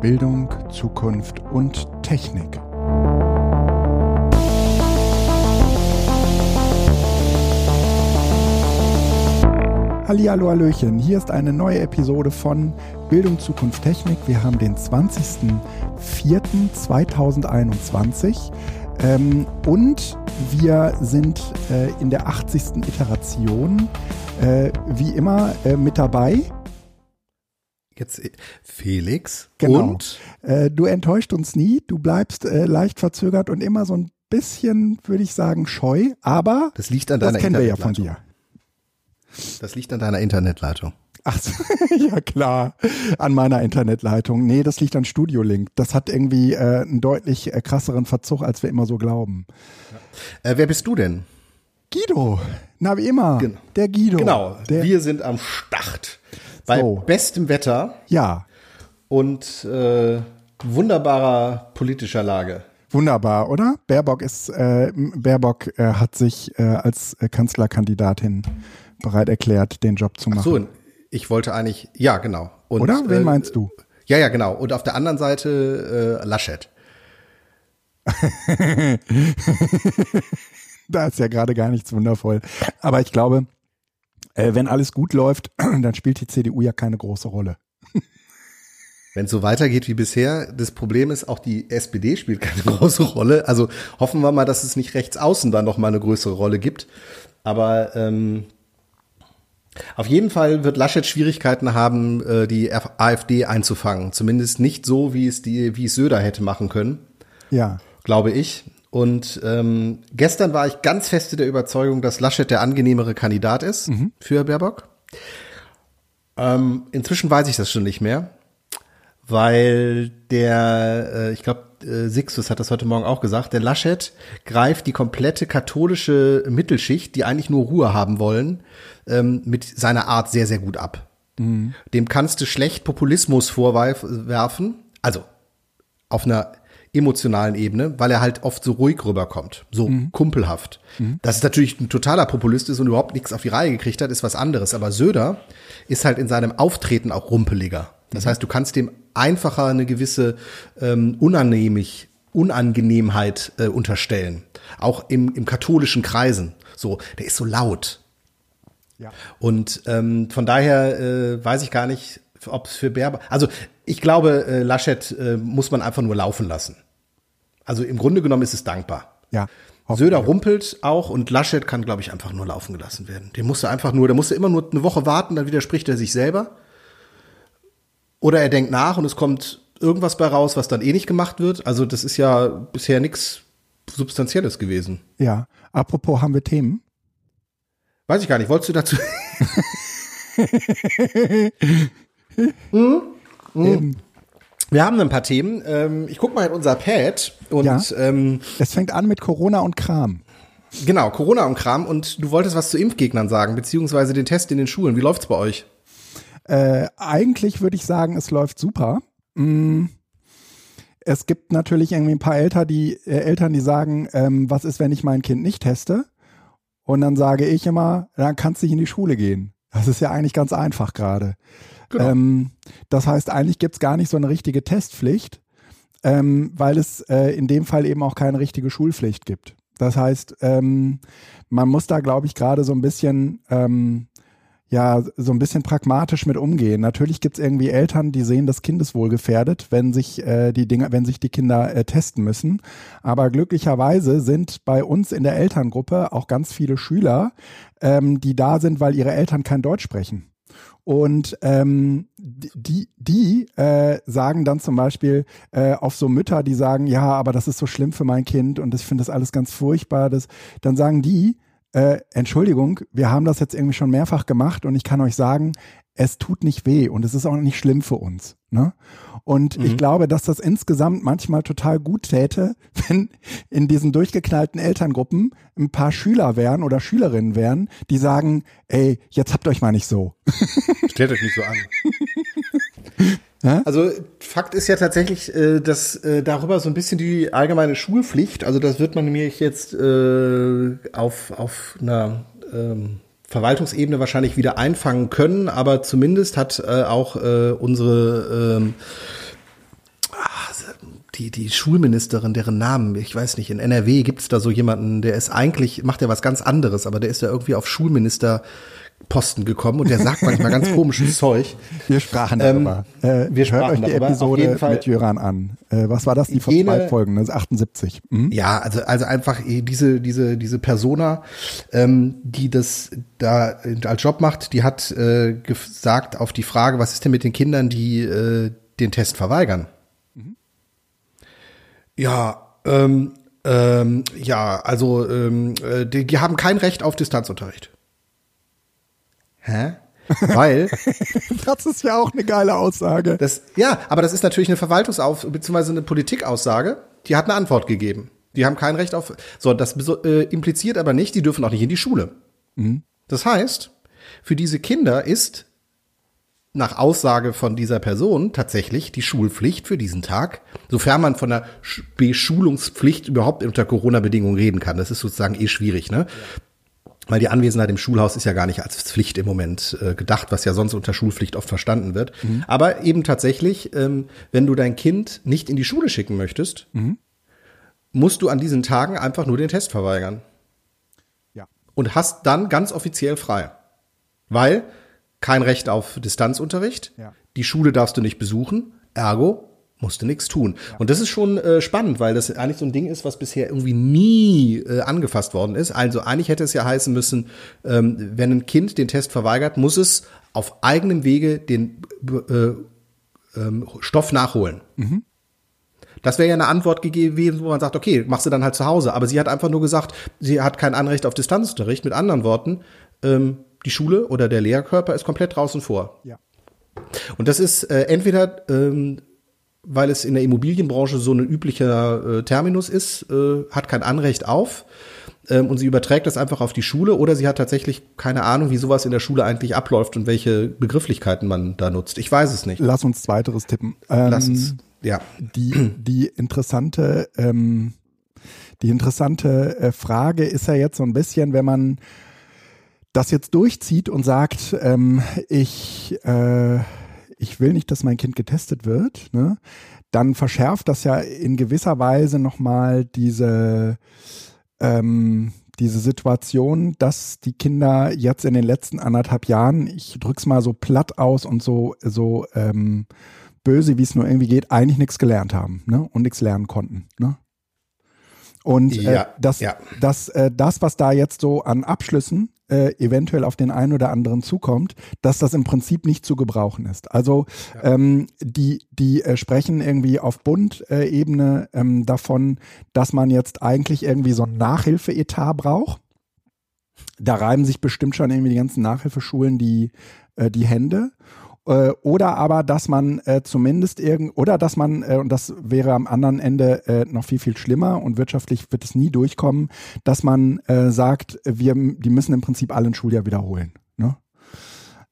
Bildung, Zukunft und Technik. Hallihallo, Hallöchen. Hier ist eine neue Episode von Bildung, Zukunft, Technik. Wir haben den 20.04.2021 ähm, und wir sind äh, in der 80. Iteration. Äh, wie immer äh, mit dabei Jetzt äh, Felix Genau. und Äh, du enttäuscht uns nie, du bleibst äh, leicht verzögert und immer so ein bisschen, würde ich sagen, scheu, aber das liegt an das deiner kennen wir ja von Internetleitung. dir. Das liegt an deiner Internetleitung. Ach, ja klar, an meiner Internetleitung. Nee, das liegt an Studio Link. Das hat irgendwie äh, einen deutlich äh, krasseren Verzug, als wir immer so glauben. Äh, wer bist du denn? Guido, na wie immer, Genau. der Guido. Genau, Der, wir sind am Start. Bei So. bestem Wetter ja, und äh, wunderbarer politischer Lage. wunderbar, oder? Baerbock ist, äh, Baerbock äh, hat sich äh, als äh, Kanzlerkandidatin bereit erklärt, den Job zu machen. Ach so, ich wollte eigentlich, ja genau. Und, Oder? Wen äh, meinst du? Ja, ja, genau. Und auf der anderen Seite äh, Laschet. Da ist ja gerade gar nichts wundervoll. Aber ich glaube, äh, wenn alles gut läuft, dann spielt die CDU ja keine große Rolle. Wenn es so weitergeht wie bisher, das Problem ist, auch die SPD spielt keine große Rolle. Also hoffen wir mal, dass es nicht rechts außen dann noch mal eine größere Rolle gibt. Aber ähm, auf jeden Fall wird Laschet Schwierigkeiten haben, äh, die AfD einzufangen. Zumindest nicht so, wie es die, wie es Söder hätte machen können, Ja. glaube ich. Und ähm, gestern war ich ganz feste der Überzeugung, dass Laschet der angenehmere Kandidat ist für Baerbock. Ähm, inzwischen weiß ich das schon nicht mehr, weil der, äh, ich glaube, äh, Sixtus hat das heute Morgen auch gesagt, der Laschet greift die komplette katholische Mittelschicht, die eigentlich nur Ruhe haben wollen, ähm, mit seiner Art sehr, sehr gut ab. Dem kannst du schlecht Populismus vorwerfen, also auf einer emotionalen Ebene, weil er halt oft so ruhig rüberkommt, so kumpelhaft. Dass es natürlich ein totaler Populist ist und überhaupt nichts auf die Reihe gekriegt hat, ist was anderes. Aber Söder ist halt in seinem Auftreten auch rumpeliger. Das heißt, du kannst dem einfacher eine gewisse ähm, Unannehmlich, Unangenehmheit äh, unterstellen. Auch im, im katholischen Kreisen. So, der ist so laut. Ja. Und ähm, von daher äh, weiß ich gar nicht, ob es für Baerbock. Also ich glaube, äh, Laschet äh, muss man einfach nur laufen lassen. Also im Grunde genommen ist es dankbar. Ja. Söder rumpelt auch und Laschet kann, glaube ich, einfach nur laufen gelassen werden. Den musste einfach nur, der musste immer nur eine Woche warten, dann widerspricht er sich selber. Oder er denkt nach und es kommt irgendwas bei raus, was dann eh nicht gemacht wird. Also das ist ja bisher nichts Substanzielles gewesen. Ja. Apropos, haben wir Themen? Weiß ich gar nicht. Wolltest du dazu? Hm? Eben. Wir haben ein paar Themen. Ähm, ich guck mal in unser Pad und Ja. ähm, Es fängt an mit Corona und Kram. genau, Corona und Kram und du wolltest was zu Impfgegnern sagen, beziehungsweise den Test in den Schulen. Wie läuft's bei euch? Äh, eigentlich würde ich sagen, es läuft super. Mm. Es gibt natürlich irgendwie ein paar Eltern, die, äh, Eltern, die sagen, ähm, was ist, wenn ich mein Kind nicht teste? Und dann sage ich immer, dann kannst du nicht in die Schule gehen. Das ist ja eigentlich ganz einfach gerade. Genau. Ähm, das heißt, eigentlich gibt's gar nicht so eine richtige Testpflicht, ähm, weil es äh, in dem Fall eben auch keine richtige Schulpflicht gibt. Das heißt, ähm, man muss da, glaube ich, gerade so ein bisschen ähm, ja, so ein bisschen pragmatisch mit umgehen. Natürlich gibt's irgendwie Eltern, die sehen das Kindeswohl gefährdet, wenn sich äh, die Dinge, wenn sich die Kinder äh, testen müssen. Aber glücklicherweise sind bei uns in der Elterngruppe auch ganz viele Schüler, ähm, die da sind, weil ihre Eltern kein Deutsch sprechen. Und ähm, die, die äh, sagen dann zum Beispiel äh, auf so Mütter, die sagen, ja, aber das ist so schlimm für mein Kind und ich finde das alles ganz furchtbar. Das, dann sagen die, äh, Entschuldigung, wir haben das jetzt irgendwie schon mehrfach gemacht und ich kann euch sagen, es tut nicht weh und es ist auch nicht schlimm für uns. Ne? Und ich glaube, dass das insgesamt manchmal total gut täte, wenn in diesen durchgeknallten Elterngruppen ein paar Schüler wären oder Schülerinnen wären, die sagen, ey, jetzt habt euch mal nicht so. Stellt euch nicht so an. Also Fakt ist ja tatsächlich, äh, dass äh, darüber so ein bisschen die allgemeine Schulpflicht, also das wird man nämlich jetzt äh, auf, auf einer ähm, Verwaltungsebene wahrscheinlich wieder einfangen können, aber zumindest hat auch unsere ähm, ah, die, die Schulministerin, deren Namen, ich weiß nicht, in NRW gibt es da so jemanden, der ist eigentlich, macht ja was ganz anderes, aber der ist ja irgendwie auf Schulminister Posten gekommen und der sagt manchmal ganz komisches Zeug. Wir sprachen darüber. Ähm, äh, wir sprachen Hört euch die. Episode mit Jöran an. Äh, was war das? Die vor zwei Folgen, das ist 78. Mhm. Ja, also, also einfach diese, diese, diese Persona, ähm, die das da als Job macht, die hat äh, gesagt auf die Frage, was ist denn mit den Kindern, die äh, den Test verweigern? Mhm. Ja, ähm, ähm, ja, also ähm, äh, die, die haben kein Recht auf Distanzunterricht. Hä? Weil. das ist ja auch eine geile Aussage. Das, ja, aber das ist natürlich eine Verwaltungsauf- bzw. eine Politikaussage. Die hat eine Antwort gegeben. Die haben kein Recht auf. So, das äh, impliziert aber nicht, die dürfen auch nicht in die Schule. Mhm. Das heißt, für diese Kinder ist nach Aussage von dieser Person tatsächlich die Schulpflicht für diesen Tag, sofern man von der Beschulungspflicht überhaupt unter Corona-Bedingungen reden kann. Das ist sozusagen eh schwierig, ne? Weil die Anwesenheit im Schulhaus ist ja gar nicht als Pflicht im Moment äh, gedacht, was ja sonst unter Schulpflicht oft verstanden wird. Mhm. Aber eben tatsächlich, ähm, wenn du dein Kind nicht in die Schule schicken möchtest, mhm. musst du an diesen Tagen einfach nur den Test verweigern. Ja. Und hast dann ganz offiziell frei. Weil kein Recht auf Distanzunterricht, ja. die Schule darfst du nicht besuchen, ergo musste nichts tun. Und das ist schon äh, spannend, weil das eigentlich so ein Ding ist, was bisher irgendwie nie äh, angefasst worden ist. Also eigentlich hätte es ja heißen müssen, ähm, wenn ein Kind den Test verweigert, muss es auf eigenem Wege den äh, ähm, Stoff nachholen. Mhm. Das wäre ja eine Antwort gegeben, wo man sagt, okay, machst du dann halt zu Hause. Aber sie hat einfach nur gesagt, sie hat kein Anrecht auf Distanzunterricht. Mit anderen Worten, ähm, die Schule oder der Lehrkörper ist komplett draußen vor. Ja. Und das ist äh, entweder ähm, weil es in der Immobilienbranche so ein üblicher äh, Terminus ist, äh, hat kein Anrecht auf ähm, und sie überträgt das einfach auf die Schule oder sie hat tatsächlich keine Ahnung, wie sowas in der Schule eigentlich abläuft und welche Begrifflichkeiten man da nutzt. Ich weiß es nicht. Lass uns zweiteres tippen. Ähm, Lass uns, ja. Die, die interessante, ähm, die interessante äh, Frage ist ja jetzt so ein bisschen, wenn man das jetzt durchzieht und sagt, ähm, ich äh, ich will nicht, dass mein Kind getestet wird, ne, dann verschärft das ja in gewisser Weise nochmal diese, ähm, diese Situation, dass die Kinder jetzt in den letzten anderthalb Jahren, ich drück's mal so platt aus und so, so ähm, böse, wie es nur irgendwie geht, eigentlich nichts gelernt haben ne? und nichts lernen konnten. Ne? Und äh, ja, das, ja. Das, äh, das, was da jetzt so an Abschlüssen äh, eventuell auf den einen oder anderen zukommt, dass das im Prinzip nicht zu gebrauchen ist. Also ja. ähm, die, die äh, sprechen irgendwie auf Bund-Ebene ähm, davon, dass man jetzt eigentlich irgendwie so ein Nachhilfeetat braucht. Da reiben sich bestimmt schon irgendwie die ganzen Nachhilfeschulen die, äh, die Hände. Äh, oder aber, dass man äh, zumindest irgend oder dass man, äh, und das wäre am anderen Ende äh, noch viel, viel schlimmer und wirtschaftlich wird es nie durchkommen, dass man äh, sagt, wir, die müssen im Prinzip alle ein Schuljahr wiederholen. Ne?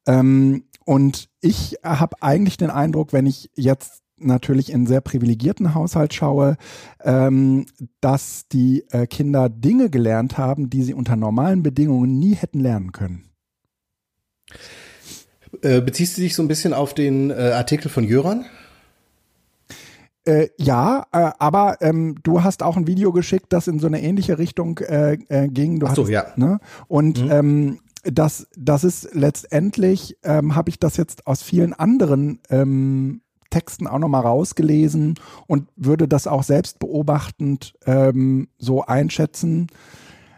Ähm, und ich habe eigentlich den Eindruck, wenn ich jetzt natürlich in sehr privilegierten Haushalt schaue, ähm, dass die äh, Kinder Dinge gelernt haben, die sie unter normalen Bedingungen nie hätten lernen können. Äh, beziehst du dich so ein bisschen auf den äh, Artikel von Jöran? Äh, ja, äh, aber ähm, du hast auch ein Video geschickt, das in so eine ähnliche Richtung äh, äh, ging. Du Ach so, hattest, ja. Ne? Und mhm. ähm, das, das ist letztendlich, ähm, habe ich das jetzt aus vielen anderen ähm, Texten auch nochmal rausgelesen und würde das auch selbst beobachtend ähm, so einschätzen.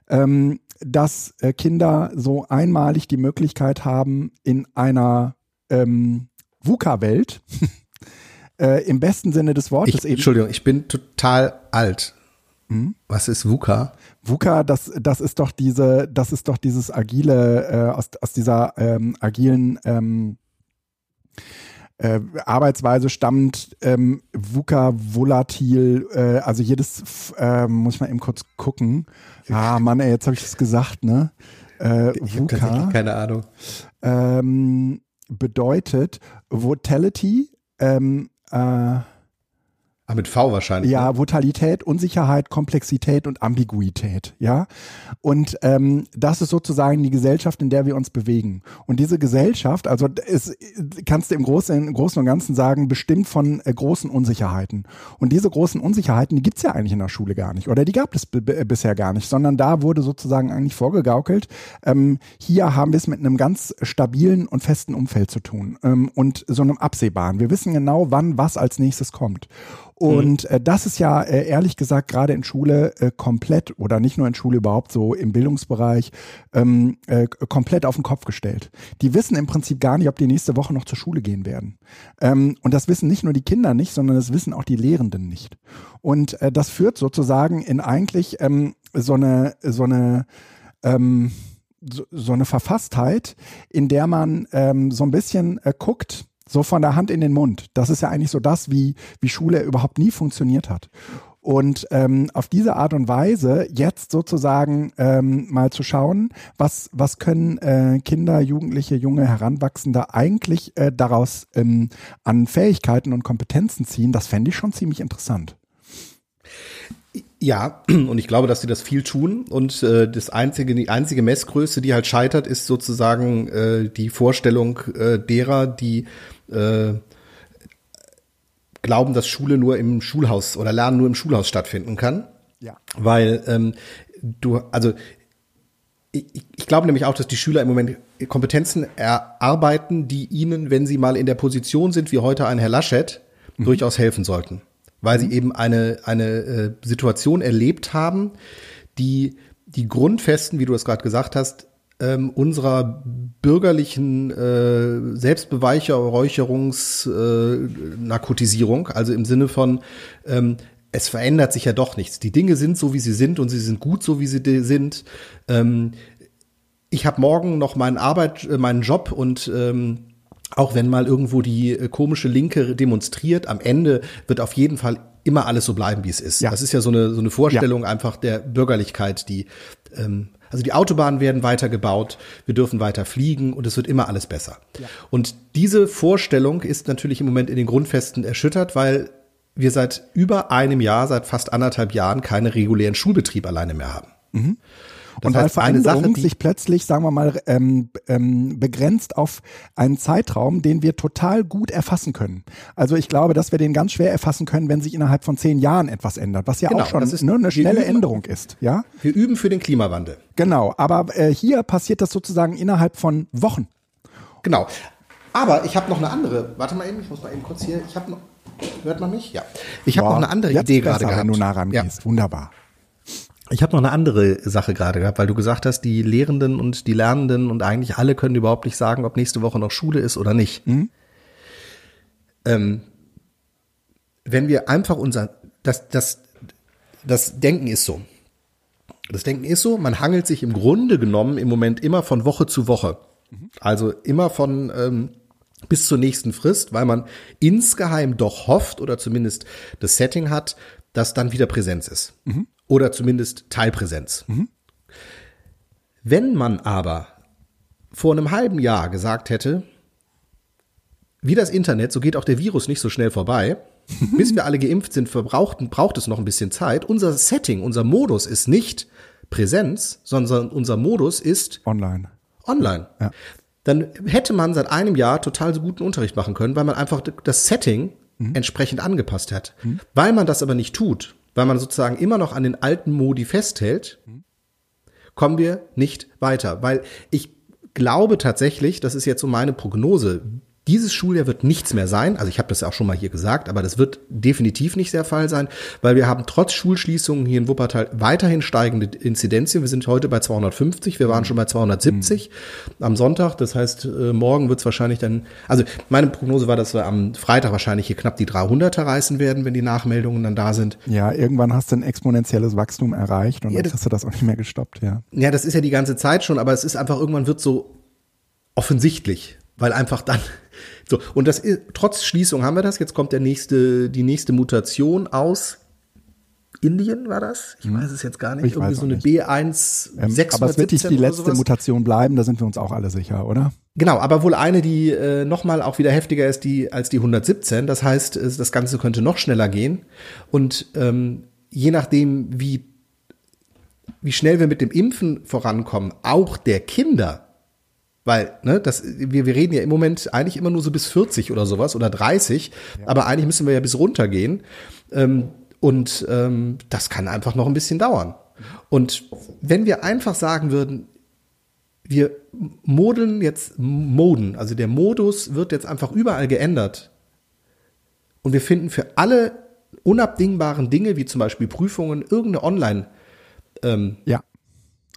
Ähm, dass äh, Kinder so einmalig die Möglichkeit haben, in einer ähm, VUCA-Welt, äh, im besten Sinne des Wortes ich, eben. Entschuldigung, ich bin total alt. Hm? Was ist VUCA? VUCA, das, das ist doch diese, das ist doch dieses agile, äh, aus, aus dieser ähm, agilen ähm, äh, Arbeitsweise stammt ähm, VUCA volatil, äh, also jedes, äh, muss ich mal eben kurz gucken. Ah, Mann, ey, jetzt habe ich das gesagt, ne? Äh, ich VUCA. keine Ahnung. Ähm, bedeutet Votality, ähm, äh, Ah, mit V wahrscheinlich. Ja, ne? Volatilität, Unsicherheit, Komplexität und Ambiguität, ja. Und ähm, das ist sozusagen die Gesellschaft, in der wir uns bewegen. Und diese Gesellschaft, also ist, kannst du im Großen, im Großen und Ganzen sagen, bestimmt von äh, großen Unsicherheiten. Und diese großen Unsicherheiten, die gibt's ja eigentlich in der Schule gar nicht. Oder die gab es bisher gar nicht, sondern da wurde sozusagen eigentlich vorgegaukelt, ähm, hier haben wir es mit einem ganz stabilen und festen Umfeld zu tun ähm, und so einem absehbaren. Wir wissen genau, wann was als nächstes kommt. Und mhm. äh, das ist ja äh, ehrlich gesagt gerade in Schule äh, komplett oder nicht nur in Schule überhaupt so im Bildungsbereich ähm, äh, komplett auf den Kopf gestellt. Die wissen im Prinzip gar nicht, ob die nächste Woche noch zur Schule gehen werden. Ähm, und das wissen nicht nur die Kinder nicht, sondern das wissen auch die Lehrenden nicht. Und äh, das führt sozusagen in eigentlich ähm, so eine so eine ähm, so, so eine Verfasstheit, in der man ähm, so ein bisschen äh, guckt, so von der Hand in den Mund. Das ist ja eigentlich so das, wie, wie Schule überhaupt nie funktioniert hat. Und ähm, auf diese Art und Weise jetzt sozusagen ähm, mal zu schauen, was, was können äh, Kinder, Jugendliche, junge Heranwachsende eigentlich äh, daraus ähm, an Fähigkeiten und Kompetenzen ziehen, das fände ich schon ziemlich interessant. Ja, und ich glaube, dass sie das viel tun. Und äh, das einzige, die einzige Messgröße, die halt scheitert, ist sozusagen äh, die Vorstellung äh, derer, die äh, glauben, dass Schule nur im Schulhaus oder Lernen nur im Schulhaus stattfinden kann. Ja. Weil ähm, du, also ich, ich glaube nämlich auch, dass die Schüler im Moment Kompetenzen erarbeiten, die ihnen, wenn sie mal in der Position sind, wie heute ein Herr Laschet, mhm. durchaus helfen sollten. Weil mhm. sie eben eine, eine äh, Situation erlebt haben, die die Grundfesten, wie du es gerade gesagt hast, ähm, unserer bürgerlichen äh, Selbstbeweihräucherungs-Narkotisierung, äh, also im Sinne von ähm, es verändert sich ja doch nichts. Die Dinge sind so, wie sie sind und sie sind gut so, wie sie sind. Ähm, ich habe morgen noch meinen Arbeit, äh, meinen Job und ähm, auch wenn mal irgendwo die äh, komische Linke demonstriert, am Ende wird auf jeden Fall immer alles so bleiben, wie es ist. Ja. Das ist ja so eine, so eine Vorstellung ja. einfach der Bürgerlichkeit, die ähm, also die Autobahnen werden weiter gebaut, wir dürfen weiter fliegen und es wird immer alles besser. Ja. Und diese Vorstellung ist natürlich im Moment in den Grundfesten erschüttert, weil wir seit über einem Jahr, seit fast anderthalb Jahren keine regulären Schulbetrieb alleine mehr haben. Mhm. Und weil Veränderung Sache, sich plötzlich, sagen wir mal, ähm, ähm, begrenzt auf einen Zeitraum, den wir total gut erfassen können. Also ich glaube, dass wir den ganz schwer erfassen können, wenn sich innerhalb von zehn Jahren etwas ändert, was ja genau, auch schon ist, ne, eine schnelle üben, Änderung ist. Ja? Wir üben für den Klimawandel. Genau, aber äh, hier passiert das sozusagen innerhalb von Wochen. Genau. Aber ich habe noch eine andere. Warte mal eben, ich muss mal eben kurz hier. Ich habe noch. Hört man mich? Ja. Ich habe noch eine andere Idee gerade gehabt. Wenn du nah rangehst. Ja. Wunderbar. Ich habe noch eine andere Sache gerade gehabt, weil du gesagt hast, die Lehrenden und die Lernenden und eigentlich alle können überhaupt nicht sagen, ob nächste Woche noch Schule ist oder nicht. Mhm. Ähm, wenn wir einfach unser, das, das, das Denken ist so. Das Denken ist so, man hangelt sich im Grunde genommen im Moment immer von Woche zu Woche. Mhm. Also immer von ähm, bis zur nächsten Frist, weil man insgeheim doch hofft oder zumindest das Setting hat, dass dann wieder Präsenz ist. Mhm. Oder zumindest Teilpräsenz. Mhm. Wenn man aber vor einem halben Jahr gesagt hätte, wie das Internet, so geht auch der Virus nicht so schnell vorbei. Bis wir alle geimpft sind, verbraucht, braucht es noch ein bisschen Zeit. Unser Setting, unser Modus ist nicht Präsenz, sondern unser Modus ist online. Online. Ja. Dann hätte man seit einem Jahr total so guten Unterricht machen können, weil man einfach das Setting mhm. entsprechend angepasst hat. Mhm. Weil man das aber nicht tut, weil man sozusagen immer noch an den alten Modi festhält, kommen wir nicht weiter. Weil ich glaube tatsächlich, das ist jetzt so meine Prognose, dieses Schuljahr wird nichts mehr sein. Also ich habe das ja auch schon mal hier gesagt, aber das wird definitiv nicht der Fall sein, weil wir haben trotz Schulschließungen hier in Wuppertal weiterhin steigende Inzidenzien. Wir sind heute bei 250, wir waren schon bei 270 mhm. am Sonntag. Das heißt, äh, morgen wird es wahrscheinlich dann, also meine Prognose war, dass wir am Freitag wahrscheinlich hier knapp die 300er reißen werden, wenn die Nachmeldungen dann da sind. Ja, irgendwann hast du ein exponentielles Wachstum erreicht und ja, dann hast du das auch nicht mehr gestoppt, ja. Ja, das ist ja die ganze Zeit schon, aber es ist einfach irgendwann wird so offensichtlich, weil einfach dann so, und das ist, trotz Schließung haben wir das. Jetzt kommt der nächste, die nächste Mutation aus Indien war das? Ich weiß es jetzt gar nicht. Ich Irgendwie so eine B1 ähm, Aber es wird nicht die letzte Mutation bleiben, da sind wir uns auch alle sicher, oder? Genau, aber wohl eine, die äh, nochmal auch wieder heftiger ist die, als die 117. Das heißt, das Ganze könnte noch schneller gehen. Und ähm, je nachdem, wie, wie schnell wir mit dem Impfen vorankommen, auch der Kinder, weil, ne, das, wir, wir reden ja im Moment eigentlich immer nur so bis 40 oder sowas oder 30, ja. aber eigentlich müssen wir ja bis runtergehen. Ähm, und ähm, das kann einfach noch ein bisschen dauern. Und wenn wir einfach sagen würden, wir modeln jetzt Moden, also der Modus wird jetzt einfach überall geändert. Und wir finden für alle unabdingbaren Dinge, wie zum Beispiel Prüfungen, irgendeine Online- ähm, ja.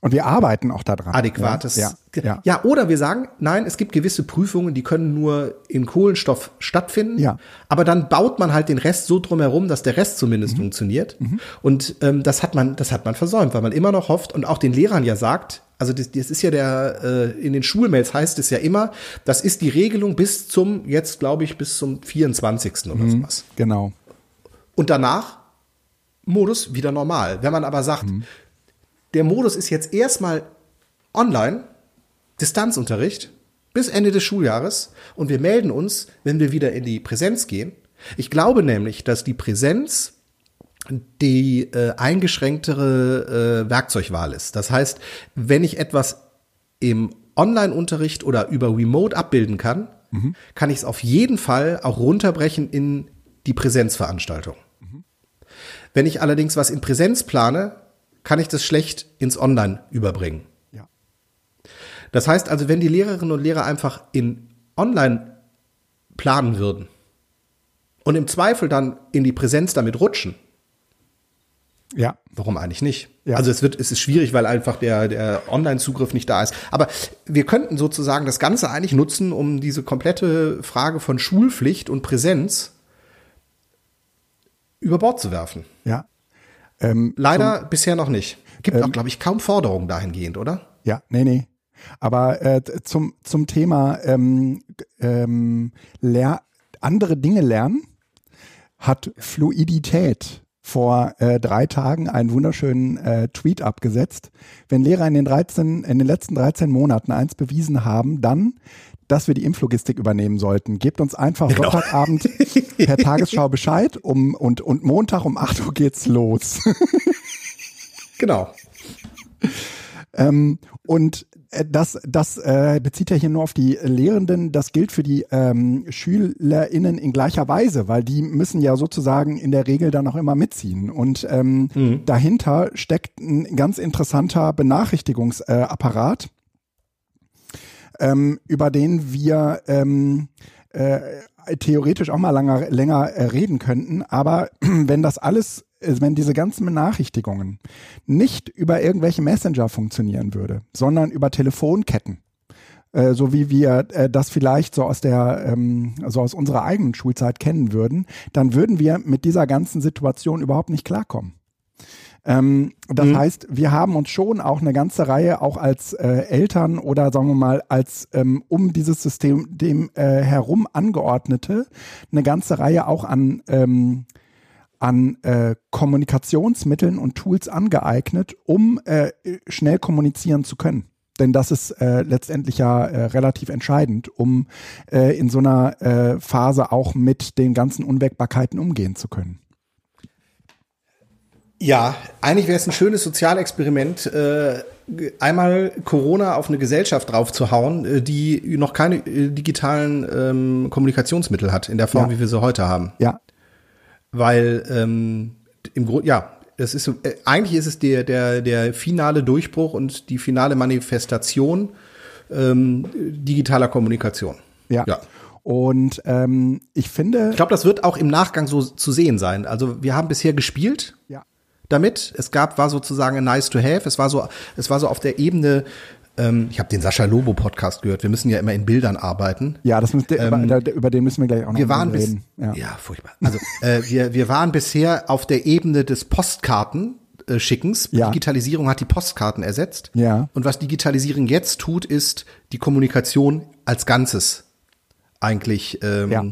Und wir arbeiten auch daran. Adäquates. Ja, ja, ja. oder wir sagen, nein, es gibt gewisse Prüfungen, die können nur in Kohlenstoff stattfinden. Ja. Aber dann baut man halt den Rest so drumherum, dass der Rest zumindest mhm. funktioniert. Mhm. Und ähm, das hat man, das hat man versäumt, weil man immer noch hofft und auch den Lehrern ja sagt, also das, das ist ja der, äh, in den Schulmails heißt es ja immer, das ist die Regelung bis zum, jetzt glaube ich, bis zum 24. oder mhm, sowas. Genau. Und danach Modus wieder normal. Wenn man aber sagt, mhm der Modus ist jetzt erstmal online, Distanzunterricht, bis Ende des Schuljahres und wir melden uns, wenn wir wieder in die Präsenz gehen. Ich glaube nämlich, dass die Präsenz die äh, eingeschränktere äh, Werkzeugwahl ist. Das heißt, wenn ich etwas im Online-Unterricht oder über Remote abbilden kann, mhm. kann ich es auf jeden Fall auch runterbrechen in die Präsenzveranstaltung. Mhm. Wenn ich allerdings was in Präsenz plane, kann ich das schlecht ins Online überbringen. Ja. Das heißt also, wenn die Lehrerinnen und Lehrer einfach in Online planen würden und im Zweifel dann in die Präsenz damit rutschen, ja. Warum eigentlich nicht? Ja. Also es wird, es ist schwierig, weil einfach der, der Online-Zugriff nicht da ist. Aber wir könnten sozusagen das Ganze eigentlich nutzen, um diese komplette Frage von Schulpflicht und Präsenz über Bord zu werfen. Ja. Ähm, Leider zum, bisher noch nicht. Gibt ähm, auch, glaube ich, kaum Forderungen dahingehend, oder? Ja, nee, nee. Aber äh, zum, zum Thema ähm, ähm, lehr andere Dinge lernen hat Fluidität vor äh, drei Tagen einen wunderschönen äh, Tweet abgesetzt. Wenn Lehrer in den, 13, in den letzten 13 Monaten eins bewiesen haben, dann, dass wir die Impflogistik übernehmen sollten. Gebt uns einfach genau. Sonntagabend per Tagesschau Bescheid um, und, und Montag um 8 Uhr geht's los. genau. Ähm, und äh, das, das äh, bezieht ja hier nur auf die Lehrenden. Das gilt für die ähm, SchülerInnen in gleicher Weise, weil die müssen ja sozusagen in der Regel dann auch immer mitziehen. Und ähm, mhm. dahinter steckt ein ganz interessanter Benachrichtigungsapparat, äh, ähm, über den wir ähm, äh, theoretisch auch mal langer, länger äh, reden könnten. Aber wenn das alles wenn diese ganzen Benachrichtigungen nicht über irgendwelche Messenger funktionieren würde, sondern über Telefonketten, äh, so wie wir äh, das vielleicht so aus der, ähm, so aus unserer eigenen Schulzeit kennen würden, dann würden wir mit dieser ganzen Situation überhaupt nicht klarkommen. Ähm, das mhm. heißt, wir haben uns schon auch eine ganze Reihe, auch als äh, Eltern oder sagen wir mal als ähm, um dieses System dem äh, herum angeordnete, eine ganze Reihe auch an ähm, an äh, Kommunikationsmitteln und Tools angeeignet, um äh, schnell kommunizieren zu können. Denn das ist äh, letztendlich ja äh, relativ entscheidend, um äh, in so einer äh, Phase auch mit den ganzen Unwägbarkeiten umgehen zu können. Ja, eigentlich wäre es ein schönes Sozialexperiment, äh, einmal Corona auf eine Gesellschaft draufzuhauen, äh, die noch keine äh, digitalen ähm, Kommunikationsmittel hat, in der Form, ja. wie wir sie heute haben. Ja, weil ähm, im Grunde, ja, das ist äh, eigentlich ist es der, der, der finale Durchbruch und die finale Manifestation ähm, digitaler Kommunikation. Ja. ja. Und ähm, ich finde. Ich glaube, das wird auch im Nachgang so zu sehen sein. Also wir haben bisher gespielt. Ja. Damit. Es gab, war sozusagen ein nice to have. Es war so, es war so auf der Ebene ähm, ich habe den Sascha Lobo Podcast gehört. Wir müssen ja immer in Bildern arbeiten. Ja, das müsste, ähm, über, über, den müssen wir gleich auch noch wir waren reden. Bis, ja. ja, furchtbar. Also äh, wir, wir waren bisher auf der Ebene des Postkarten. Äh, Schickens. Ja. Digitalisierung hat die Postkarten ersetzt. Ja. Und was Digitalisierung jetzt tut, ist die Kommunikation als Ganzes eigentlich ähm, ja.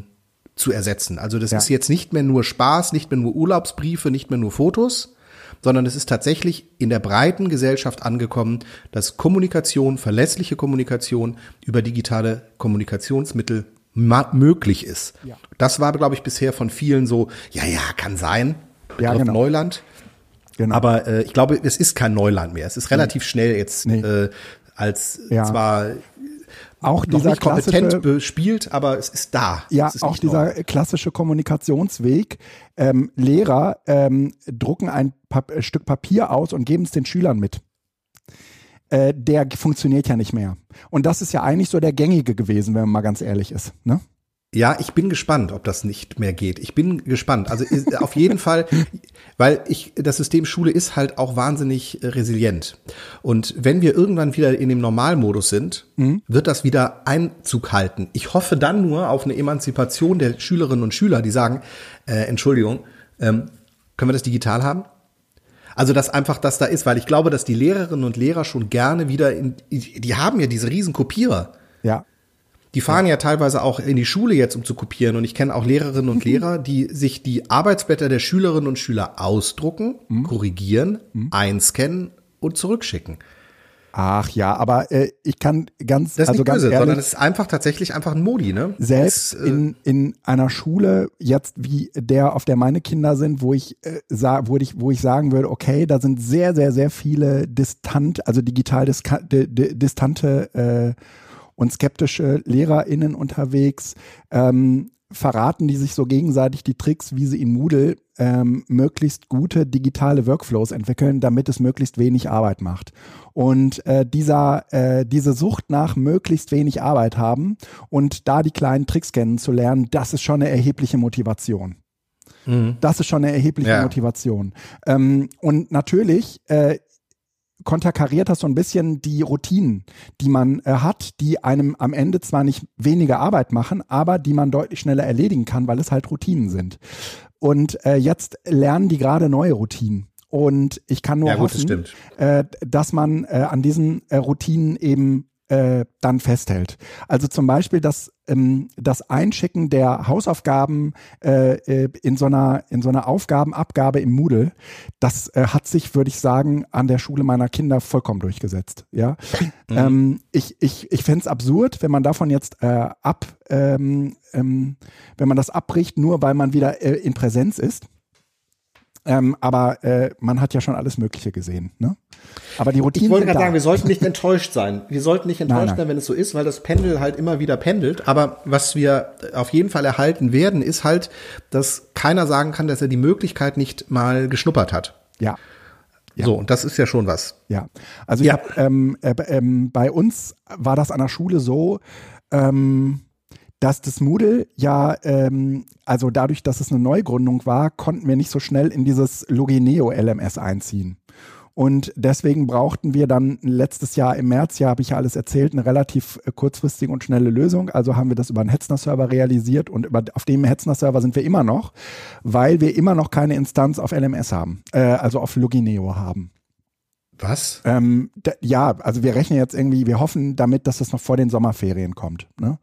zu ersetzen. Also das ist jetzt nicht mehr nur Spaß, nicht mehr nur Urlaubsbriefe, nicht mehr nur Fotos, sondern es ist tatsächlich in der breiten Gesellschaft angekommen, dass Kommunikation, verlässliche Kommunikation über digitale Kommunikationsmittel möglich ist. Ja. Das war, glaube ich, bisher von vielen so, ja, ja, kann sein, ja, genau. Neuland. Genau. Aber äh, ich glaube, es ist kein Neuland mehr. Es ist relativ nee. schnell jetzt nee. äh, als ja. zwar auch dieser nicht kompetent bespielt, aber es ist da. Ja, ist auch dieser neu. klassische Kommunikationsweg. Ähm, Lehrer ähm, drucken ein pa äh, Stück Papier aus und geben es den Schülern mit. Äh, der funktioniert ja nicht mehr. Und das ist ja eigentlich so der gängige gewesen, wenn man mal ganz ehrlich ist. Ne? Ja, ich bin gespannt, ob das nicht mehr geht. Ich bin gespannt. Also auf jeden Fall, weil ich das System Schule ist halt auch wahnsinnig äh, resilient. Und wenn wir irgendwann wieder in dem Normalmodus sind, mhm. wird das wieder Einzug halten. Ich hoffe dann nur auf eine Emanzipation der Schülerinnen und Schüler, die sagen, äh, Entschuldigung, ähm, können wir das digital haben? Also, dass einfach das da ist, weil ich glaube, dass die Lehrerinnen und Lehrer schon gerne wieder in, die haben ja diese riesen Kopierer. Ja. Die fahren ja. ja teilweise auch in die Schule jetzt, um zu kopieren. Und ich kenne auch Lehrerinnen und. Lehrer, die sich die Arbeitsblätter der Schülerinnen und Schüler ausdrucken, mhm. korrigieren, mhm. einscannen und zurückschicken. Ach ja, aber äh, ich kann ganz, das ist also nicht böse, ganz ehrlich, sondern es ist einfach tatsächlich einfach ein Modi, ne? Selbst das, äh, in, in einer Schule jetzt wie der, auf der meine Kinder sind, wo ich äh, sag, wo ich, wo ich sagen würde, okay, da sind sehr, sehr, sehr viele distant, also digital diska, di, di, distante äh, und skeptische LehrerInnen unterwegs. Ähm, verraten die sich so gegenseitig die Tricks, wie sie in Moodle ähm, möglichst gute digitale Workflows entwickeln, damit es möglichst wenig Arbeit macht. Und äh, dieser, äh, diese Sucht nach möglichst wenig Arbeit haben und da die kleinen Tricks kennenzulernen, das ist schon eine erhebliche Motivation. Mhm. Das ist schon eine erhebliche ja. Motivation. Ähm, und natürlich äh, konterkariert das so ein bisschen die Routinen, die man äh, hat, die einem am Ende zwar nicht weniger Arbeit machen, aber die man deutlich schneller erledigen kann, weil es halt Routinen sind. Und äh, jetzt lernen die gerade neue Routinen. Und ich kann nur ja, gut, hoffen, das äh, dass man äh, an diesen äh, Routinen eben äh, dann festhält. Also zum Beispiel das, ähm, das Einschicken der Hausaufgaben äh, äh, in, so einer, in so einer Aufgabenabgabe im Moodle, das äh, hat sich, würde ich sagen, an der Schule meiner Kinder vollkommen durchgesetzt. Ja? Mhm. Ähm, ich ich, ich fände es absurd, wenn man davon jetzt äh, ab, ähm, ähm, wenn man das abbricht, nur weil man wieder äh, in Präsenz ist. Ähm, aber äh, man hat ja schon alles Mögliche gesehen. Ne? Aber die Routinen. Ich wollte gerade sagen, wir sollten nicht enttäuscht sein. Wir sollten nicht enttäuscht nein, nein. sein, wenn es so ist, weil das Pendel halt immer wieder pendelt. Aber was wir auf jeden Fall erhalten werden, ist halt, dass keiner sagen kann, dass er die Möglichkeit nicht mal geschnuppert hat. Ja. Ja. So, und das ist ja schon was. Ja, also ja. Hab, ähm, äh, ähm, bei uns war das an der Schule so, ähm, dass das Moodle ja, ähm, also dadurch, dass es eine Neugründung war, konnten wir nicht so schnell in dieses Logineo LMS einziehen. Und deswegen brauchten wir dann letztes Jahr im März, ja, habe ich ja alles erzählt, eine relativ äh, kurzfristige und schnelle Lösung. Also haben wir das über einen Hetzner-Server realisiert und über, auf dem Hetzner-Server sind wir immer noch, weil wir immer noch keine Instanz auf LMS haben, äh, also auf Logineo haben. Was? Ähm, ja, also wir rechnen jetzt irgendwie, wir hoffen damit, dass das noch vor den Sommerferien kommt. Ne?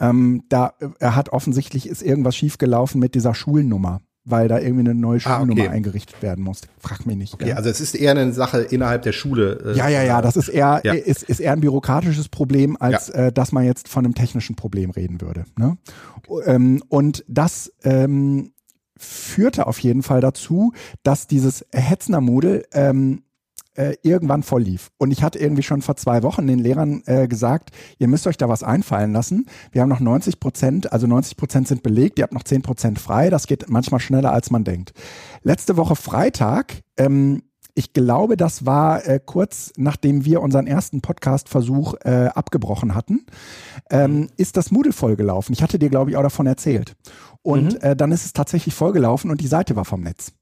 Ähm, da er hat offensichtlich ist irgendwas schiefgelaufen mit dieser Schulnummer, weil da irgendwie eine neue Schulnummer ah, okay. eingerichtet werden muss. Frag mich nicht. Okay, ja. also es ist eher eine Sache innerhalb der Schule. Äh, ja, ja, ja, das ist eher ja. ist, ist eher ein bürokratisches Problem, als ja. äh, dass man jetzt von einem technischen Problem reden würde. Ne? Ähm, und das ähm, führte auf jeden Fall dazu, dass dieses Hetzner Moodle ähm, äh, irgendwann voll lief. Und ich hatte irgendwie schon vor zwei Wochen den Lehrern äh, gesagt, ihr müsst euch da was einfallen lassen. Wir haben noch 90 Prozent, also 90 Prozent sind belegt, ihr habt noch 10 Prozent frei. Das geht manchmal schneller, als man denkt. Letzte Woche Freitag, ähm, ich glaube, das war äh, kurz nachdem wir unseren ersten Podcast-Versuch äh, abgebrochen hatten, ähm, ist das Moodle vollgelaufen. Ich hatte dir, glaube ich, auch davon erzählt. Und mhm. äh, dann ist es tatsächlich vollgelaufen und die Seite war vom Netz.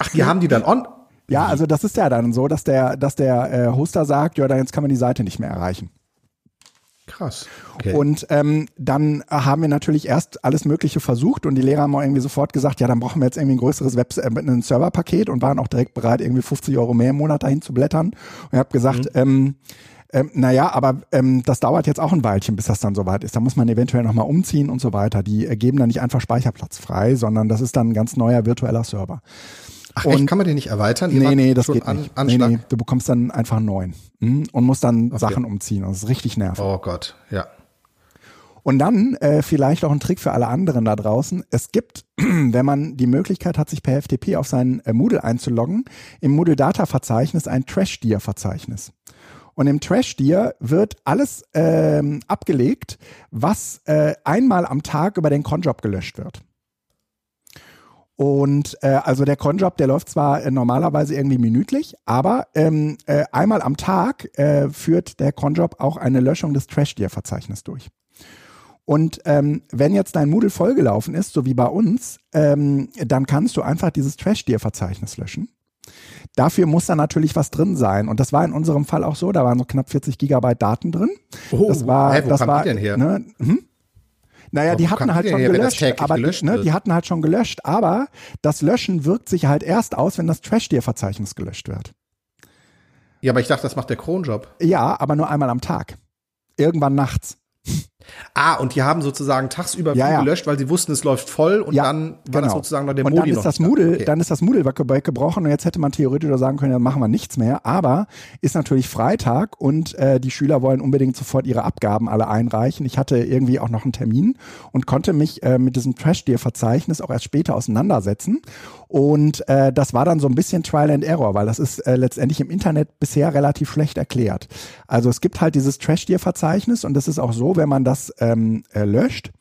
Ach, die haben die dann on, ja, also das ist ja dann so, dass der, dass der äh, Hoster sagt, ja, da jetzt kann man die Seite nicht mehr erreichen. Krass. Okay. Und ähm, dann haben wir natürlich erst alles Mögliche versucht und die Lehrer haben auch irgendwie sofort gesagt, ja, dann brauchen wir jetzt irgendwie ein größeres Web äh, ein Serverpaket und waren auch direkt bereit, irgendwie 50 Euro mehr im Monat dahin zu blättern. Und ich habe gesagt, mhm. ähm, ähm, naja, aber ähm, das dauert jetzt auch ein Weilchen, bis das dann soweit ist. Da muss man eventuell nochmal umziehen und so weiter. Die äh, geben dann nicht einfach Speicherplatz frei, sondern das ist dann ein ganz neuer virtueller Server. Ach, echt? Und, kann man den nicht erweitern? Nee, nee, das geht an, nicht. Nee, nee, du bekommst dann einfach einen neuen hm, und musst dann okay. Sachen umziehen. das ist richtig nervig. Oh Gott, ja. Und dann äh, vielleicht auch ein Trick für alle anderen da draußen. Es gibt, wenn man die Möglichkeit hat, sich per FTP auf sein äh, Moodle einzuloggen, im Moodle Data Verzeichnis ein Trash Deer Verzeichnis. Und im Trash Deer wird alles ähm, abgelegt, was äh, einmal am Tag über den Conjob gelöscht wird. Und äh, also der Conjob, der läuft zwar äh, normalerweise irgendwie minütlich, aber ähm, äh, einmal am Tag äh, führt der Conjob auch eine Löschung des Trash Deer Verzeichnisses durch. Und ähm, wenn jetzt dein Moodle vollgelaufen ist, so wie bei uns, ähm, dann kannst du einfach dieses Trash-Dir-Verzeichnis löschen. Dafür muss da natürlich was drin sein. Und das war in unserem Fall auch so. Da waren so knapp 40 Gigabyte Daten drin. Oh, das war, hey, wo das war, die denn her? Ne, hm? Naja, Warum die hatten halt schon gelöscht, aber gelöscht ne, die hatten halt schon gelöscht, aber das Löschen wirkt sich halt erst aus, wenn das Trash-Dir-Verzeichnis gelöscht wird. Ja, aber ich dachte, das macht der Kronjob. Ja, aber nur einmal am Tag. Irgendwann nachts. Ah, und die haben sozusagen tagsüber ja, ja. gelöscht, weil sie wussten, es läuft voll und ja, dann war genau. das sozusagen noch der und Modi dann ist das Moodle, okay. dann ist das Moodle weggebrochen und jetzt hätte man theoretisch sagen können, dann machen wir nichts mehr. Aber ist natürlich Freitag und äh, die Schüler wollen unbedingt sofort ihre Abgaben alle einreichen. Ich hatte irgendwie auch noch einen Termin und konnte mich äh, mit diesem Trash-Deal-Verzeichnis auch erst später auseinandersetzen. Und äh, das war dann so ein bisschen Trial and Error, weil das ist äh, letztendlich im Internet bisher relativ schlecht erklärt. Also es gibt halt dieses Trash-Deal-Verzeichnis und das ist auch so, wenn man das ähm, äh, löscht,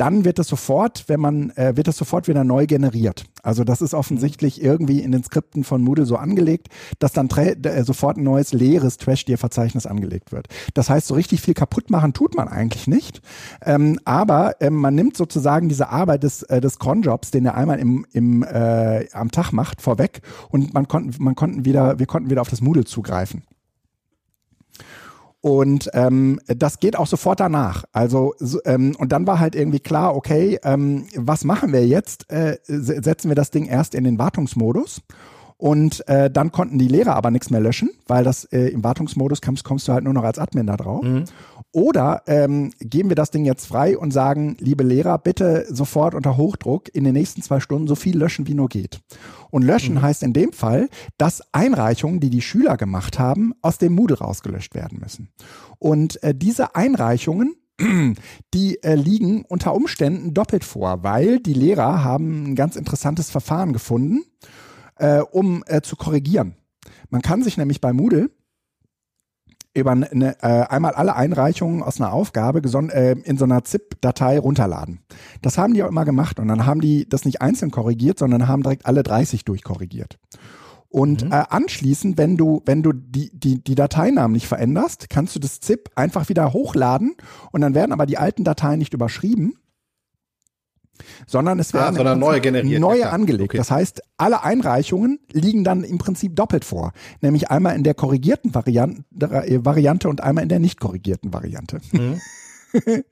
dann wird es sofort, wenn man, äh, wird es sofort wieder neu generiert. Also das ist offensichtlich irgendwie in den Skripten von Moodle so angelegt, dass dann äh, sofort ein neues leeres Trash-Dir-Verzeichnis angelegt wird. Das heißt, so richtig viel kaputt machen tut man eigentlich nicht. Ähm, aber ähm, man nimmt sozusagen diese Arbeit des, äh, des Cronjobs, den er einmal im, im, äh, am Tag macht, vorweg und man konnten, man konnten wieder, wir konnten wieder auf das Moodle zugreifen. Und ähm, das geht auch sofort danach. Also ähm, und dann war halt irgendwie klar, okay, ähm, was machen wir jetzt? Äh, setzen wir das Ding erst in den Wartungsmodus und äh, dann konnten die Lehrer aber nichts mehr löschen, weil das äh, im Wartungsmodus kommst, kommst du halt nur noch als Admin da drauf. Mhm. Oder ähm, geben wir das Ding jetzt frei und sagen, liebe Lehrer, bitte sofort unter Hochdruck in den nächsten zwei Stunden so viel löschen, wie nur geht. Und löschen mhm. heißt in dem Fall, dass Einreichungen, die die Schüler gemacht haben, aus dem Moodle rausgelöscht werden müssen. Und äh, diese Einreichungen die äh, liegen unter Umständen doppelt vor, weil die Lehrer haben ein ganz interessantes Verfahren gefunden, äh, um äh, zu korrigieren. Man kann sich nämlich bei Moodle über eine, äh, einmal alle Einreichungen aus einer Aufgabe äh, in so einer ZIP-Datei runterladen. Das haben die auch immer gemacht und dann haben die das nicht einzeln korrigiert, sondern haben direkt alle 30 durchkorrigiert. Und mhm. äh, anschließend, wenn du, wenn du die, die, die Dateinamen nicht veränderst, kannst du das ZIP einfach wieder hochladen und dann werden aber die alten Dateien nicht überschrieben, sondern es werden ah, sondern neue generiert. Neue ja, angelegt. Okay. Das heißt, alle Einreichungen liegen dann im Prinzip doppelt vor. Nämlich einmal in der korrigierten Variante, äh, Variante und einmal in der nicht korrigierten Variante. Mhm.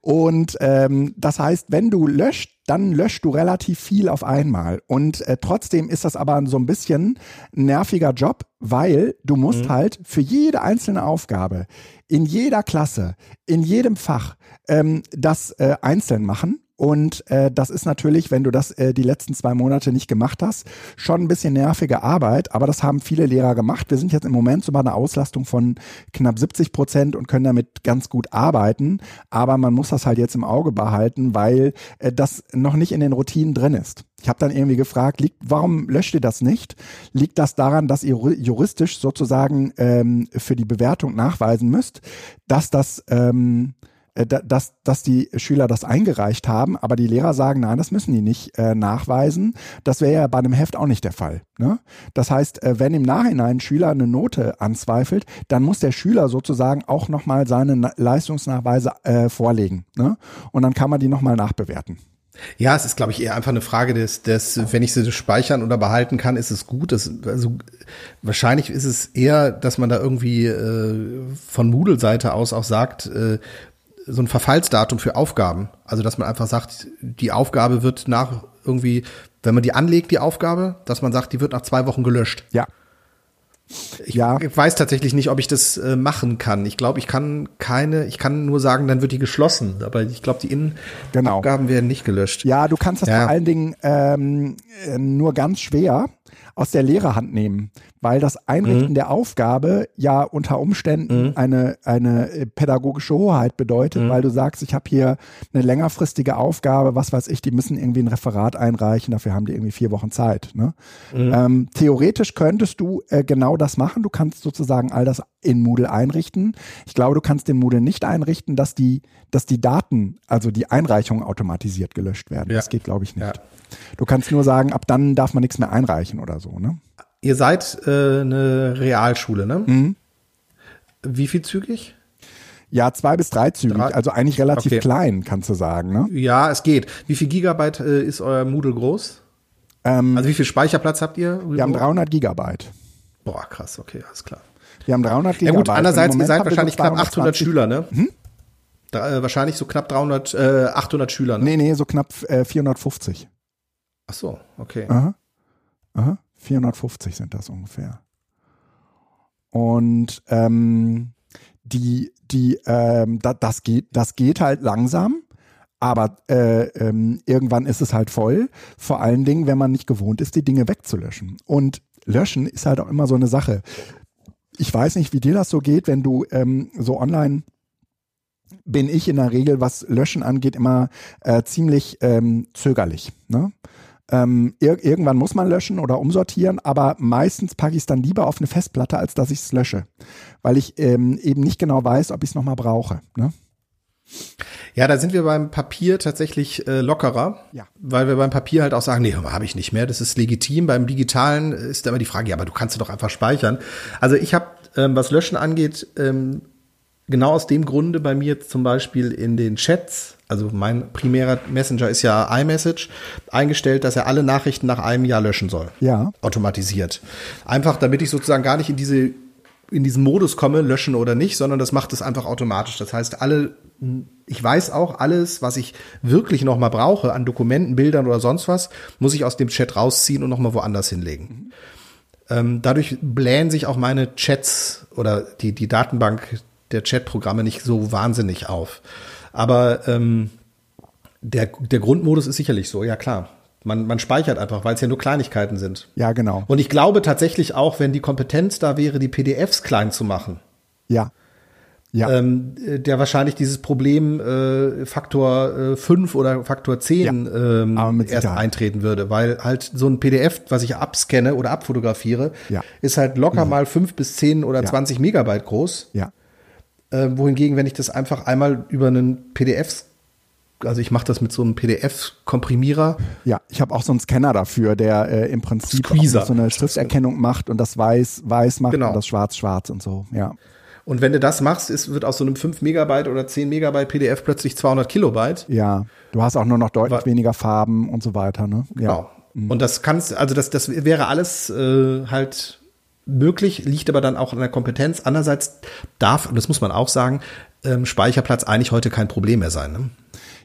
und ähm, das heißt, wenn du löscht, dann löscht du relativ viel auf einmal. Und äh, trotzdem ist das aber so ein bisschen ein nerviger Job, weil du musst mhm. halt für jede einzelne Aufgabe in jeder Klasse, in jedem Fach ähm, das äh, einzeln machen und äh, das ist natürlich, wenn du das äh, die letzten zwei Monate nicht gemacht hast, schon ein bisschen nervige Arbeit. Aber das haben viele Lehrer gemacht. Wir sind jetzt im Moment so bei einer Auslastung von knapp 70 Prozent und können damit ganz gut arbeiten. Aber man muss das halt jetzt im Auge behalten, weil äh, das noch nicht in den Routinen drin ist. Ich habe dann irgendwie gefragt, liegt, warum löscht ihr das nicht? Liegt das daran, dass ihr juristisch sozusagen ähm, für die Bewertung nachweisen müsst, dass das ähm, äh, dass, dass die Schüler das eingereicht haben, aber die Lehrer sagen, nein, das müssen die nicht äh, nachweisen. Das wäre ja bei einem Heft auch nicht der Fall. Ne? Das heißt, äh, wenn im Nachhinein ein Schüler eine Note anzweifelt, dann muss der Schüler sozusagen auch nochmal seine Leistungsnachweise äh, vorlegen. Ne? Und dann kann man die nochmal nachbewerten. Ja, es ist, glaube ich, eher einfach eine Frage des, des, wenn ich sie speichern oder behalten kann, ist es gut. Das, also wahrscheinlich ist es eher, dass man da irgendwie äh, von Moodle-Seite aus auch sagt, äh, so ein Verfallsdatum für Aufgaben. Also, dass man einfach sagt, die Aufgabe wird nach irgendwie, wenn man die anlegt, die Aufgabe, dass man sagt, die wird nach zwei Wochen gelöscht. Ja. Ich ja. weiß tatsächlich nicht, ob ich das äh, machen kann. Ich glaube, ich kann keine, ich kann nur sagen, dann wird die geschlossen. Aber ich glaube, die Innenaufgaben genau. werden nicht gelöscht. Ja, du kannst das ja. vor allen Dingen ähm, äh, nur ganz schwer aus der Lehrerhand nehmen, weil das Einrichten mhm. der Aufgabe ja unter Umständen mhm. eine, eine äh, pädagogische Hoheit bedeutet, mhm. weil du sagst, ich habe hier eine längerfristige Aufgabe, was weiß ich, die müssen irgendwie ein Referat einreichen, dafür haben die irgendwie vier Wochen Zeit. Ne? Mhm. Ähm, theoretisch könntest du äh, genau das machen, du kannst sozusagen all das in Moodle einrichten. Ich glaube, du kannst in Moodle nicht einrichten, dass die, dass die Daten, also die Einreichungen automatisiert gelöscht werden. Ja. Das geht, glaube ich, nicht. Ja. Du kannst nur sagen, ab dann darf man nichts mehr einreichen oder so, ne? Ihr seid äh, eine Realschule, ne? Mhm. Wie viel zügig? Ja, zwei bis drei zügig, drei? also eigentlich relativ okay. klein, kannst du sagen, ne? Ja, es geht. Wie viel Gigabyte äh, ist euer Moodle groß? Ähm, also wie viel Speicherplatz habt ihr? Wir haben 300 Gigabyte. Boah, krass, okay, alles klar. Wir haben 300 Gigabyte. Ja gut, andererseits, ihr seid wahrscheinlich knapp 800 Schüler, ne? Hm? Da, äh, wahrscheinlich so knapp 300, äh, 800 Schüler, ne? Nee, nee, so knapp äh, 450. Ach so, okay. Aha. Aha. 450 sind das ungefähr. Und ähm, die, die, ähm, da, das geht, das geht halt langsam, aber äh, ähm, irgendwann ist es halt voll. Vor allen Dingen, wenn man nicht gewohnt ist, die Dinge wegzulöschen. Und löschen ist halt auch immer so eine Sache. Ich weiß nicht, wie dir das so geht, wenn du ähm, so online bin ich in der Regel, was Löschen angeht, immer äh, ziemlich ähm, zögerlich. Ne? Ähm, ir irgendwann muss man löschen oder umsortieren, aber meistens packe ich es dann lieber auf eine Festplatte, als dass ich es lösche, weil ich ähm, eben nicht genau weiß, ob ich es nochmal brauche. Ne? Ja, da sind wir beim Papier tatsächlich äh, lockerer, ja. weil wir beim Papier halt auch sagen, nee, habe ich nicht mehr, das ist legitim. Beim Digitalen ist immer die Frage, ja, aber du kannst doch einfach speichern. Also ich habe, ähm, was Löschen angeht, ähm, genau aus dem Grunde bei mir zum Beispiel in den Chats, also mein primärer Messenger ist ja iMessage, eingestellt, dass er alle Nachrichten nach einem Jahr löschen soll. Ja. Automatisiert. Einfach, damit ich sozusagen gar nicht in diese in diesen Modus komme, löschen oder nicht, sondern das macht es einfach automatisch. Das heißt, alle, ich weiß auch alles, was ich wirklich noch mal brauche an Dokumenten, Bildern oder sonst was, muss ich aus dem Chat rausziehen und noch mal woanders hinlegen. Ähm, dadurch blähen sich auch meine Chats oder die, die Datenbank der Chatprogramme nicht so wahnsinnig auf. Aber ähm, der, der Grundmodus ist sicherlich so, ja klar. Man, man speichert einfach, weil es ja nur Kleinigkeiten sind. Ja, genau. Und ich glaube tatsächlich auch, wenn die Kompetenz da wäre, die PDFs klein zu machen. Ja. Ja. Ähm, der wahrscheinlich dieses Problem äh, Faktor äh, 5 oder Faktor 10 ja, ähm, erst eintreten würde, weil halt so ein PDF, was ich abscanne oder abfotografiere, ja. ist halt locker mhm. mal 5 bis 10 oder ja. 20 Megabyte groß. Ja. Äh, wohingegen, wenn ich das einfach einmal über einen PDF, also ich mache das mit so einem PDF-Komprimierer. Ja, ich habe auch so einen Scanner dafür, der äh, im Prinzip so eine Schrifterkennung macht und das weiß weiß macht genau. und das schwarz schwarz und so. Ja. Und wenn du das machst, ist, wird aus so einem 5 Megabyte oder 10 Megabyte PDF plötzlich 200 Kilobyte. Ja, du hast auch nur noch deutlich War, weniger Farben und so weiter, ne? Ja. Genau. Mhm. Und das kannst, also das, das wäre alles äh, halt möglich, liegt aber dann auch an der Kompetenz. Andererseits darf, und das muss man auch sagen, ähm, Speicherplatz eigentlich heute kein Problem mehr sein. Ne?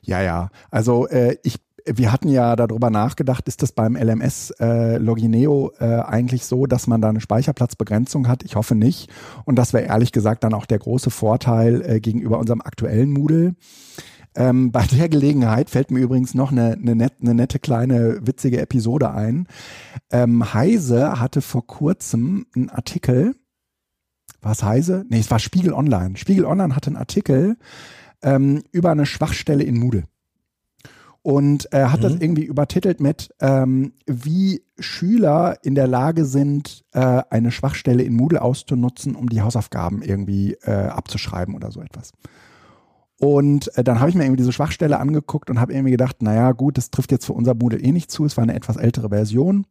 Ja, ja. Also äh, ich wir hatten ja darüber nachgedacht, ist das beim LMS äh, Logineo äh, eigentlich so, dass man da eine Speicherplatzbegrenzung hat? Ich hoffe nicht. Und das wäre ehrlich gesagt dann auch der große Vorteil äh, gegenüber unserem aktuellen Moodle. Ähm, bei der Gelegenheit fällt mir übrigens noch eine, eine, net, eine nette kleine witzige Episode ein. Ähm, Heise hatte vor kurzem einen Artikel. War es Heise? Nee, es war Spiegel Online. Spiegel Online hatte einen Artikel ähm, über eine Schwachstelle in Moodle. Und er hat mhm. das irgendwie übertitelt mit, ähm, wie Schüler in der Lage sind, äh, eine Schwachstelle in Moodle auszunutzen, um die Hausaufgaben irgendwie äh, abzuschreiben oder so etwas. Und äh, dann habe ich mir irgendwie diese Schwachstelle angeguckt und habe irgendwie gedacht, naja, gut, das trifft jetzt für unser Moodle eh nicht zu. Es war eine etwas ältere Version.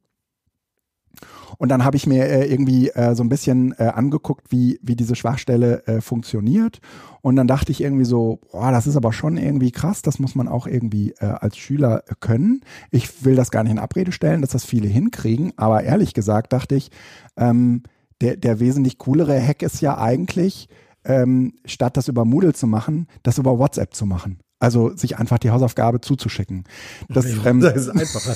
Und dann habe ich mir äh, irgendwie äh, so ein bisschen äh, angeguckt, wie, wie diese Schwachstelle äh, funktioniert. Und dann dachte ich irgendwie so, boah, das ist aber schon irgendwie krass, das muss man auch irgendwie äh, als Schüler äh, können. Ich will das gar nicht in Abrede stellen, dass das viele hinkriegen, aber ehrlich gesagt dachte ich, ähm, der, der wesentlich coolere Hack ist ja eigentlich, ähm, statt das über Moodle zu machen, das über WhatsApp zu machen. Also sich einfach die Hausaufgabe zuzuschicken. Das, ähm, das ist einfacher.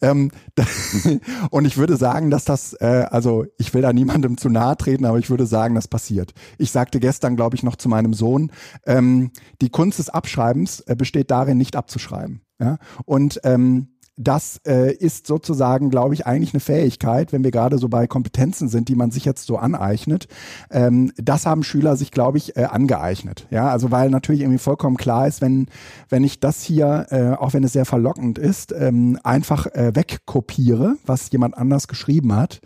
ähm, und ich würde sagen, dass das, äh, also ich will da niemandem zu nahe treten, aber ich würde sagen, das passiert. Ich sagte gestern, glaube ich, noch zu meinem Sohn, ähm, die Kunst des Abschreibens äh, besteht darin, nicht abzuschreiben. Ja? Und ähm, das äh, ist sozusagen, glaube ich, eigentlich eine Fähigkeit, wenn wir gerade so bei Kompetenzen sind, die man sich jetzt so aneignet. Ähm, das haben Schüler sich, glaube ich, äh, angeeignet. Ja, also weil natürlich irgendwie vollkommen klar ist, wenn wenn ich das hier, äh, auch wenn es sehr verlockend ist, ähm, einfach äh, wegkopiere, was jemand anders geschrieben hat,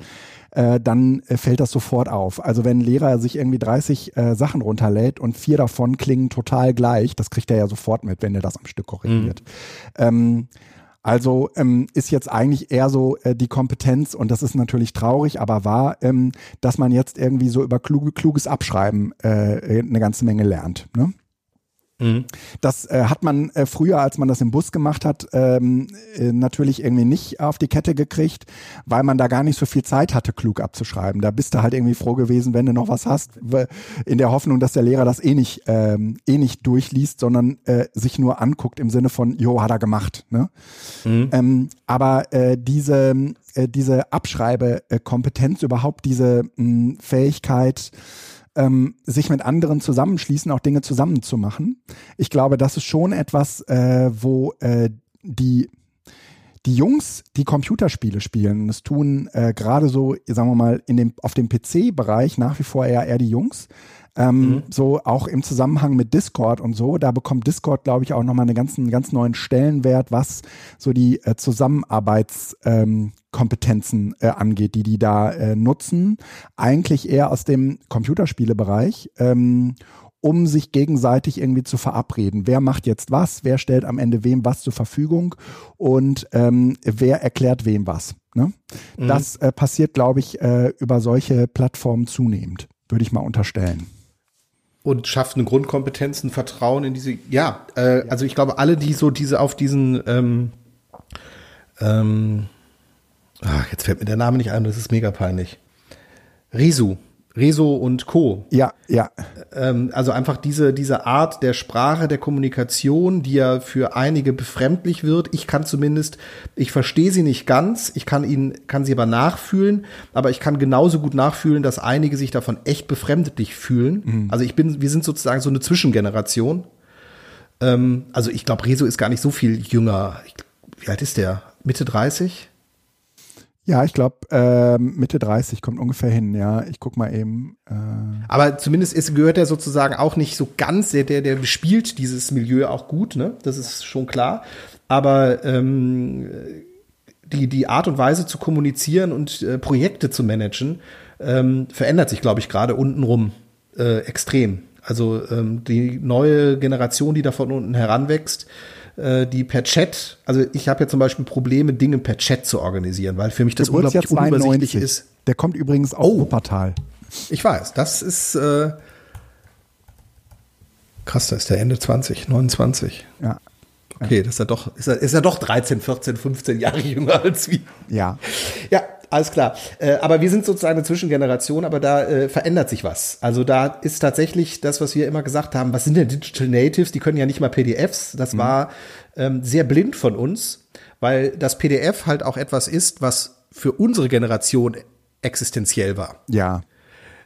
äh, dann äh, fällt das sofort auf. Also wenn ein Lehrer sich irgendwie 30 äh, Sachen runterlädt und vier davon klingen total gleich, das kriegt er ja sofort mit, wenn er das am Stück korrigiert. Mhm. Ähm, also ähm, ist jetzt eigentlich eher so äh, die Kompetenz, und das ist natürlich traurig, aber wahr, ähm, dass man jetzt irgendwie so über kluge, kluges Abschreiben äh, eine ganze Menge lernt. Ne? Mhm. Das äh, hat man äh, früher, als man das im Bus gemacht hat, ähm, äh, natürlich irgendwie nicht auf die Kette gekriegt, weil man da gar nicht so viel Zeit hatte, klug abzuschreiben. Da bist du halt irgendwie froh gewesen, wenn du noch was hast, in der Hoffnung, dass der Lehrer das eh nicht, ähm, eh nicht durchliest, sondern äh, sich nur anguckt im Sinne von, jo, hat er gemacht. Ne? Mhm. Ähm, aber äh, diese, äh, diese Abschreibekompetenz, überhaupt diese mh, Fähigkeit, ähm, sich mit anderen zusammenschließen, auch Dinge zusammenzumachen. Ich glaube, das ist schon etwas, äh, wo äh, die die Jungs, die Computerspiele spielen, das tun äh, gerade so, sagen wir mal, in dem, auf dem PC-Bereich nach wie vor eher, eher die Jungs. Ähm, mhm. So auch im Zusammenhang mit Discord und so, da bekommt Discord, glaube ich, auch nochmal einen ganz, einen ganz neuen Stellenwert, was so die äh, Zusammenarbeitskompetenzen ähm, äh, angeht, die die da äh, nutzen. Eigentlich eher aus dem Computerspielebereich. Ähm, um sich gegenseitig irgendwie zu verabreden. Wer macht jetzt was? Wer stellt am Ende wem was zur Verfügung? Und ähm, wer erklärt wem was? Ne? Mhm. Das äh, passiert, glaube ich, äh, über solche Plattformen zunehmend, würde ich mal unterstellen und schafft eine Grundkompetenz, ein Vertrauen in diese. Ja, äh, also ich glaube, alle, die so diese auf diesen ähm, ähm, ach, jetzt fällt mir der Name nicht ein, das ist mega peinlich. Risu, Rezo und Co. Ja, ja. Ähm, also einfach diese, diese Art der Sprache, der Kommunikation, die ja für einige befremdlich wird. Ich kann zumindest, ich verstehe sie nicht ganz, ich kann ihn, kann sie aber nachfühlen, aber ich kann genauso gut nachfühlen, dass einige sich davon echt befremdlich fühlen. Mhm. Also ich bin, wir sind sozusagen so eine Zwischengeneration. Ähm, also ich glaube, Rezo ist gar nicht so viel jünger. Wie alt ist der? Mitte 30? Ja, ich glaube, äh, Mitte 30 kommt ungefähr hin, ja. Ich guck mal eben. Äh. Aber zumindest ist, gehört er sozusagen auch nicht so ganz, der, der, der bespielt dieses Milieu auch gut, ne? Das ist schon klar. Aber ähm, die, die Art und Weise zu kommunizieren und äh, Projekte zu managen, ähm, verändert sich, glaube ich, gerade untenrum äh, extrem. Also ähm, die neue Generation, die da von unten heranwächst, äh, die per Chat, also ich habe ja zum Beispiel Probleme, Dinge per Chat zu organisieren, weil für mich das unglaublich unübersichtlich ist. Der kommt übrigens aus oh, Wuppertal. Ich weiß, das ist äh, krass, da ist der Ende 20, 29. Ja. Okay, das ist ja doch, ist er, ist er doch 13, 14, 15 Jahre jünger als wir. Ja. Ja, alles klar. Äh, aber wir sind sozusagen eine Zwischengeneration, aber da äh, verändert sich was. Also da ist tatsächlich das, was wir immer gesagt haben, was sind denn Digital Natives? Die können ja nicht mal PDFs. Das mhm. war ähm, sehr blind von uns, weil das PDF halt auch etwas ist, was für unsere Generation existenziell war. Ja.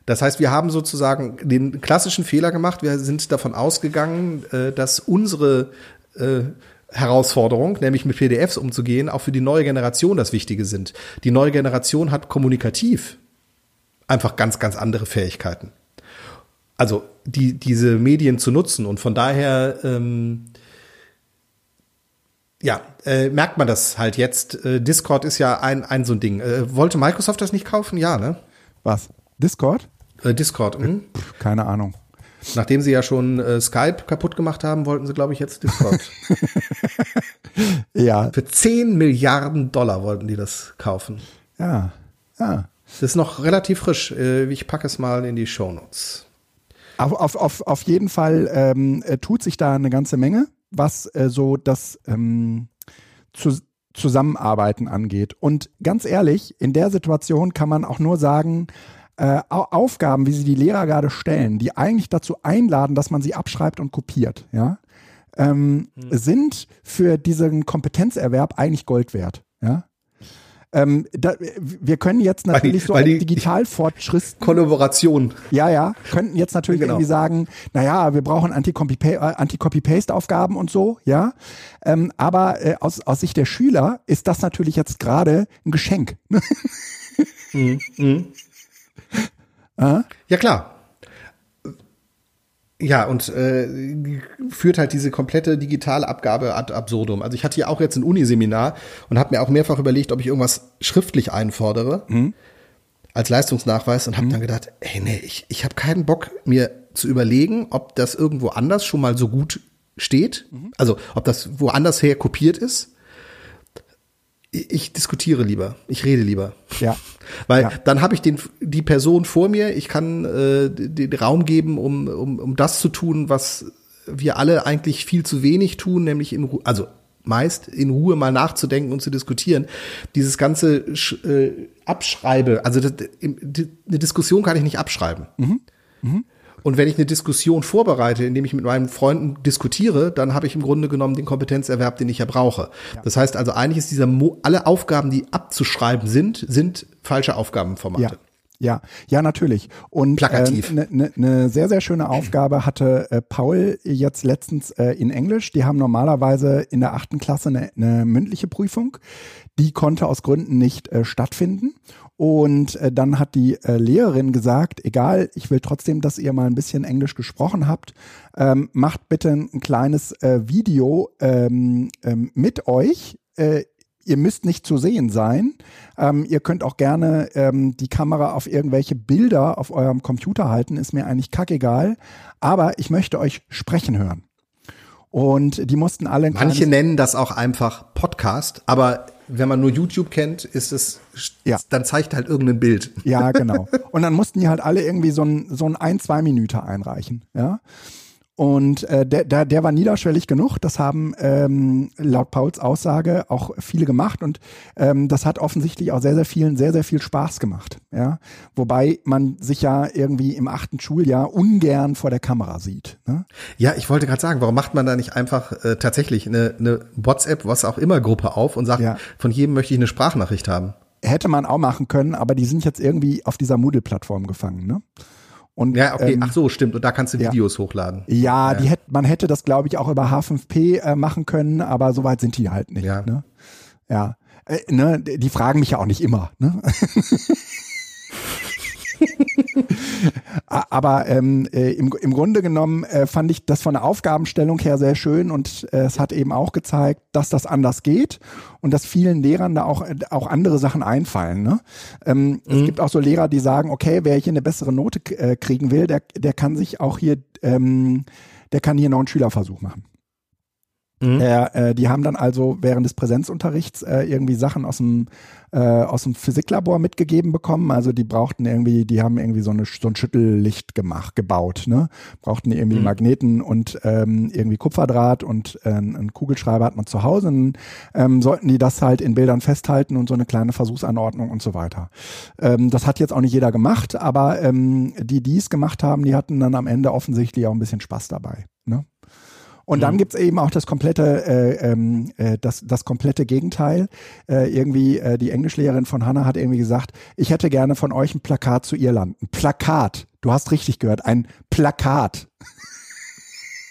Das heißt, wir haben sozusagen den klassischen Fehler gemacht. Wir sind davon ausgegangen, äh, dass unsere äh, Herausforderung, nämlich mit PDFs umzugehen, auch für die neue Generation das Wichtige sind. Die neue Generation hat kommunikativ einfach ganz, ganz andere Fähigkeiten. Also die, diese Medien zu nutzen und von daher ähm, ja, äh, merkt man das halt jetzt. Äh, Discord ist ja ein, ein so ein Ding. Äh, wollte Microsoft das nicht kaufen? Ja, ne? Was? Discord? Äh, Discord, mh. Keine Ahnung. Nachdem sie ja schon äh, Skype kaputt gemacht haben, wollten sie, glaube ich, jetzt Discord. ja. Für 10 Milliarden Dollar wollten die das kaufen. Ja, ja. Das ist noch relativ frisch. Äh, ich packe es mal in die Shownotes. Auf, auf, auf, auf jeden Fall ähm, äh, tut sich da eine ganze Menge, was äh, so das ähm, zu, Zusammenarbeiten angeht. Und ganz ehrlich, in der Situation kann man auch nur sagen, äh, Aufgaben, wie sie die Lehrer gerade stellen, die eigentlich dazu einladen, dass man sie abschreibt und kopiert, ja, ähm, hm. sind für diesen Kompetenzerwerb eigentlich Gold wert, ja. Ähm, da, wir können jetzt natürlich weil die, so Digitalfortschritt. Kollaboration. Ja, ja. Könnten jetzt natürlich genau. irgendwie sagen, naja, wir brauchen Anti-Copy-Paste-Aufgaben und so, ja. Ähm, aber äh, aus, aus Sicht der Schüler ist das natürlich jetzt gerade ein Geschenk. mhm. Mhm. Ja, klar. Ja, und äh, führt halt diese komplette digitale Abgabe ad absurdum. Also ich hatte ja auch jetzt ein Uniseminar und habe mir auch mehrfach überlegt, ob ich irgendwas schriftlich einfordere mhm. als Leistungsnachweis und habe mhm. dann gedacht, ey, nee, ich, ich habe keinen Bock, mir zu überlegen, ob das irgendwo anders schon mal so gut steht. Mhm. Also ob das woanders her kopiert ist ich diskutiere lieber, ich rede lieber. Ja. Weil ja. dann habe ich den, die Person vor mir, ich kann äh, den Raum geben, um, um, um das zu tun, was wir alle eigentlich viel zu wenig tun, nämlich in Ruhe, also meist in Ruhe mal nachzudenken und zu diskutieren. Dieses ganze äh, Abschreibe, also das, eine Diskussion kann ich nicht abschreiben. Mhm. Mhm. Und wenn ich eine Diskussion vorbereite, indem ich mit meinen Freunden diskutiere, dann habe ich im Grunde genommen den Kompetenzerwerb, den ich ja brauche. Ja. Das heißt also, eigentlich ist dieser Mo alle Aufgaben, die abzuschreiben sind, sind falsche Aufgabenformate. Ja. Ja, ja, natürlich. Und plakativ. Eine äh, ne, ne sehr, sehr schöne Aufgabe hatte äh, Paul jetzt letztens äh, in Englisch. Die haben normalerweise in der achten Klasse eine, eine mündliche Prüfung. Die konnte aus Gründen nicht äh, stattfinden. Und äh, dann hat die äh, Lehrerin gesagt, egal, ich will trotzdem, dass ihr mal ein bisschen Englisch gesprochen habt. Ähm, macht bitte ein kleines äh, Video ähm, ähm, mit euch. Ihr müsst nicht zu sehen sein. Ähm, ihr könnt auch gerne ähm, die Kamera auf irgendwelche Bilder auf eurem Computer halten, ist mir eigentlich kackegal. Aber ich möchte euch sprechen hören. Und die mussten alle. Manche nennen das auch einfach Podcast, aber wenn man nur YouTube kennt, ist es, ja. dann zeigt halt irgendein Bild. Ja, genau. Und dann mussten die halt alle irgendwie so ein, so ein ein, zwei Minuten einreichen, ja. Und äh, der, der, der war niederschwellig genug. Das haben ähm, laut Pauls Aussage auch viele gemacht und ähm, das hat offensichtlich auch sehr, sehr vielen sehr, sehr viel Spaß gemacht. Ja? Wobei man sich ja irgendwie im achten Schuljahr ungern vor der Kamera sieht. Ne? Ja, ich wollte gerade sagen, warum macht man da nicht einfach äh, tatsächlich eine, eine WhatsApp, was auch immer Gruppe auf und sagt, ja. von jedem möchte ich eine Sprachnachricht haben? Hätte man auch machen können, aber die sind jetzt irgendwie auf dieser Moodle-Plattform gefangen. Ne? Und, ja, okay, ähm, ach so, stimmt. Und da kannst du Videos ja. hochladen. Ja, ja, die hätte, man hätte das, glaube ich, auch über H5P äh, machen können, aber soweit sind die halt nicht. Ja. Ne? Ja. Äh, ne, die fragen mich ja auch nicht immer. Ne? Aber ähm, äh, im, im Grunde genommen äh, fand ich das von der Aufgabenstellung her sehr schön und äh, es hat eben auch gezeigt, dass das anders geht und dass vielen Lehrern da auch, auch andere Sachen einfallen. Ne? Ähm, mhm. Es gibt auch so Lehrer, die sagen, okay, wer hier eine bessere Note äh, kriegen will, der, der kann sich auch hier, ähm, der kann hier noch einen Schülerversuch machen. Mhm. Äh, die haben dann also während des Präsenzunterrichts äh, irgendwie Sachen aus dem äh, aus dem Physiklabor mitgegeben bekommen. Also die brauchten irgendwie, die haben irgendwie so, eine, so ein Schüttellicht gemacht, gebaut, ne? Brauchten irgendwie mhm. Magneten und ähm, irgendwie Kupferdraht und äh, einen Kugelschreiber hat man zu Hause. Und, ähm, sollten die das halt in Bildern festhalten und so eine kleine Versuchsanordnung und so weiter. Ähm, das hat jetzt auch nicht jeder gemacht, aber ähm, die, die es gemacht haben, die hatten dann am Ende offensichtlich auch ein bisschen Spaß dabei. Und dann mhm. gibt's eben auch das komplette, äh, ähm, äh, das, das komplette Gegenteil. Äh, irgendwie, äh, die Englischlehrerin von Hannah hat irgendwie gesagt, ich hätte gerne von euch ein Plakat zu Irland. Ein Plakat. Du hast richtig gehört, ein Plakat.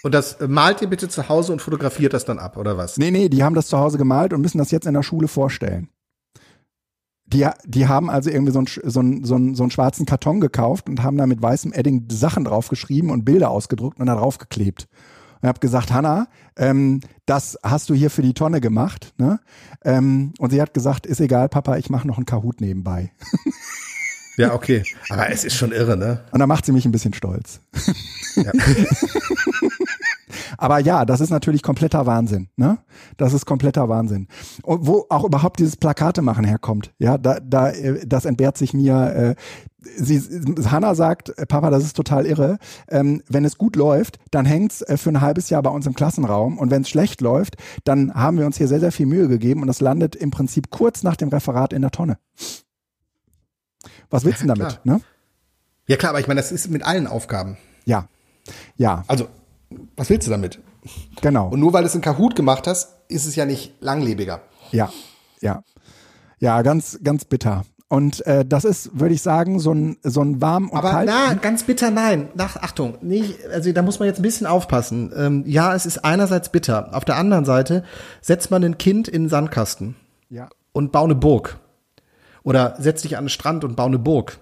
Und das äh, malt ihr bitte zu Hause und fotografiert das dann ab, oder was? Nee, nee, die haben das zu Hause gemalt und müssen das jetzt in der Schule vorstellen. Die, die haben also irgendwie so einen, so, einen, so, einen, so einen schwarzen Karton gekauft und haben da mit weißem Edding Sachen draufgeschrieben und Bilder ausgedruckt und da draufgeklebt und habe gesagt, Hanna, ähm, das hast du hier für die Tonne gemacht. Ne? Ähm, und sie hat gesagt, ist egal, Papa, ich mache noch einen Kahut nebenbei. Ja, okay. Aber es ist schon irre, ne? Und da macht sie mich ein bisschen stolz. Ja. Aber ja, das ist natürlich kompletter Wahnsinn. Ne? Das ist kompletter Wahnsinn. Und wo auch überhaupt dieses Plakate machen herkommt. Ja, da, da, äh, das entbehrt sich mir. Äh, sie, Hanna sagt, äh, Papa, das ist total irre. Ähm, wenn es gut läuft, dann hängt's äh, für ein halbes Jahr bei uns im Klassenraum. Und wenn es schlecht läuft, dann haben wir uns hier sehr, sehr viel Mühe gegeben und das landet im Prinzip kurz nach dem Referat in der Tonne. Was willst du ja, damit? Ne? Ja klar, aber ich meine, das ist mit allen Aufgaben. Ja. Ja. Also, was willst du damit? Genau. Und nur weil du es in Kahoot gemacht hast, ist es ja nicht langlebiger. Ja, ja. Ja, ganz, ganz bitter. Und äh, das ist, würde ich sagen, so ein, so ein warm und Aber kalt. na, ganz bitter nein. Nach, Achtung, nicht, also da muss man jetzt ein bisschen aufpassen. Ähm, ja, es ist einerseits bitter. Auf der anderen Seite setzt man ein Kind in einen Sandkasten Ja. und bau eine Burg. Oder setz dich an den Strand und bau eine Burg.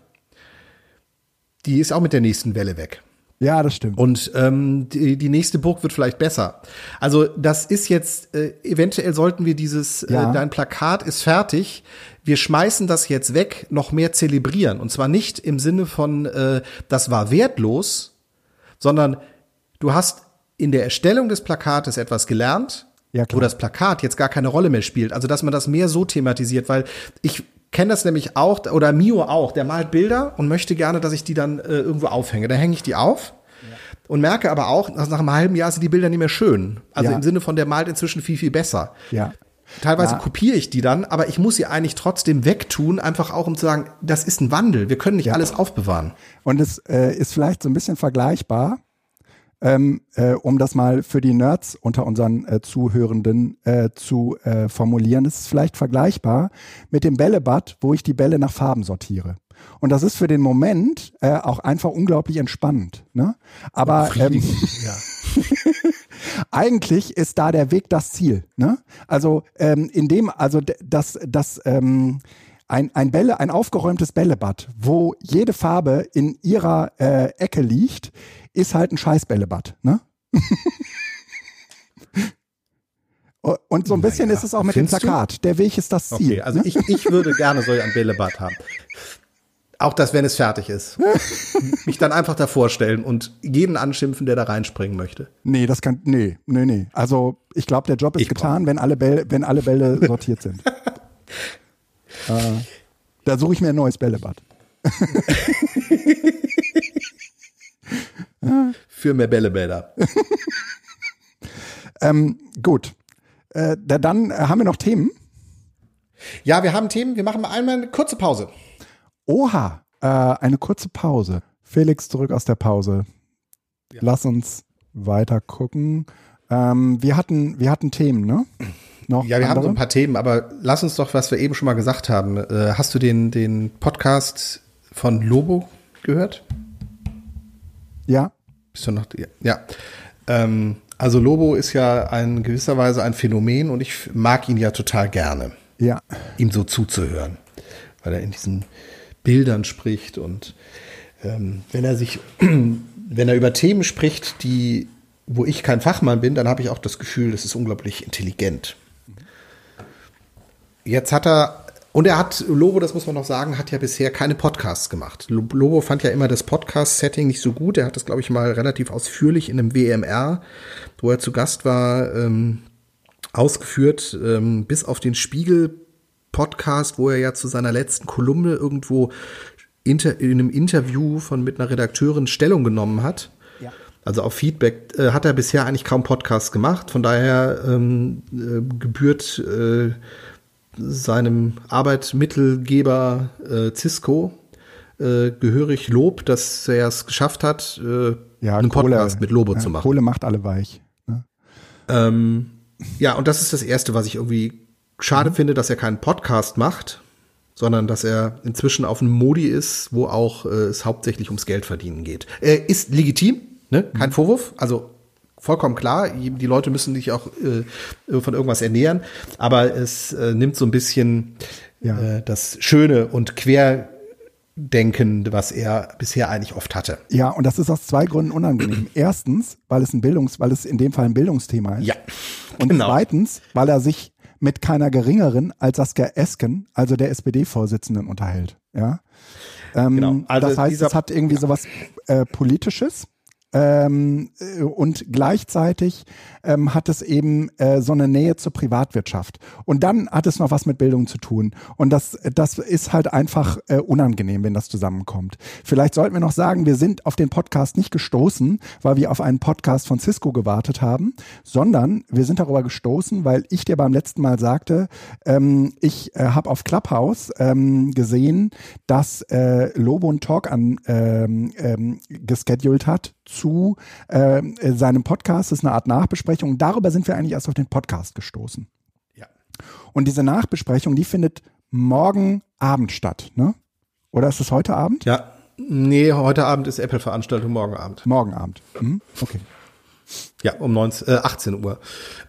Die ist auch mit der nächsten Welle weg. Ja, das stimmt. Und ähm, die, die nächste Burg wird vielleicht besser. Also das ist jetzt, äh, eventuell sollten wir dieses, Ja. äh, dein Plakat ist fertig, wir schmeißen das jetzt weg, noch mehr zelebrieren. Und zwar nicht im Sinne von, äh, das war wertlos, sondern du hast in der Erstellung des Plakates etwas gelernt, Ja, klar. wo das Plakat jetzt gar keine Rolle mehr spielt. Also dass man das mehr so thematisiert, weil ich kenne das nämlich auch, oder Mio auch, der malt Bilder und möchte gerne, dass ich die dann äh, irgendwo aufhänge. Da hänge ich die auf und merke aber auch, dass nach einem halben Jahr sind die Bilder nicht mehr schön. Also Ja. im Sinne von, der malt inzwischen viel, viel besser. ja. Teilweise Ja. kopiere ich die dann, aber ich muss sie eigentlich trotzdem wegtun, einfach auch um zu sagen, das ist ein Wandel. Wir können nicht Ja. alles aufbewahren. Und es äh, ist vielleicht so ein bisschen vergleichbar, ähm, äh, um das mal für die Nerds unter unseren äh, Zuhörenden äh, zu äh, formulieren. Es ist vielleicht vergleichbar mit dem Bällebad, wo ich die Bälle nach Farben sortiere. Und das ist für den Moment äh, auch einfach unglaublich entspannend. Ne? Aber ähm, ja. eigentlich ist da der Weg das Ziel. Ne? Also ähm, in dem, also das, das ähm, ein, ein Bälle, ein aufgeräumtes Bällebad, wo jede Farbe in ihrer äh, Ecke liegt, ist halt ein Scheißbällebad. Ne? Und so ein bisschen Naja, ist es auch mit dem findest du? Plakat. Der Weg ist das Ziel. Okay, also ich, ich würde gerne so ein Bällebad haben. Auch das, wenn es fertig ist. Mich dann einfach davor stellen und jeden anschimpfen, der da reinspringen möchte. Nee, das kann, nee, nee, nee. Also ich glaube, der Job ist Ich getan, wenn alle Bälle, wenn alle Bälle sortiert sind. äh, da suche ich mir ein neues Bällebad. Für mehr Bällebäder. Ähm, gut. Äh, da, dann äh, haben wir noch Themen. Ja, wir haben Themen. Wir machen mal einmal eine kurze Pause. Oha, äh, eine kurze Pause. Felix zurück aus der Pause. Lass uns weiter gucken. Ähm, wir hatten, wir hatten Themen, ne? Noch Ja, wir haben so andere? ein paar Themen, aber lass uns doch, was wir eben schon mal gesagt haben. Äh, hast du den, den Podcast von Lobo gehört? Ja, Bist du noch? Ja. ja. Ähm, also Lobo ist ja in gewisser Weise ein Phänomen und ich mag ihn ja total gerne, ja, ihm so zuzuhören, weil er in diesen Bildern spricht und ähm, wenn er sich, wenn er über Themen spricht, die, wo ich kein Fachmann bin, dann habe ich auch das Gefühl, das ist unglaublich intelligent. Jetzt hat er, und er hat, Lobo, das muss man noch sagen, hat ja bisher keine Podcasts gemacht. Lo- Lobo fand ja immer das Podcast-Setting nicht so gut. Er hat das, glaube ich, mal relativ ausführlich in einem WMR, wo er zu Gast war, ähm, ausgeführt, ähm, bis auf den Spiegel-Podcast, wo er ja zu seiner letzten Kolumne irgendwo inter, in einem Interview von mit einer Redakteurin Stellung genommen hat. Ja. Also auf Feedback äh, hat er bisher eigentlich kaum Podcasts gemacht. Von daher ähm, äh, gebührt äh, seinem Arbeitmittelgeber äh, Cisco äh, gehörig Lob, dass er es geschafft hat, äh, ja. einen Kohle- Podcast mit Lobo ja, zu machen. Kohle macht alle weich. Ne? Ähm, ja, und das ist das Erste, was ich irgendwie schade finde, dass er keinen Podcast macht, sondern dass er inzwischen auf einem Modi ist, wo auch äh, es hauptsächlich ums Geld verdienen geht. Er ist legitim, ne? kein Vorwurf, also vollkommen klar, die Leute müssen sich auch äh, von irgendwas ernähren, aber es äh, nimmt so ein bisschen Ja. äh, das Schöne und Querdenken, was er bisher eigentlich oft hatte. Ja, und das ist aus zwei Gründen unangenehm. Erstens, weil es ein Bildungs, weil es in dem Fall ein Bildungsthema ist. Ja, Und genau. zweitens, weil er sich mit keiner geringeren als Saskia Esken, also der SPD-Vorsitzenden, unterhält. Ja. Ähm, Genau. Also das heißt, es hat irgendwie sowas äh, Politisches. Ähm, äh, und gleichzeitig ähm, hat es eben äh, so eine Nähe zur Privatwirtschaft. Und dann hat es noch was mit Bildung zu tun. Und das, das ist halt einfach äh, unangenehm, wenn das zusammenkommt. Vielleicht sollten wir noch sagen, wir sind auf den Podcast nicht gestoßen, weil wir auf einen Podcast von Cisco gewartet haben, sondern wir sind darüber gestoßen, weil ich dir beim letzten Mal sagte, ähm, ich äh, habe auf Clubhouse ähm, gesehen, dass äh, Lobo und Talk an ähm, ähm, gescheduled hat zu äh, seinem Podcast. Das ist eine Art Nachbesprechung. Darüber sind wir eigentlich erst auf den Podcast gestoßen. Ja. Und diese Nachbesprechung, die findet morgen Abend statt, ne? Oder ist es heute Abend? Ja. Nee, heute Abend ist Apple-Veranstaltung, morgen Abend. Morgen Abend. Mhm. Okay. Ja, um 19, äh, 18 Uhr.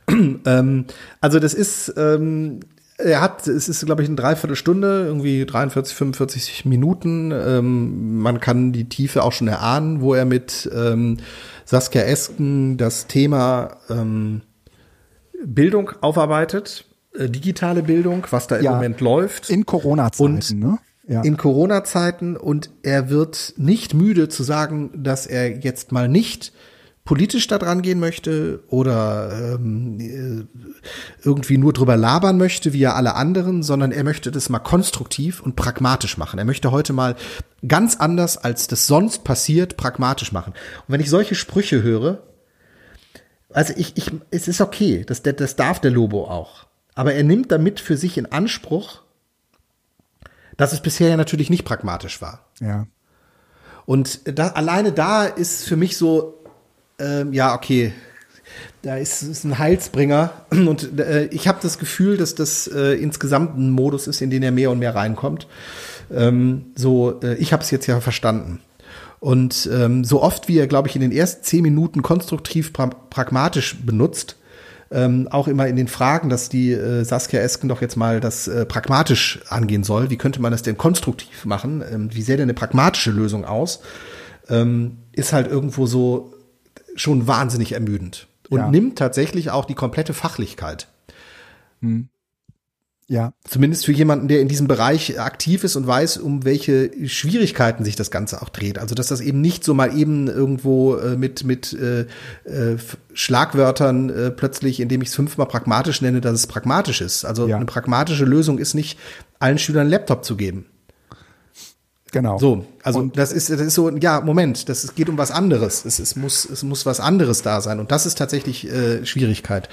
ähm, also das ist, ähm, er hat, es ist, glaube ich, eine Dreiviertelstunde, irgendwie 43, 45 Minuten. Ähm, man kann die Tiefe auch schon erahnen, wo er mit ähm, Saskia Esken das Thema ähm, Bildung aufarbeitet, äh, digitale Bildung, was da im Ja. Moment läuft. In Corona-Zeiten, ne? Ja. in Corona-Zeiten und er wird nicht müde zu sagen, dass er jetzt mal nicht politisch da dran gehen möchte oder ähm, äh, irgendwie nur drüber labern möchte, wie ja alle anderen, sondern er möchte das mal konstruktiv und pragmatisch machen. Er möchte heute mal ganz anders, als das sonst passiert, pragmatisch machen. Und wenn ich solche Sprüche höre, also ich, ich, es ist okay, das, das darf der Lobo auch. Aber er nimmt damit für sich in Anspruch, dass es bisher ja natürlich nicht pragmatisch war. ja. Und da, alleine da ist für mich so, ähm, ja, okay, da ist es ein Heilsbringer. Und äh, ich habe das Gefühl, dass das äh, insgesamt ein Modus ist, in den er mehr und mehr reinkommt. Ähm, so, äh, ich habe es jetzt ja verstanden. Und ähm, so oft wie er, glaube ich, in den ersten zehn Minuten konstruktiv pra pragmatisch benutzt, ähm, auch immer in den Fragen, dass die äh, Saskia Esken doch jetzt mal das äh, pragmatisch angehen soll. Wie könnte man das denn konstruktiv machen? Ähm, wie sähe denn eine pragmatische Lösung aus? Ähm, ist halt irgendwo so schon wahnsinnig ermüdend und Ja. nimmt tatsächlich auch die komplette Fachlichkeit. Ja. Zumindest für jemanden, der in diesem Bereich aktiv ist und weiß, um welche Schwierigkeiten sich das Ganze auch dreht. Also dass das eben nicht so mal eben irgendwo äh, mit mit äh, äh, Schlagwörtern äh, plötzlich, indem ich es fünfmal pragmatisch nenne, dass es pragmatisch ist. Also Ja. eine pragmatische Lösung ist nicht, allen Schülern einen Laptop zu geben. Genau. So, also Und- das ist das ist so, ja Moment, das es geht um was anderes. Es, es muss es muss was anderes da sein und das ist tatsächlich äh, Schwierigkeit.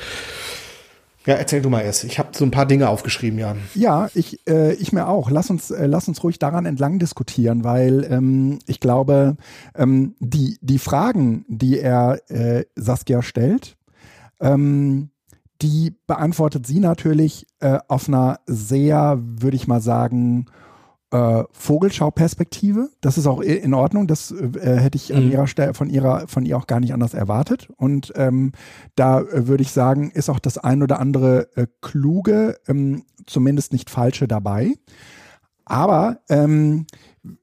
Ja, erzähl du mal erst. Ich habe so ein paar Dinge aufgeschrieben, Jan. Ja, ich, äh, ich mir auch. Lass uns, äh, lass uns ruhig daran entlang diskutieren, weil ähm, ich glaube, ähm, die, die Fragen, die er äh, Saskia stellt, ähm, die beantwortet sie natürlich äh, auf einer sehr, würde ich mal sagen, äh, Vogelschau-Perspektive. Das ist auch in Ordnung. Das äh, hätte ich an Mhm. ihrer Stelle von ihrer von ihr auch gar nicht anders erwartet. Und ähm, da äh, würde ich sagen, ist auch das ein oder andere äh, kluge, ähm, zumindest nicht falsche dabei. Aber ähm,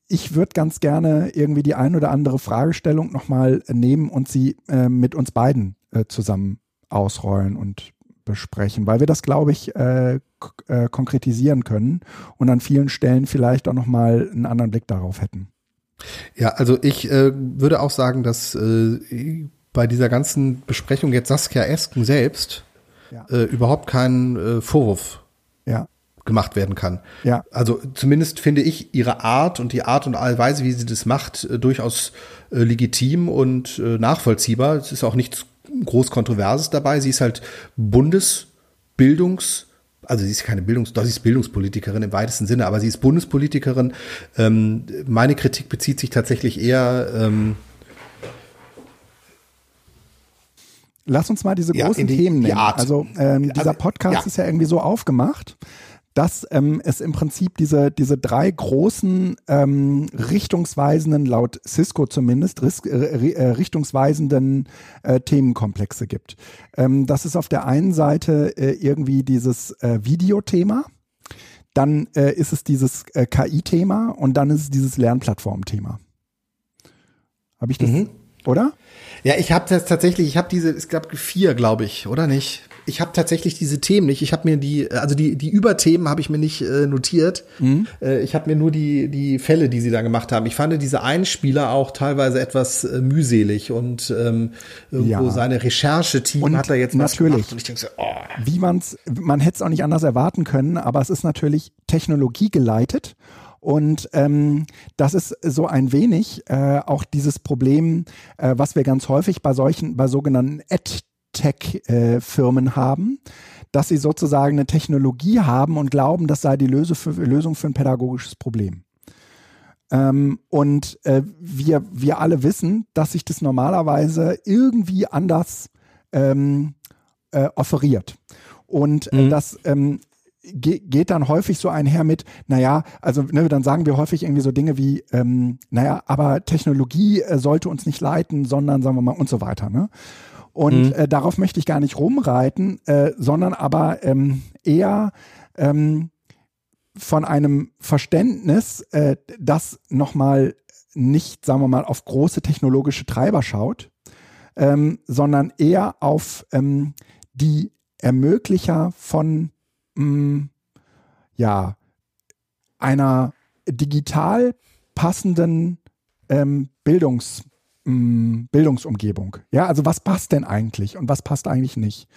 ich würde ganz gerne irgendwie die ein oder andere Fragestellung nochmal nehmen und sie äh, mit uns beiden äh, zusammen ausrollen und besprechen, weil wir das, glaube ich, äh, äh, konkretisieren können und an vielen Stellen vielleicht auch nochmal einen anderen Blick darauf hätten. Ja, also ich äh, würde auch sagen, dass äh, bei dieser ganzen Besprechung jetzt Saskia Esken selbst Ja. äh, überhaupt kein äh, Vorwurf Ja, gemacht werden kann. ja, Also zumindest finde ich ihre Art und die Art und Weise, wie sie das macht, durchaus legitim und nachvollziehbar. Es ist auch nichts groß Kontroverses dabei. Sie ist halt Bundesbildungs, also sie ist keine Bildungs, doch sie ist Bildungspolitikerin im weitesten Sinne, aber sie ist Bundespolitikerin. Ähm, meine Kritik bezieht sich tatsächlich eher ähm, Lass uns mal diese Ja, großen in die- Themen die nennen. Art. Also ähm, dieser Also, Podcast ja. ist ja irgendwie so aufgemacht, dass ähm, es im Prinzip diese, diese drei großen ähm, richtungsweisenden, laut Cisco zumindest, ris- äh, äh, richtungsweisenden äh, Themenkomplexe gibt. Ähm, das ist auf der einen Seite äh, irgendwie dieses äh, Videothema, dann äh, ist es dieses äh, KI-Thema und dann ist es dieses Lernplattform-Thema. Habe ich das, Mhm. oder? Ja, ich habe das tatsächlich, ich habe diese, es gab vier, glaube ich, oder nicht? Ich habe tatsächlich diese Themen nicht. Ich habe mir die, also die, die Überthemen habe ich mir nicht äh, notiert. Mhm. Äh, ich habe mir nur die, die Fälle, die sie da gemacht haben. Ich fand diese Einspieler auch teilweise etwas äh, mühselig und ähm, irgendwo ja. seine Rechercheteam hat da jetzt natürlich. Und ich denke so, oh. Wie man's, man hätte es auch nicht anders erwarten können, aber es ist natürlich technologiegeleitet. Und ähm, das ist so ein wenig äh, auch dieses Problem, äh, was wir ganz häufig bei solchen, bei sogenannten Tech-Firmen haben, dass sie sozusagen eine Technologie haben und glauben, das sei die Lösung für, Lösung für ein pädagogisches Problem. Ähm, und äh, wir, wir alle wissen, dass sich das normalerweise irgendwie anders ähm, äh, offeriert. Und äh, mhm. dass ähm, geht dann häufig so einher mit, naja, also ne, dann sagen wir häufig irgendwie so Dinge wie, ähm, naja, aber Technologie äh, sollte uns nicht leiten, sondern sagen wir mal und so weiter. Ne? Und mhm. äh, darauf möchte ich gar nicht rumreiten, äh, sondern aber ähm, eher ähm, von einem Verständnis, äh, das nochmal nicht, sagen wir mal, auf große technologische Treiber schaut, ähm, sondern eher auf ähm, die Ermöglicher von mh, mm, ja, einer digital passenden ähm, Bildungs, mh, Bildungsumgebung. Ja, also was passt denn eigentlich und was passt eigentlich nicht?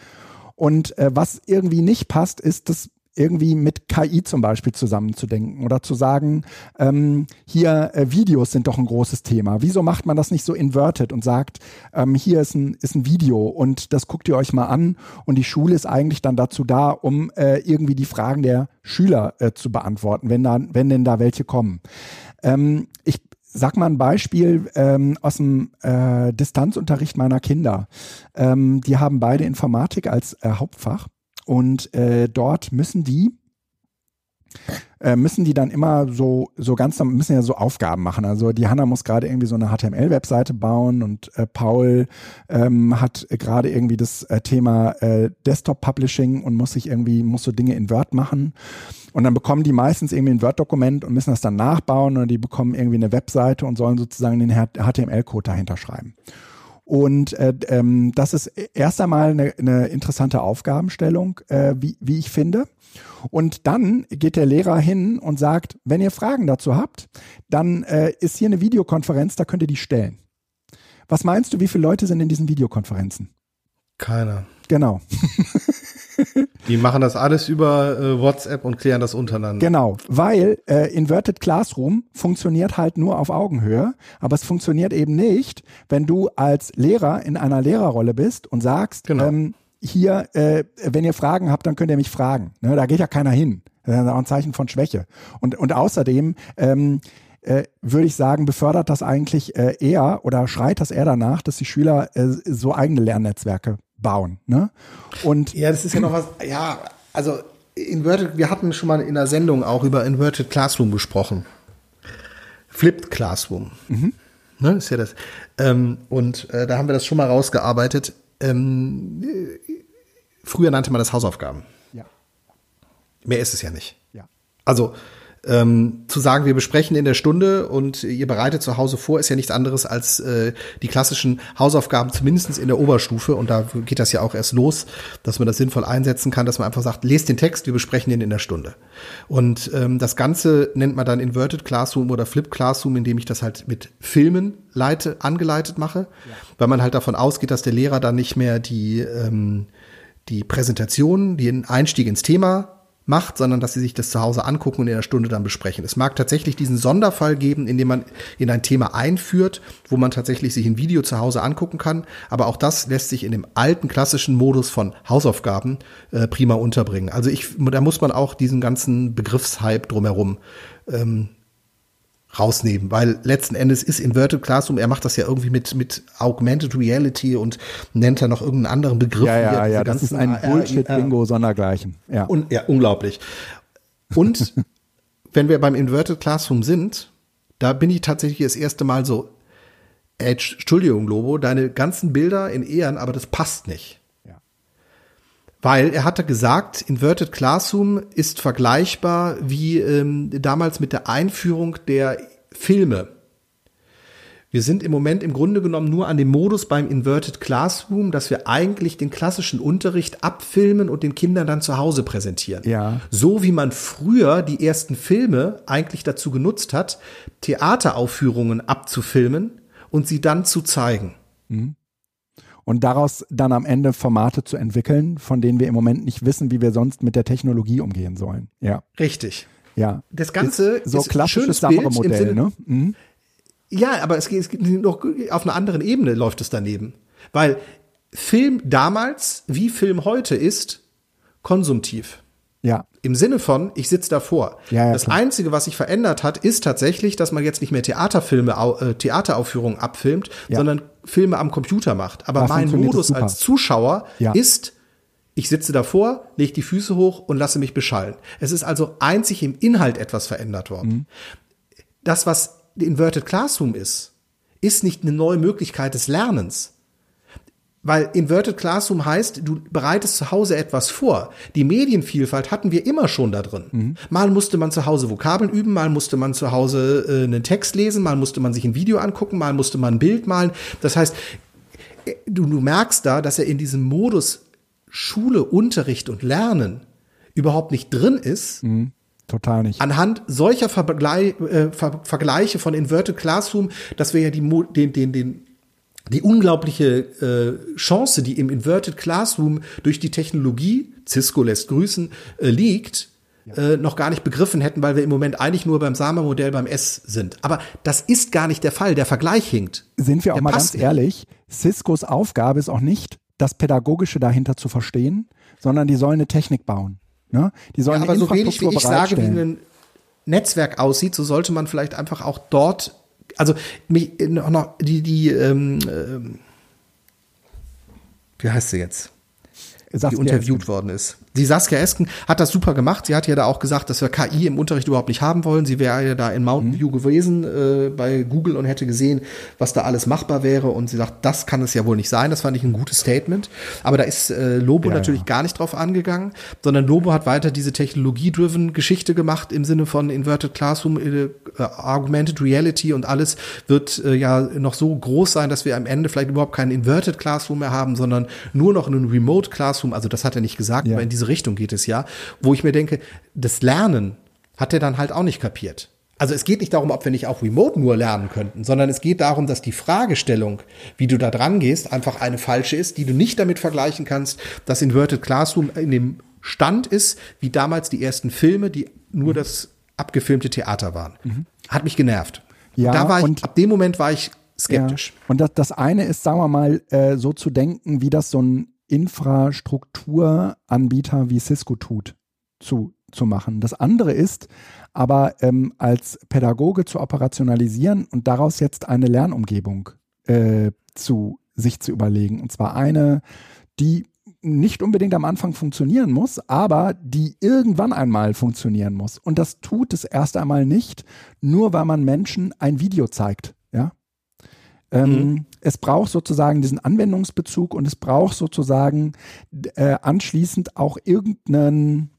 Und äh, was irgendwie nicht passt, ist das irgendwie mit KI zum Beispiel zusammenzudenken oder zu sagen, ähm, hier äh, Videos sind doch ein großes Thema. Wieso macht man das nicht so inverted und sagt, ähm, hier ist ein, ist ein Video und das guckt ihr euch mal an und die Schule ist eigentlich dann dazu da, um äh, irgendwie die Fragen der Schüler äh, zu beantworten, wenn, da, wenn denn da welche kommen. Ähm, ich sag mal ein Beispiel ähm, aus dem äh, Distanzunterricht meiner Kinder. Ähm, die haben beide Informatik als äh, Hauptfach und äh, dort müssen die äh, müssen die dann immer so, so ganz, müssen ja so Aufgaben machen. Also die Hanna muss gerade irgendwie so eine HTML-Webseite bauen und äh, Paul ähm, hat gerade irgendwie das äh, Thema äh, Desktop-Publishing und muss sich irgendwie, muss so Dinge in Word machen. Und dann bekommen die meistens irgendwie ein Word-Dokument und müssen das dann nachbauen und die bekommen irgendwie eine Webseite und sollen sozusagen den HTML-Code dahinter schreiben. Und äh, ähm, das ist erst einmal eine, eine interessante Aufgabenstellung, äh, wie, wie ich finde. Und dann geht der Lehrer hin und sagt, wenn ihr Fragen dazu habt, dann äh, ist hier eine Videokonferenz, da könnt ihr die stellen. Was meinst du, wie viele Leute sind in diesen Videokonferenzen? Keiner. Genau. Die machen das alles über äh, WhatsApp und klären das untereinander. Genau, weil äh, Inverted Classroom funktioniert halt nur auf Augenhöhe, aber es funktioniert eben nicht, wenn du als Lehrer in einer Lehrerrolle bist und sagst, genau. ähm, hier, äh, wenn ihr Fragen habt, dann könnt ihr mich fragen. Ne, da geht ja keiner hin. Das ist auch ein Zeichen von Schwäche. Und, und außerdem ähm, äh, würde ich sagen, befördert das eigentlich äh, eher oder schreit das eher danach, dass die Schüler äh, so eigene Lernnetzwerke bauen. Ne? Und ja, das ist ja noch was, ja, also Inverted, wir hatten schon mal in der Sendung auch über Inverted Classroom gesprochen. Flipped Classroom. Mhm. Ne, ist ja das. Ähm, und äh, da haben wir das schon mal rausgearbeitet. Ähm, früher nannte man das Hausaufgaben. Ja. Mehr ist es ja nicht. Ja. Also ähm, zu sagen, wir besprechen in der Stunde und ihr bereitet zu Hause vor, ist ja nichts anderes als äh, die klassischen Hausaufgaben, zumindestens in der Oberstufe. Und da geht das ja auch erst los, dass man das sinnvoll einsetzen kann, dass man einfach sagt, lest den Text, wir besprechen den in der Stunde. Und ähm, das Ganze nennt man dann Inverted Classroom oder Flip Classroom, indem ich das halt mit Filmen leite, angeleitet mache, ja. weil man halt davon ausgeht, dass der Lehrer dann nicht mehr die, ähm, die Präsentation, den Einstieg ins Thema macht, sondern dass sie sich das zu Hause angucken und in der Stunde dann besprechen. Es mag tatsächlich diesen Sonderfall geben, in dem man in ein Thema einführt, wo man tatsächlich sich ein Video zu Hause angucken kann, aber auch das lässt sich in dem alten klassischen Modus von Hausaufgaben äh, prima unterbringen. Also ich, da muss man auch diesen ganzen Begriffshype drumherum ähm, rausnehmen, weil letzten Endes ist Inverted Classroom, er macht das ja irgendwie mit, mit Augmented Reality und nennt da noch irgendeinen anderen Begriff. Ja, ja, ja, das ist ein Bullshit-Bingo sondergleichen. Ja. Und, ja, unglaublich. Und wenn wir beim Inverted Classroom sind, da bin ich tatsächlich das erste Mal so, Entschuldigung, Lobo, deine ganzen Bilder in Ehren, aber das passt nicht. Weil er hatte gesagt, Inverted Classroom ist vergleichbar wie ähm, damals mit der Einführung der Filme. Wir sind im Moment im Grunde genommen nur an dem Modus beim Inverted Classroom, dass wir eigentlich den klassischen Unterricht abfilmen und den Kindern dann zu Hause präsentieren. Ja. So wie man früher die ersten Filme eigentlich dazu genutzt hat, Theateraufführungen abzufilmen und sie dann zu zeigen. Mhm. Und daraus dann am Ende Formate zu entwickeln, von denen wir im Moment nicht wissen, wie wir sonst mit der Technologie umgehen sollen. Ja. Richtig. Ja. Das Ganze ist so ist klassisches Sinne- ne? Mhm. Ja, aber es geht, es geht noch auf einer anderen Ebene läuft es daneben. Weil Film damals wie Film heute ist konsumtiv. Ja. Im Sinne von, ich sitze davor. Ja, ja, das klar. Einzige, was sich verändert hat, ist tatsächlich, dass man jetzt nicht mehr Theaterfilme, äh, Theateraufführungen abfilmt, Ja. sondern Filme am Computer macht. Aber Da mein Modus als Zuschauer ist, ich sitze davor, lege die Füße hoch und lasse mich beschallen. Es ist also einzig im Inhalt etwas verändert worden. Mhm. Das, was Inverted Classroom ist, ist nicht eine neue Möglichkeit des Lernens. Weil Inverted Classroom heißt, du bereitest zu Hause etwas vor. Die Medienvielfalt hatten wir immer schon da drin. Mal musste man zu Hause Vokabeln üben, mal musste man zu Hause äh, einen Text lesen, mal musste man sich ein Video angucken, mal musste man ein Bild malen. Das heißt, äh, du, du merkst da, dass er in diesem Modus Schule, Unterricht und Lernen überhaupt nicht drin ist, Total nicht. anhand solcher äh, Ver Vergleiche von Inverted Classroom, dass wir ja die, Mo den, den, den, die unglaubliche äh, Chance, die im Inverted Classroom durch die Technologie, Cisco lässt grüßen, äh, liegt, äh, noch gar nicht begriffen hätten, weil wir im Moment eigentlich nur beim Sama-Modell beim S sind. Aber das ist gar nicht der Fall. Der Vergleich hinkt. Sind wir auch Der mal ganz nicht. ehrlich, Ciscos Aufgabe ist auch nicht, das Pädagogische dahinter zu verstehen, sondern die sollen eine Technik bauen. Ne? Die sollen aber eine so wenig wie ich sage, wie ein Netzwerk aussieht, so sollte man vielleicht einfach auch dort, also mich noch, noch die die ähm, ähm, wie heißt sie jetzt? die Saskia interviewt worden ist. Die Saskia Esken hat das super gemacht. Sie hat ja da auch gesagt, dass wir KI im Unterricht überhaupt nicht haben wollen. Sie wäre ja da in Mountain Mhm. View gewesen äh, bei Google und hätte gesehen, was da alles machbar wäre. Und sie sagt, das kann es ja wohl nicht sein. Das fand ich ein gutes Statement. Aber da ist äh, Lobo Ja, natürlich ja. gar nicht drauf angegangen, sondern Lobo hat weiter diese Technologie-driven Geschichte gemacht im Sinne von Inverted Classroom, äh, Augmented Reality und alles wird äh, ja noch so groß sein, dass wir am Ende vielleicht überhaupt keinen Inverted Classroom mehr haben, sondern nur noch einen Remote Classroom. Also das hat er nicht gesagt, Ja. aber in diese Richtung geht es ja, wo ich mir denke, das Lernen hat er dann halt auch nicht kapiert. Also es geht nicht darum, ob wir nicht auch remote nur lernen könnten, sondern es geht darum, dass die Fragestellung, wie du da dran gehst, einfach eine falsche ist, die du nicht damit vergleichen kannst, dass Inverted Classroom in dem Stand ist, wie damals die ersten Filme, die nur das abgefilmte Theater waren. Hat mich genervt. Ja, da war ich, ab dem Moment war ich skeptisch. Ja. Und das, das eine ist, sagen wir mal, äh, so zu denken, wie das so ein Infrastrukturanbieter wie Cisco tut, zu, zu machen. Das andere ist aber ähm, als Pädagoge zu operationalisieren und daraus jetzt eine Lernumgebung äh, zu sich zu überlegen. Und zwar eine, die nicht unbedingt am Anfang funktionieren muss, aber die irgendwann einmal funktionieren muss. Und das tut es erst einmal nicht, nur weil man Menschen ein Video zeigt. Ja, ähm, Es braucht sozusagen diesen Anwendungsbezug und es braucht sozusagen äh, anschließend auch irgendeinen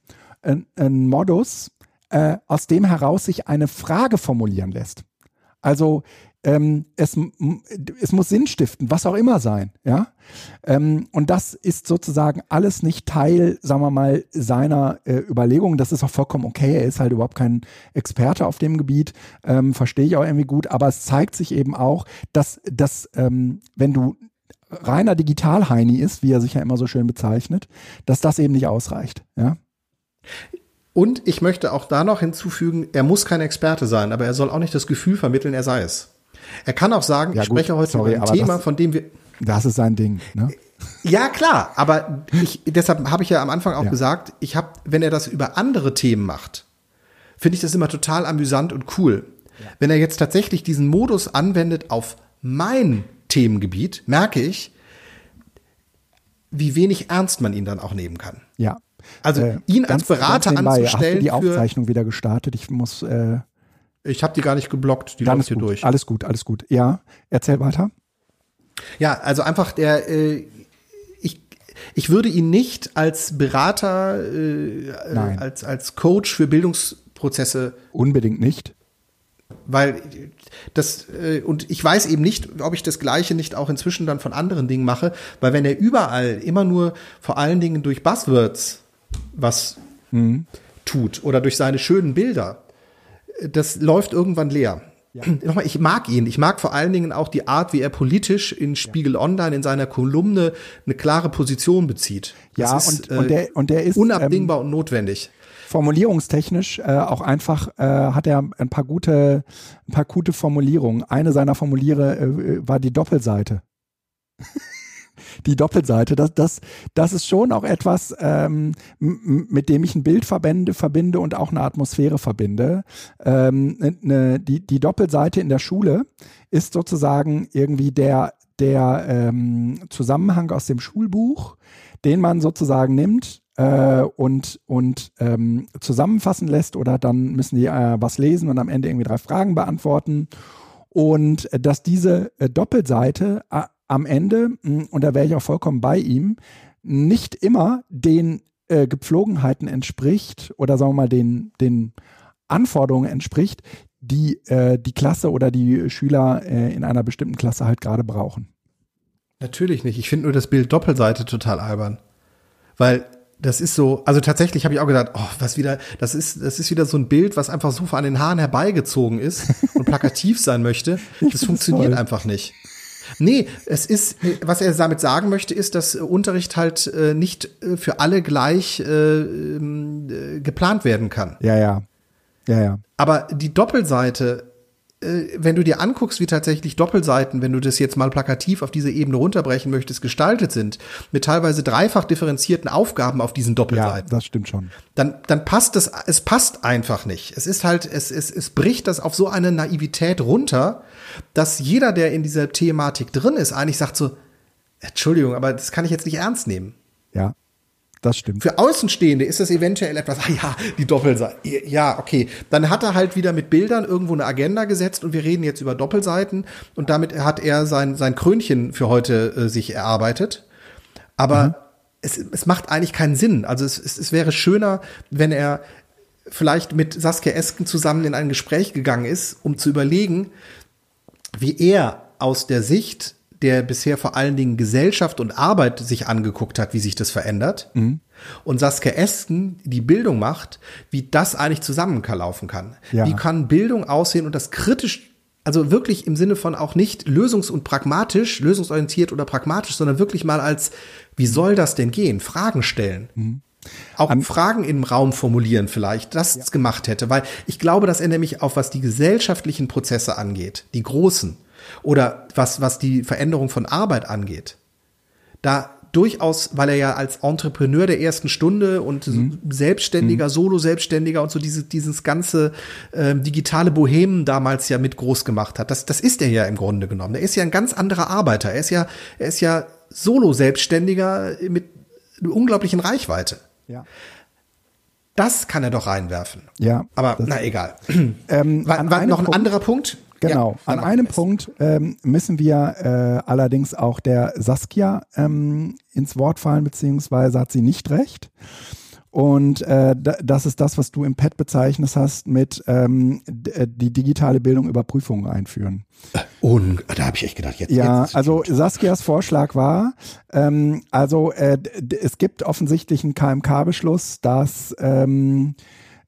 ein, ein Modus, äh, aus dem heraus sich eine Frage formulieren lässt. Also ähm, es, es muss Sinn stiften, was auch immer sein, ja. Ähm, und das ist sozusagen alles nicht Teil, sagen wir mal, seiner äh, Überlegungen. Das ist auch vollkommen okay. Er ist halt überhaupt kein Experte auf dem Gebiet, ähm, verstehe ich auch irgendwie gut. Aber es zeigt sich eben auch, dass, dass ähm, wenn du reiner Digital-Heini ist, wie er sich ja immer so schön bezeichnet, dass das eben nicht ausreicht, ja. Und ich möchte auch da noch hinzufügen, er muss kein Experte sein, aber er soll auch nicht das Gefühl vermitteln, er sei es. Er kann auch sagen, Ja, ich gut, spreche heute sorry, über ein Thema, das- von dem wir Das ist sein Ding, ne? Ja, klar, aber ich, deshalb habe ich ja am Anfang auch Ja. gesagt, ich habe, wenn er das über andere Themen macht, finde ich das immer total amüsant und cool. Wenn er jetzt tatsächlich diesen Modus anwendet auf mein Themengebiet, merke ich, wie wenig ernst man ihn dann auch nehmen kann. Ja. Also Äh, ihn ganz- als Berater ganz nebenbei, anzustellen Hast du die Aufzeichnung wieder gestartet? Ich muss, äh, ich habe die gar nicht geblockt, die dann läuft hier gut. durch. Alles gut, alles gut. Ja, erzähl weiter. Ja, also einfach der, äh, ich, ich würde ihn nicht als Berater, äh, Nein. als, als Coach für Bildungsprozesse Unbedingt nicht. weil das äh, und ich weiß eben nicht, ob ich das Gleiche nicht auch inzwischen dann von anderen Dingen mache, weil wenn er überall immer nur vor allen Dingen durch Buzzwords was mhm. tut oder durch seine schönen Bilder, das läuft irgendwann leer. Ja. Nochmal, ich mag ihn. Ich mag vor allen Dingen auch die Art, wie er politisch in Spiegel. Online in seiner Kolumne eine klare Position bezieht. Das ja, ist, und, und, der, und der ist unabdingbar ähm, und notwendig formulierungstechnisch äh, auch einfach äh, hat er ein paar gute, ein paar gute Formulierungen. Eine seiner Formuliere äh, war die Doppelseite. die Doppelseite, das, das, das ist schon auch etwas, ähm, mit dem ich ein Bild verbinde, verbinde und auch eine Atmosphäre verbinde. Ähm, ne, ne, die, die Doppelseite in der Schule ist sozusagen irgendwie der, der ähm, Zusammenhang aus dem Schulbuch, den man sozusagen nimmt äh, und, und ähm, zusammenfassen lässt oder dann müssen die äh, was lesen und am Ende irgendwie drei Fragen beantworten. Und äh, dass diese äh, Doppelseite äh, am Ende, mh, und da wäre ich auch vollkommen bei ihm, nicht immer den äh, Gepflogenheiten entspricht oder sagen wir mal den, den Anforderungen entspricht, die äh, die Klasse oder die Schüler äh, in einer bestimmten Klasse halt gerade brauchen. Natürlich nicht. Ich finde nur das Bild Doppelseite total albern. Weil das ist so, also tatsächlich habe ich auch gedacht, oh, was wieder, das ist, das ist wieder so ein Bild, was einfach so an den Haaren herbeigezogen ist und plakativ sein möchte. Das funktioniert einfach nicht. Nee, es ist, was er damit sagen möchte, ist, dass Unterricht halt äh, nicht äh, für alle gleich äh, äh, geplant werden kann. Ja, ja. Ja, ja. Aber die Doppelseite äh, wenn du dir anguckst, wie tatsächlich Doppelseiten, wenn du das jetzt mal plakativ auf diese Ebene runterbrechen möchtest, gestaltet sind, mit teilweise dreifach differenzierten Aufgaben auf diesen Doppelseiten. Ja, das stimmt schon. Dann, dann passt es, es passt einfach nicht. Es ist halt, es, es, es bricht das auf so eine Naivität runter, dass jeder, der in dieser Thematik drin ist, eigentlich sagt so, Entschuldigung, aber das kann ich jetzt nicht ernst nehmen. Ja, das stimmt. Für Außenstehende ist das eventuell etwas, ah ja, die Doppelseite. Ja, okay. Dann hat er halt wieder mit Bildern irgendwo eine Agenda gesetzt und wir reden jetzt über Doppelseiten und damit hat er sein, sein Krönchen für heute äh, sich erarbeitet. Aber mhm. es, es macht eigentlich keinen Sinn. Also es, es, es wäre schöner, wenn er vielleicht mit Saskia Esken zusammen in ein Gespräch gegangen ist, um zu überlegen, wie er aus der Sicht der bisher vor allen Dingen Gesellschaft und Arbeit sich angeguckt hat, wie sich das verändert. Mhm. Und Saskia Esken die Bildung macht, wie das eigentlich zusammenlaufen kann. Ja. Wie kann Bildung aussehen und das kritisch, also wirklich im Sinne von auch nicht lösungs- und pragmatisch, lösungsorientiert oder pragmatisch, sondern wirklich mal als, wie soll das denn gehen? Fragen stellen. Mhm. Auch An Fragen im Raum formulieren vielleicht, das ja. gemacht hätte, weil ich glaube, dass er nämlich auf was die gesellschaftlichen Prozesse angeht, die großen, oder was, was die Veränderung von Arbeit angeht, da durchaus, weil er ja als Entrepreneur der ersten Stunde und mhm. Selbstständiger, mhm. Solo-Selbstständiger und so diese, dieses ganze äh, digitale Bohemen damals ja mit groß gemacht hat. Das, das ist er ja im Grunde genommen. Er ist ja ein ganz anderer Arbeiter. Er ist ja, er ist ja Solo-Selbstständiger mit einer unglaublichen Reichweite. Ja. Das kann er doch reinwerfen. Ja. Aber na egal. Ähm, war, war noch ein Punkt, anderer Punkt? Genau. Ja, An einem Punkt ähm, müssen wir äh, allerdings auch der Saskia ähm, ins Wort fallen, beziehungsweise hat sie nicht recht. Und äh, das ist das, was du im Pad bezeichnet hast mit ähm, äh, die digitale Bildung über Prüfungen einführen. Und da habe ich echt gedacht, jetzt. Ja, jetzt also Saskias Vorschlag war, ähm, also äh, es gibt offensichtlich einen KMK-Beschluss, dass ähm,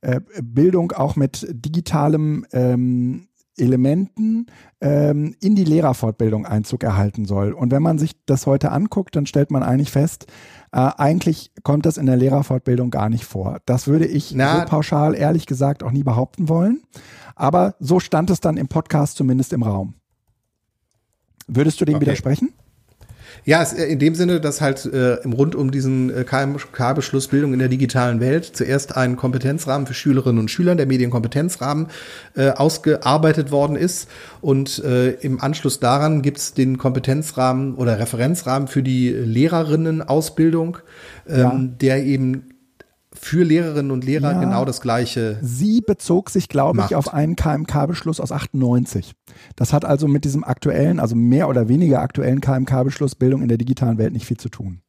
äh, Bildung auch mit digitalem ähm, Elementen ähm, in die Lehrerfortbildung Einzug erhalten soll. Und wenn man sich das heute anguckt, dann stellt man eigentlich fest, äh, eigentlich kommt das in der Lehrerfortbildung gar nicht vor. Das würde ich Na, so pauschal ehrlich gesagt auch nie behaupten wollen. Aber so stand es dann im Podcast zumindest im Raum. Würdest du dem okay. widersprechen? Ja, es, äh, in dem Sinne, dass halt äh, im Rund um diesen äh, KMK-Beschluss Bildung in der digitalen Welt zuerst ein Kompetenzrahmen für Schülerinnen und Schüler, der Medienkompetenzrahmen, äh, ausgearbeitet worden ist. Und äh, im Anschluss daran gibt's den Kompetenzrahmen oder Referenzrahmen für die Lehrerinnenausbildung, ähm, ja. der eben für Lehrerinnen und Lehrer ja, genau das gleiche. Sie bezog sich, glaube ich, auf einen KMK-Beschluss aus 98. Das hat also mit diesem aktuellen, also mehr oder weniger aktuellen KMK-Beschluss Bildung in der digitalen Welt nicht viel zu tun.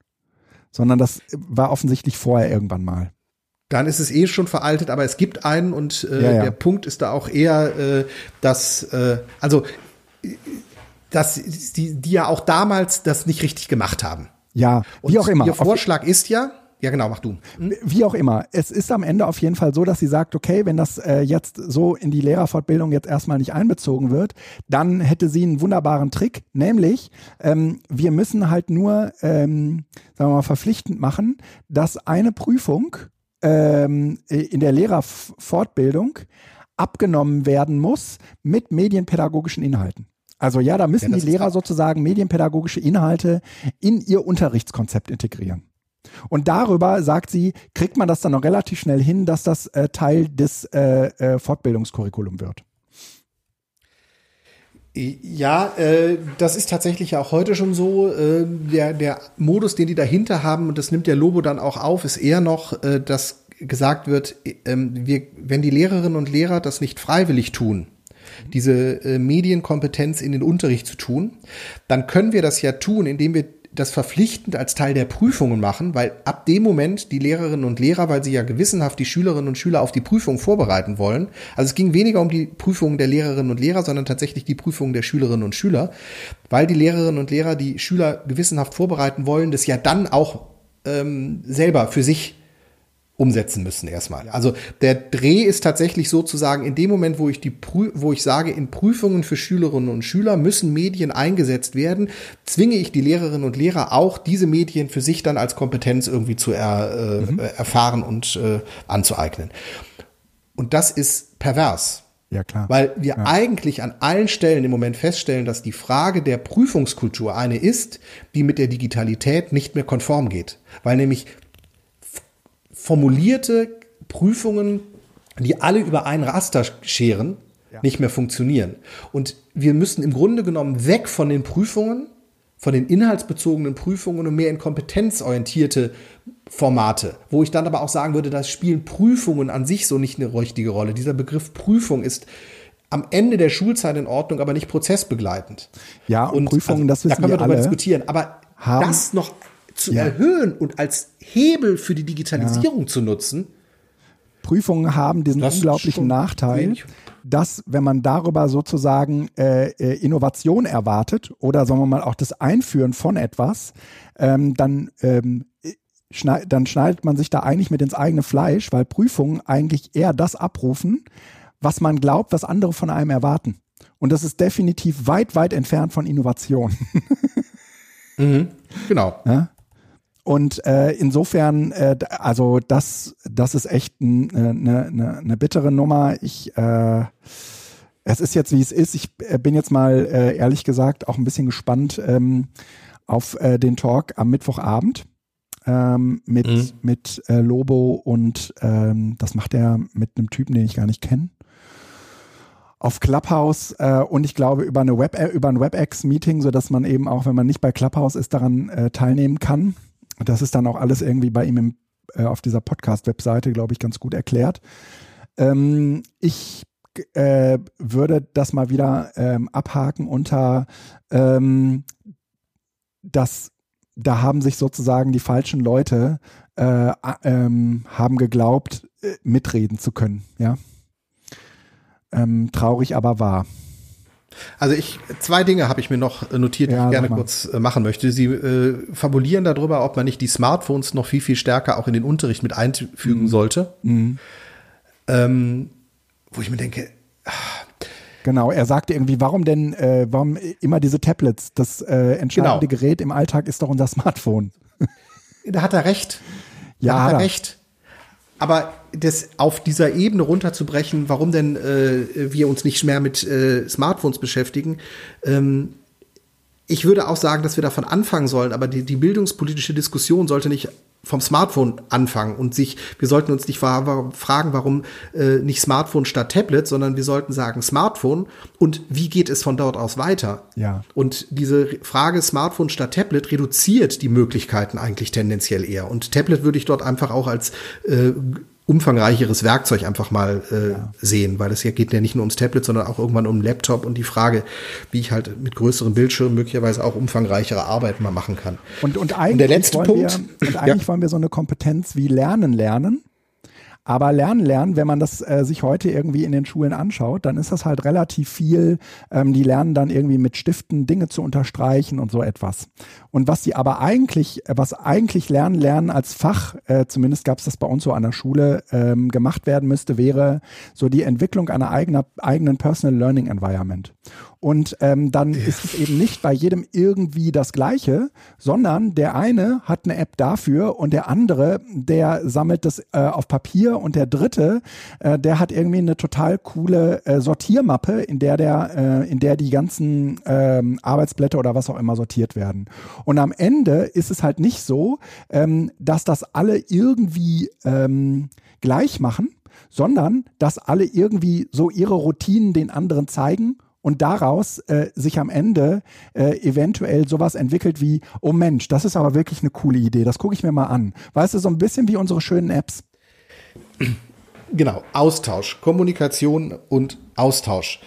Sondern das war offensichtlich vorher irgendwann mal. dann ist es eh schon veraltet, aber es gibt einen und äh, ja, ja. der Punkt ist da auch eher, äh, dass, äh, also, dass die, die ja auch damals das nicht richtig gemacht haben. Ja, wie und auch immer. Ihr Vorschlag ist ja, ja, genau, mach du. Wie auch immer. Es ist am Ende auf jeden Fall so, dass sie sagt, okay, wenn das äh, jetzt so in die Lehrerfortbildung jetzt erstmal nicht einbezogen wird, dann hätte sie einen wunderbaren Trick, nämlich ähm, wir müssen halt nur, ähm, sagen wir mal, verpflichtend machen, dass eine Prüfung ähm, in der Lehrerfortbildung abgenommen werden muss mit medienpädagogischen Inhalten. Also ja, da müssen ja, die Lehrer sozusagen medienpädagogische Inhalte in ihr Unterrichtskonzept integrieren. Und darüber, sagt sie, kriegt man das dann noch relativ schnell hin, dass das äh, Teil des äh, äh, Fortbildungskurriculum wird. Ja, äh, das ist tatsächlich auch heute schon so. Äh, der, der Modus, den die dahinter haben, und das nimmt der Lobo dann auch auf, ist eher noch, äh, dass gesagt wird, ähm, wir, wenn die Lehrerinnen und Lehrer das nicht freiwillig tun, diese äh, Medienkompetenz in den Unterricht zu tun, dann können wir das ja tun, indem wir das verpflichtend als Teil der Prüfungen machen, weil ab dem Moment die Lehrerinnen und Lehrer, weil sie ja gewissenhaft die Schülerinnen und Schüler auf die Prüfung vorbereiten wollen, also es ging weniger um die Prüfungen der Lehrerinnen und Lehrer, sondern tatsächlich die Prüfungen der Schülerinnen und Schüler, weil die Lehrerinnen und Lehrer die Schüler gewissenhaft vorbereiten wollen, das ja dann auch ähm, selber für sich umsetzen müssen erstmal. Also der Dreh ist tatsächlich sozusagen in dem Moment, wo ich die wo ich sage, in Prüfungen für Schülerinnen und Schüler müssen Medien eingesetzt werden, zwinge ich die Lehrerinnen und Lehrer auch, diese Medien für sich dann als Kompetenz irgendwie zu er, äh, mhm. erfahren und äh, anzueignen. Und das ist pervers. Ja, klar. Weil wir ja. eigentlich an allen Stellen im Moment feststellen, dass die Frage der Prüfungskultur eine ist, die mit der Digitalität nicht mehr konform geht. Weil nämlich formulierte Prüfungen, die alle über einen Raster scheren, ja. nicht mehr funktionieren. Und wir müssen im Grunde genommen weg von den Prüfungen, von den inhaltsbezogenen Prüfungen und mehr in kompetenzorientierte Formate, wo ich dann aber auch sagen würde, da spielen Prüfungen an sich so nicht eine richtige Rolle. Dieser Begriff Prüfung ist am Ende der Schulzeit in Ordnung, aber nicht prozessbegleitend. Ja, und, und Prüfungen, also, das wissen da können wir darüber diskutieren. Aber das noch zu ja. erhöhen und als Hebel für die Digitalisierung ja. zu nutzen. Prüfungen haben diesen unglaublichen Nachteil, wenig. dass wenn man darüber sozusagen äh, äh, Innovation erwartet oder sagen wir mal auch das Einführen von etwas, ähm, dann ähm, schneid, dann schneidet man sich da eigentlich mit ins eigene Fleisch, weil Prüfungen eigentlich eher das abrufen, was man glaubt, was andere von einem erwarten. Und das ist definitiv weit, weit entfernt von Innovation. mhm, genau. Ja? Und äh, insofern, äh, also das, das ist echt eine äh, ne, ne, ne bittere Nummer. Ich, äh, es ist jetzt wie es ist. Ich äh, bin jetzt mal äh, ehrlich gesagt auch ein bisschen gespannt ähm, auf äh, den Talk am Mittwochabend ähm, mit mhm. mit äh, Lobo und ähm, das macht er mit einem Typen, den ich gar nicht kenne auf Clubhouse äh, und ich glaube über eine Web über ein WebEx Meeting, so dass man eben auch, wenn man nicht bei Clubhouse ist, daran äh, teilnehmen kann. Das ist dann auch alles irgendwie bei ihm im, äh, auf dieser Podcast-Webseite, glaube ich, ganz gut erklärt. Ähm, ich äh, würde das mal wieder ähm, abhaken unter ähm, das, da haben sich sozusagen die falschen Leute äh, ähm, haben geglaubt, äh, mitreden zu können, ja. Ähm, traurig aber wahr. Also ich, zwei Dinge habe ich mir noch notiert, die ja, ich gerne kurz äh, machen möchte. Sie äh, fabulieren darüber, ob man nicht die Smartphones noch viel, viel stärker auch in den Unterricht mit einfügen mhm. sollte. Mhm. Ähm, wo ich mir denke, ach, Genau, er sagte irgendwie, warum denn, äh, warum immer diese Tablets? Das äh, entscheidende genau. Gerät im Alltag ist doch unser Smartphone. Da hat er recht. Ja, da hat er recht. Aber das auf dieser Ebene runterzubrechen, warum denn äh, wir uns nicht mehr mit äh, Smartphones beschäftigen, ähm, ich würde auch sagen, dass wir davon anfangen sollen, aber die, die bildungspolitische Diskussion sollte nicht vom Smartphone anfangen und sich, wir sollten uns nicht fragen, warum äh, nicht Smartphone statt Tablet, sondern wir sollten sagen Smartphone und wie geht es von dort aus weiter? Ja. Und diese Frage Smartphone statt Tablet reduziert die Möglichkeiten eigentlich tendenziell eher. Und Tablet würde ich dort einfach auch als äh, umfangreicheres Werkzeug einfach mal äh, ja. sehen, weil es ja geht ja nicht nur ums Tablet, sondern auch irgendwann um Laptop und die Frage, wie ich halt mit größeren Bildschirmen möglicherweise auch umfangreichere Arbeit mal machen kann. Und, und eigentlich, und der letzte Punkt, wir, und eigentlich ja. wollen wir so eine Kompetenz wie Lernen lernen, Aber Lernen, Lernen, wenn man das äh, sich heute irgendwie in den Schulen anschaut, dann ist das halt relativ viel. Ähm, die lernen dann irgendwie mit Stiften Dinge zu unterstreichen und so etwas. Und was sie aber eigentlich, äh, was eigentlich Lernen, Lernen als Fach, äh, zumindest gab es das bei uns so an der Schule, ähm, gemacht werden müsste, wäre so die Entwicklung einer eigener, eigenen Personal Learning Environment. Und ähm, dann ist es eben nicht bei jedem irgendwie das Gleiche, sondern der eine hat eine App dafür und der andere, der sammelt das äh, auf Papier und der dritte, äh, der hat irgendwie eine total coole äh, Sortiermappe, in der der, äh, in der die ganzen ähm, Arbeitsblätter oder was auch immer sortiert werden. Und am Ende ist es halt nicht so, ähm, dass das alle irgendwie ähm, gleich machen, sondern dass alle irgendwie so ihre Routinen den anderen zeigen und daraus äh, sich am Ende äh, eventuell sowas entwickelt wie, oh Mensch, das ist aber wirklich eine coole Idee, das gucke ich mir mal an. Weißt du, so ein bisschen wie unsere schönen Apps. Genau, Austausch, Kommunikation und Austausch.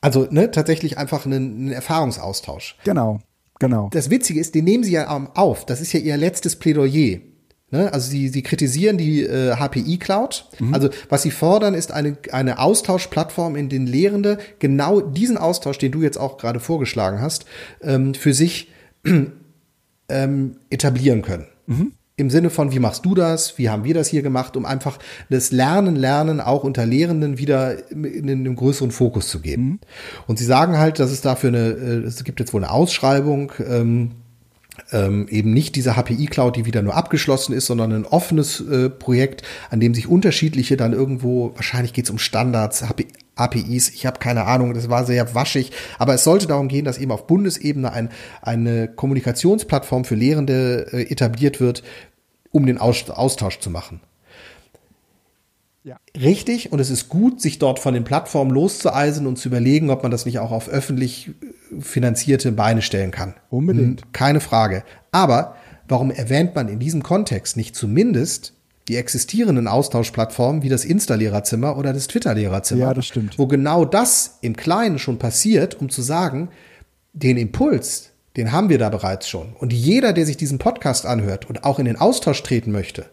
Also ne, tatsächlich einfach ein, ein Erfahrungsaustausch. Genau, genau. Das Witzige ist, den nehmen sie ja auf. Das ist ja ihr letztes Plädoyer. Ne? Also sie, sie kritisieren die äh, HPI Cloud. Mhm. Also was sie fordern, ist eine, eine Austauschplattform, in den Lehrende genau diesen Austausch, den du jetzt auch gerade vorgeschlagen hast, ähm, für sich ähm, etablieren können. Mhm. Im Sinne von, wie machst du das? Wie haben wir das hier gemacht, um einfach das Lernen, Lernen auch unter Lehrenden wieder in einen größeren Fokus zu geben. Mhm. Und sie sagen halt, dass es dafür eine, äh, es gibt jetzt wohl eine Ausschreibung, ähm, ähm, eben nicht diese HPI-Cloud, die wieder nur abgeschlossen ist, sondern ein offenes äh, Projekt, an dem sich unterschiedliche dann irgendwo, wahrscheinlich geht es um Standards, HP, APIs, ich habe keine Ahnung, das war sehr waschig, aber es sollte darum gehen, dass eben auf Bundesebene ein, eine Kommunikationsplattform für Lehrende äh, etabliert wird, um den Austausch zu machen. Ja. Richtig und es ist gut, sich dort von den Plattformen loszueisen und zu überlegen, ob man das nicht auch auf öffentlich finanzierte Beine stellen kann. Unbedingt. Hm, keine Frage. Aber warum erwähnt man in diesem Kontext nicht zumindest die existierenden Austauschplattformen wie das Insta-Lehrerzimmer oder das Twitter-Lehrerzimmer? Ja, das stimmt. Wo genau das im Kleinen schon passiert, um zu sagen, den Impuls, den haben wir da bereits schon. Und jeder, der sich diesen Podcast anhört und auch in den Austausch treten möchte,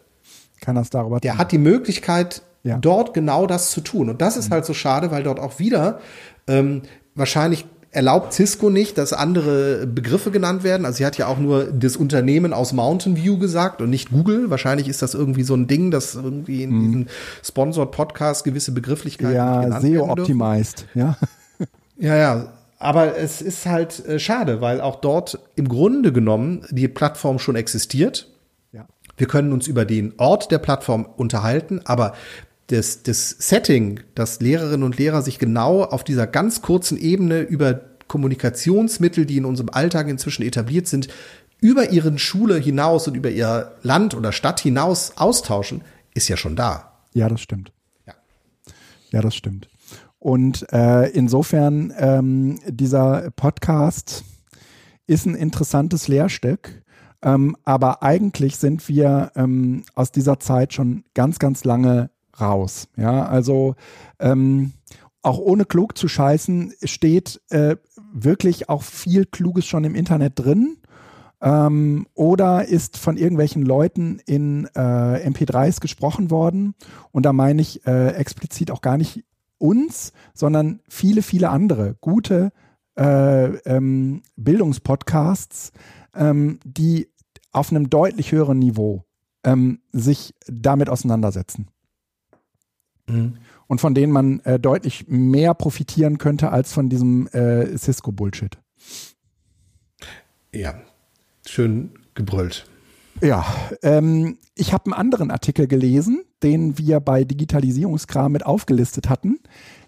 kann das darüber Der tun. hat die Möglichkeit, ja. dort genau das zu tun. Und das ist mhm. halt so schade, weil dort auch wieder ähm, wahrscheinlich erlaubt Cisco nicht, dass andere Begriffe genannt werden. Also sie hat ja auch nur das Unternehmen aus Mountain View gesagt und nicht Google. Wahrscheinlich ist das irgendwie so ein Ding, dass irgendwie in mhm. diesen Sponsored Podcast gewisse Begrifflichkeiten ja, genannt SEO optimized, ja. Ja, ja. Aber es ist halt äh, schade, weil auch dort im Grunde genommen die Plattform schon existiert. Ja. Wir können uns über den Ort der Plattform unterhalten, aber das, das Setting, dass Lehrerinnen und Lehrer sich genau auf dieser ganz kurzen Ebene über Kommunikationsmittel, die in unserem Alltag inzwischen etabliert sind, über ihren Schule hinaus und über ihr Land oder Stadt hinaus austauschen, ist ja schon da. Ja, das stimmt. Ja, ja das stimmt. Und äh, insofern, ähm, dieser Podcast ist ein interessantes Lehrstück. Ähm, aber eigentlich sind wir ähm, aus dieser Zeit schon ganz, ganz lange raus. Ja, also ähm, auch ohne klug zu scheißen, steht äh, wirklich auch viel Kluges schon im Internet drin. Ähm, oder ist von irgendwelchen Leuten in äh, MP3s gesprochen worden. Und da meine ich äh, explizit auch gar nicht uns, sondern viele, viele andere gute äh, ähm, Bildungspodcasts, ähm, die auf einem deutlich höheren Niveau ähm, sich damit auseinandersetzen. Mhm. Und von denen man äh, deutlich mehr profitieren könnte als von diesem äh, Cisco-Bullshit. Ja, schön gebrüllt. Ja, ähm, ich habe einen anderen Artikel gelesen, den wir bei Digitalisierungskram mit aufgelistet hatten.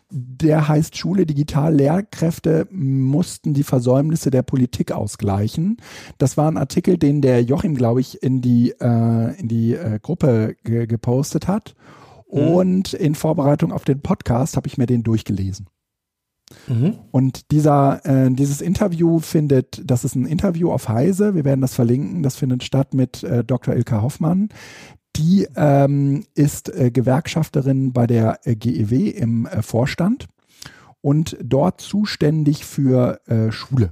Der heißt Schule digital. Lehrkräfte mussten die Versäumnisse der Politik ausgleichen. Das war ein Artikel, den der Joachim, glaube ich, in die, äh, in die äh, Gruppe ge gepostet hat. Mhm. Und in Vorbereitung auf den Podcast habe ich mir den durchgelesen. Mhm. Und dieser, äh, dieses Interview findet, das ist ein Interview auf Heise, wir werden das verlinken, das findet statt mit äh, Dr. Ilka Hoffmann. Die ähm, ist äh, Gewerkschafterin bei der äh, GEW im äh, Vorstand und dort zuständig für äh, Schule.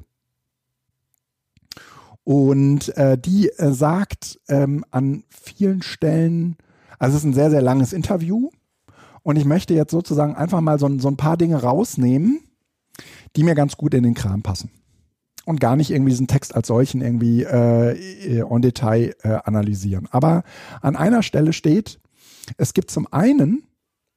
Und die sagt ähm, an vielen Stellen, Also es ist ein sehr, sehr langes Interview und ich möchte jetzt sozusagen einfach mal so, so ein paar Dinge rausnehmen, die mir ganz gut in den Kram passen. Und gar nicht irgendwie diesen Text als solchen irgendwie äh, en Detail äh, analysieren. Aber an einer Stelle steht, es gibt zum einen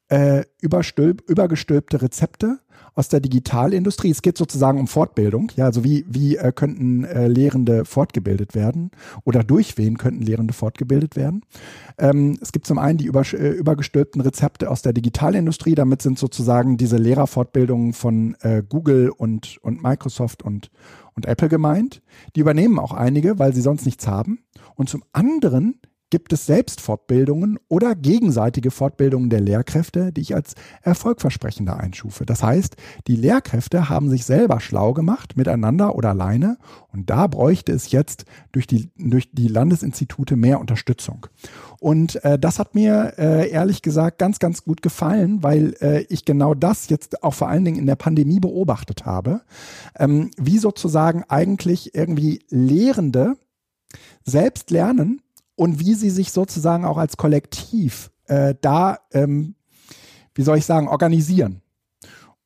äh, übergestülpte Rezepte aus der Digitalindustrie. Es geht sozusagen um Fortbildung. Ja, also wie, wie äh, könnten äh, Lehrende fortgebildet werden oder durch wen könnten Lehrende fortgebildet werden. Ähm, es gibt zum einen die über, äh, übergestülpten Rezepte aus der Digitalindustrie. Damit sind sozusagen diese Lehrerfortbildungen von äh, Google und, und Microsoft und, und Apple gemeint. Die übernehmen auch einige, weil sie sonst nichts haben. Und zum anderen gibt es Selbstfortbildungen oder gegenseitige Fortbildungen der Lehrkräfte, die ich als erfolgversprechender einschufe. Das heißt, die Lehrkräfte haben sich selber schlau gemacht, miteinander oder alleine, und da bräuchte es jetzt durch die, durch die Landesinstitute mehr Unterstützung. Und äh, das hat mir äh, ehrlich gesagt ganz, ganz gut gefallen, weil äh, ich genau das jetzt auch vor allen Dingen in der Pandemie beobachtet habe, ähm, wie sozusagen eigentlich irgendwie Lehrende selbst lernen, und wie sie sich sozusagen auch als Kollektiv äh, da, ähm, wie soll ich sagen, organisieren.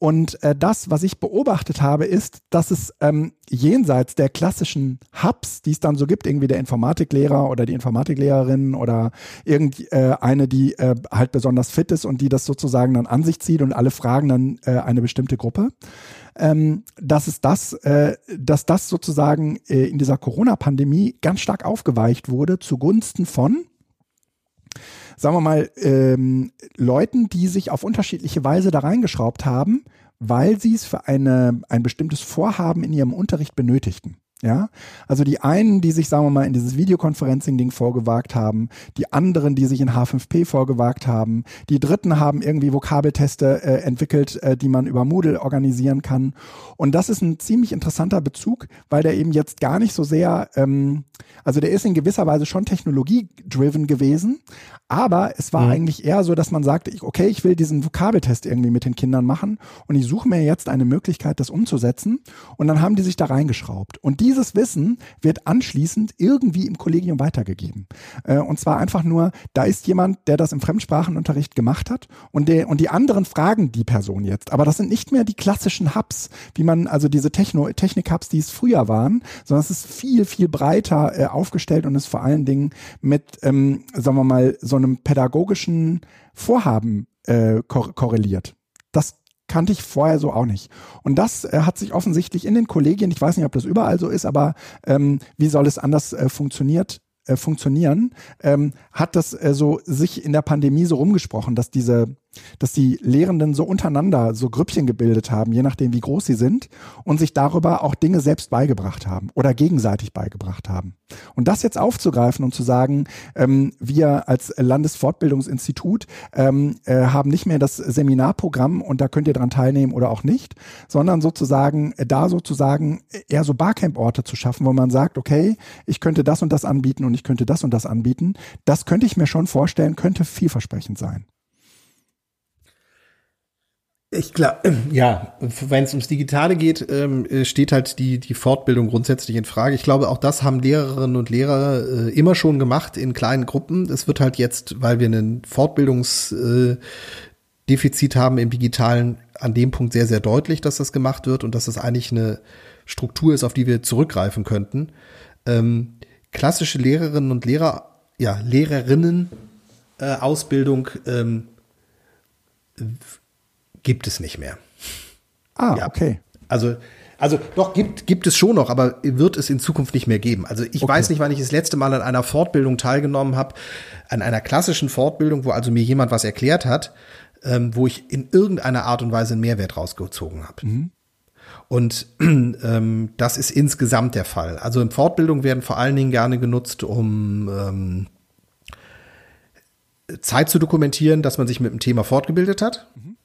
Und äh, das, was ich beobachtet habe, ist, dass es ähm, jenseits der klassischen Hubs, die es dann so gibt, irgendwie der Informatiklehrer oder die Informatiklehrerin oder irgendeine, äh, die äh, halt besonders fit ist und die das sozusagen dann an sich zieht und alle fragen dann äh, eine bestimmte Gruppe, ähm, dass es das, äh, dass das sozusagen äh, in dieser Corona-Pandemie ganz stark aufgeweicht wurde zugunsten von sagen wir mal, ähm, Leuten, die sich auf unterschiedliche Weise da reingeschraubt haben, weil sie es für eine, ein bestimmtes Vorhaben in ihrem Unterricht benötigten. Ja, also die einen, die sich, sagen wir mal, in dieses Videoconferencing-Ding vorgewagt haben, die anderen, die sich in H5P vorgewagt haben, die dritten haben irgendwie Vokabelteste äh, entwickelt, äh, die man über Moodle organisieren kann. Und das ist ein ziemlich interessanter Bezug, weil der eben jetzt gar nicht so sehr, ähm, also der ist in gewisser Weise schon technologie-driven gewesen, aber es war mhm. eigentlich eher so, dass man sagte, okay, ich will diesen Vokabeltest irgendwie mit den Kindern machen und ich suche mir jetzt eine Möglichkeit, das umzusetzen. Und dann haben die sich da reingeschraubt. Und die dieses Wissen wird anschließend irgendwie im Kollegium weitergegeben. Äh, und zwar einfach nur, da ist jemand, der das im Fremdsprachenunterricht gemacht hat und, der, und die anderen fragen die Person jetzt. Aber das sind nicht mehr die klassischen Hubs, wie man, also diese Technik-Hubs, die es früher waren, sondern es ist viel, viel breiter äh, aufgestellt und ist vor allen Dingen mit, ähm, sagen wir mal, so einem pädagogischen Vorhaben äh, korreliert. Das kannte ich vorher so auch nicht. Und das äh, hat sich offensichtlich in den Kollegien, ich weiß nicht, ob das überall so ist, aber ähm, wie soll es anders äh, funktioniert, äh, funktionieren, ähm, hat das äh, so sich in der Pandemie so rumgesprochen, dass diese dass die Lehrenden so untereinander so Grüppchen gebildet haben, je nachdem wie groß sie sind, und sich darüber auch Dinge selbst beigebracht haben oder gegenseitig beigebracht haben. Und das jetzt aufzugreifen und zu sagen, ähm, wir als Landesfortbildungsinstitut ähm, äh, haben nicht mehr das Seminarprogramm und da könnt ihr dran teilnehmen oder auch nicht, sondern sozusagen äh, da sozusagen eher so Barcamp-Orte zu schaffen, wo man sagt, okay, ich könnte das und das anbieten und ich könnte das und das anbieten. Das könnte ich mir schon vorstellen, könnte vielversprechend sein. Ich glaube, ja, wenn es ums Digitale geht, ähm, äh, steht halt die, die Fortbildung grundsätzlich in Frage. Ich glaube, auch das haben Lehrerinnen und Lehrer äh, immer schon gemacht in kleinen Gruppen. Es wird halt jetzt, weil wir einen Fortbildungsdefizit äh, haben im Digitalen, an dem Punkt sehr, sehr deutlich, dass das gemacht wird und dass das eigentlich eine Struktur ist, auf die wir zurückgreifen könnten. Ähm, klassische Lehrerinnen und Lehrer, ja, Lehrerinnen äh, Ausbildung ähm, gibt es nicht mehr. Ah, ja. okay. Also, also doch, gibt, gibt es schon noch, aber wird es in Zukunft nicht mehr geben. Also ich okay. weiß nicht, wann ich das letzte Mal an einer Fortbildung teilgenommen habe, an einer klassischen Fortbildung, wo also mir jemand was erklärt hat, ähm, wo ich in irgendeiner Art und Weise einen Mehrwert rausgezogen habe. Mhm. Und ähm, das ist insgesamt der Fall. Also in Fortbildung werden vor allen Dingen gerne genutzt, um ähm, Zeit zu dokumentieren, dass man sich mit dem Thema fortgebildet hat. Mhm.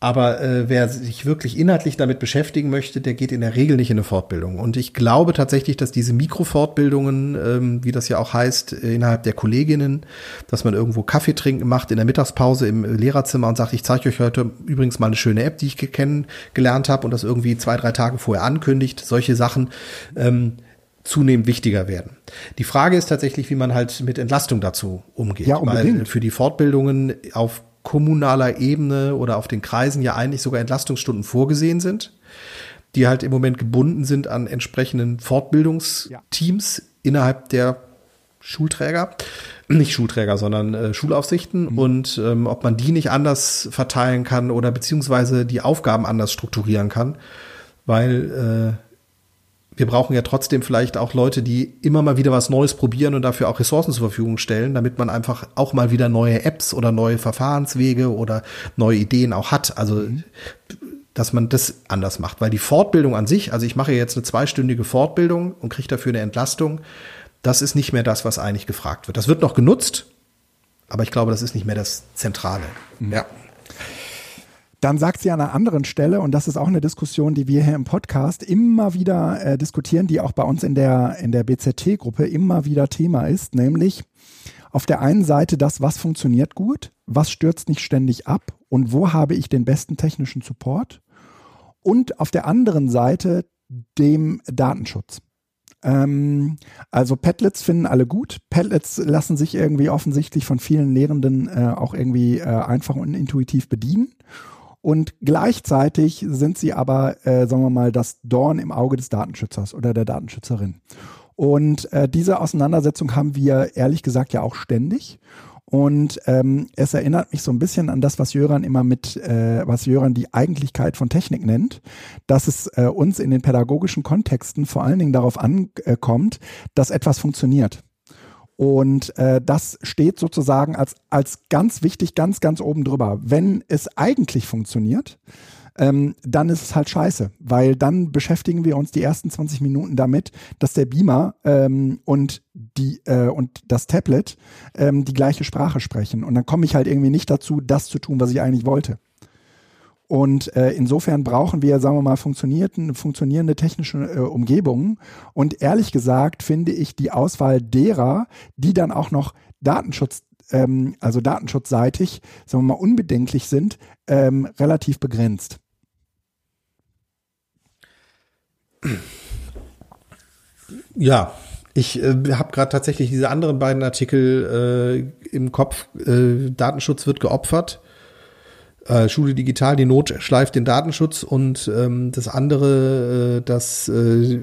Aber äh, wer sich wirklich inhaltlich damit beschäftigen möchte, der geht in der Regel nicht in eine Fortbildung. Und ich glaube tatsächlich, dass diese Mikrofortbildungen, ähm, wie das ja auch heißt, äh, innerhalb der Kolleginnen, dass man irgendwo Kaffee trinken macht in der Mittagspause im Lehrerzimmer und sagt, ich zeige euch heute übrigens mal eine schöne App, die ich kennengelernt habe und das irgendwie zwei, drei Tage vorher ankündigt, solche Sachen. Ähm, zunehmend wichtiger werden. Die Frage ist tatsächlich, wie man halt mit Entlastung dazu umgeht. Ja, unbedingt. Weil für die Fortbildungen auf kommunaler Ebene oder auf den Kreisen ja eigentlich sogar Entlastungsstunden vorgesehen sind, die halt im Moment gebunden sind an entsprechenden Fortbildungsteams ja. innerhalb der Schulträger, nicht Schulträger, sondern äh, Schulaufsichten mhm. und ähm, ob man die nicht anders verteilen kann oder beziehungsweise die Aufgaben anders strukturieren kann, weil äh, wir brauchen ja trotzdem vielleicht auch Leute, die immer mal wieder was Neues probieren und dafür auch Ressourcen zur Verfügung stellen, damit man einfach auch mal wieder neue Apps oder neue Verfahrenswege oder neue Ideen auch hat. Also, mhm. dass man das anders macht. Weil die Fortbildung an sich, also ich mache jetzt eine zweistündige Fortbildung und kriege dafür eine Entlastung, das ist nicht mehr das, was eigentlich gefragt wird. Das wird noch genutzt, aber ich glaube, das ist nicht mehr das Zentrale. Mhm. Ja. Dann sagt sie an einer anderen Stelle, und das ist auch eine Diskussion, die wir hier im Podcast immer wieder äh, diskutieren, die auch bei uns in der, in der BZT-Gruppe immer wieder Thema ist, nämlich auf der einen Seite das, was funktioniert gut, was stürzt nicht ständig ab und wo habe ich den besten technischen Support und auf der anderen Seite dem Datenschutz. Ähm, also Padlets finden alle gut. Padlets lassen sich irgendwie offensichtlich von vielen Lehrenden äh, auch irgendwie äh, einfach und intuitiv bedienen. Und gleichzeitig sind sie aber, äh, sagen wir mal, das Dorn im Auge des Datenschützers oder der Datenschützerin. Und äh, diese Auseinandersetzung haben wir ehrlich gesagt ja auch ständig. Und ähm, es erinnert mich so ein bisschen an das, was Jöran immer mit, äh, was Jöran die Eigentlichkeit von Technik nennt, dass es äh, uns in den pädagogischen Kontexten vor allen Dingen darauf ankommt, dass etwas funktioniert. Und äh, das steht sozusagen als, als ganz wichtig, ganz, ganz oben drüber. Wenn es eigentlich funktioniert, ähm, dann ist es halt scheiße, weil dann beschäftigen wir uns die ersten 20 Minuten damit, dass der Beamer ähm, und die äh, und das Tablet ähm, die gleiche Sprache sprechen. Und dann komme ich halt irgendwie nicht dazu, das zu tun, was ich eigentlich wollte. Und äh, insofern brauchen wir, sagen wir mal, funktionierende, funktionierende technische äh, Umgebungen. Und ehrlich gesagt finde ich die Auswahl derer, die dann auch noch Datenschutz, ähm, also datenschutzseitig, sagen wir mal, unbedenklich sind, ähm, relativ begrenzt. Ja, ich äh, habe gerade tatsächlich diese anderen beiden Artikel äh, im Kopf. Äh, Datenschutz wird geopfert äh, Schule Digital, die Not schleift den Datenschutz und ähm, das andere, äh, das äh,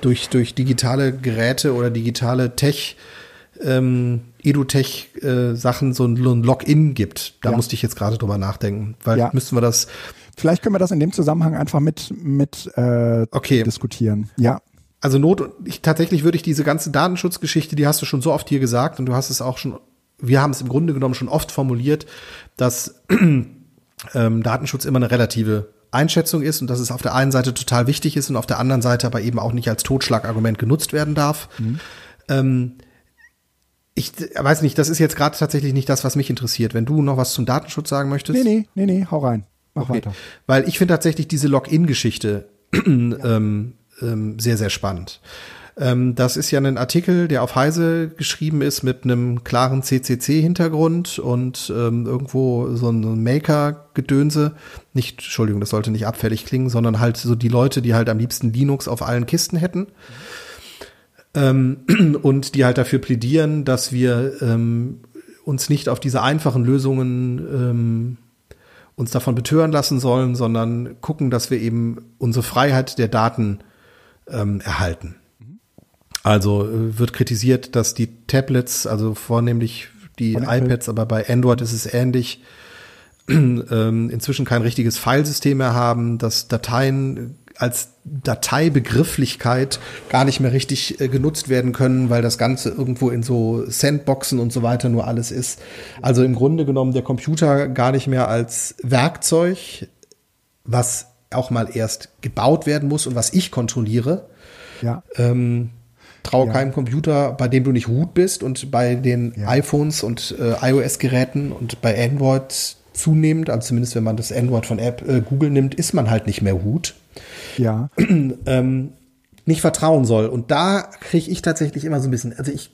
durch, durch digitale Geräte oder digitale Tech, ähm, EduTech-Sachen äh, so ein, ein Login gibt. Da ja. musste ich jetzt gerade drüber nachdenken, weil ja. müssten wir das. Vielleicht können wir das in dem Zusammenhang einfach mit, mit äh, okay. diskutieren. Ja. Also Not, ich, tatsächlich würde ich diese ganze Datenschutzgeschichte, die hast du schon so oft hier gesagt und du hast es auch schon, wir haben es im Grunde genommen schon oft formuliert, dass ähm, Datenschutz immer eine relative Einschätzung ist und dass es auf der einen Seite total wichtig ist und auf der anderen Seite aber eben auch nicht als Totschlagargument genutzt werden darf. Mhm. Ähm, ich weiß nicht, das ist jetzt gerade tatsächlich nicht das, was mich interessiert. Wenn du noch was zum Datenschutz sagen möchtest. Nee, nee, nee, nee, hau rein. Mach okay. weiter. Weil ich finde tatsächlich diese Login-Geschichte ja. ähm, ähm, sehr, sehr spannend. Ähm, das ist ja ein Artikel, der auf Heise geschrieben ist mit einem klaren CCC-Hintergrund und ähm, irgendwo so ein Maker-Gedönse. Nicht, Entschuldigung, das sollte nicht abfällig klingen, sondern halt so die Leute, die halt am liebsten Linux auf allen Kisten hätten. Ähm, und die halt dafür plädieren, dass wir ähm, uns nicht auf diese einfachen Lösungen ähm, uns davon betören lassen sollen, sondern gucken, dass wir eben unsere Freiheit der Daten ähm, erhalten. Also äh, wird kritisiert, dass die Tablets, also vornehmlich die iPads, aber bei Android ist es ähnlich, ähm, inzwischen kein richtiges Filesystem mehr haben, dass Dateien als Dateibegrifflichkeit gar nicht mehr richtig äh, genutzt werden können, weil das Ganze irgendwo in so Sandboxen und so weiter nur alles ist. Also im Grunde genommen der Computer gar nicht mehr als Werkzeug, was auch mal erst gebaut werden muss und was ich kontrolliere. Ja. Ähm, Trau ja. keinem Computer, bei dem du nicht root bist und bei den ja. iPhones und äh, iOS-Geräten und bei Android zunehmend, also zumindest wenn man das Android von App äh, Google nimmt, ist man halt nicht mehr root. Ja. ähm, nicht vertrauen soll. Und da kriege ich tatsächlich immer so ein bisschen, also ich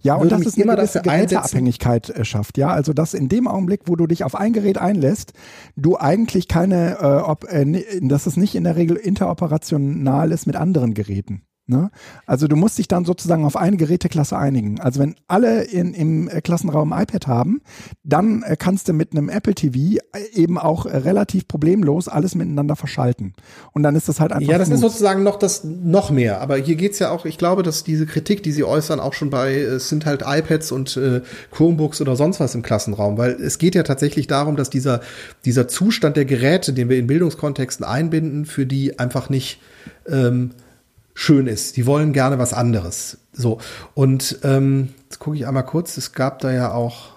ja, und das ist immer gewisse Abhängigkeit äh, schafft. Ja, also dass in dem Augenblick, wo du dich auf ein Gerät einlässt, du eigentlich keine, äh, ob, äh, dass es nicht in der Regel interoperational ist mit anderen Geräten. Ne? Also du musst dich dann sozusagen auf eine Geräteklasse einigen. Also wenn alle in, im äh, Klassenraum iPad haben, dann äh, kannst du mit einem Apple TV äh, eben auch relativ problemlos alles miteinander verschalten. Und dann ist das halt einfach. Ja, das smooth. ist sozusagen noch das noch mehr. Aber hier geht's ja auch, ich glaube, dass diese Kritik, die sie äußern, auch schon bei, es sind halt iPads und äh, Chromebooks oder sonst was im Klassenraum. Weil es geht ja tatsächlich darum, dass dieser, dieser Zustand der Geräte, den wir in Bildungskontexten einbinden, für die einfach nicht ähm, schön ist. Die wollen gerne was anderes. So. Und ähm, jetzt gucke ich einmal kurz, es gab da ja auch.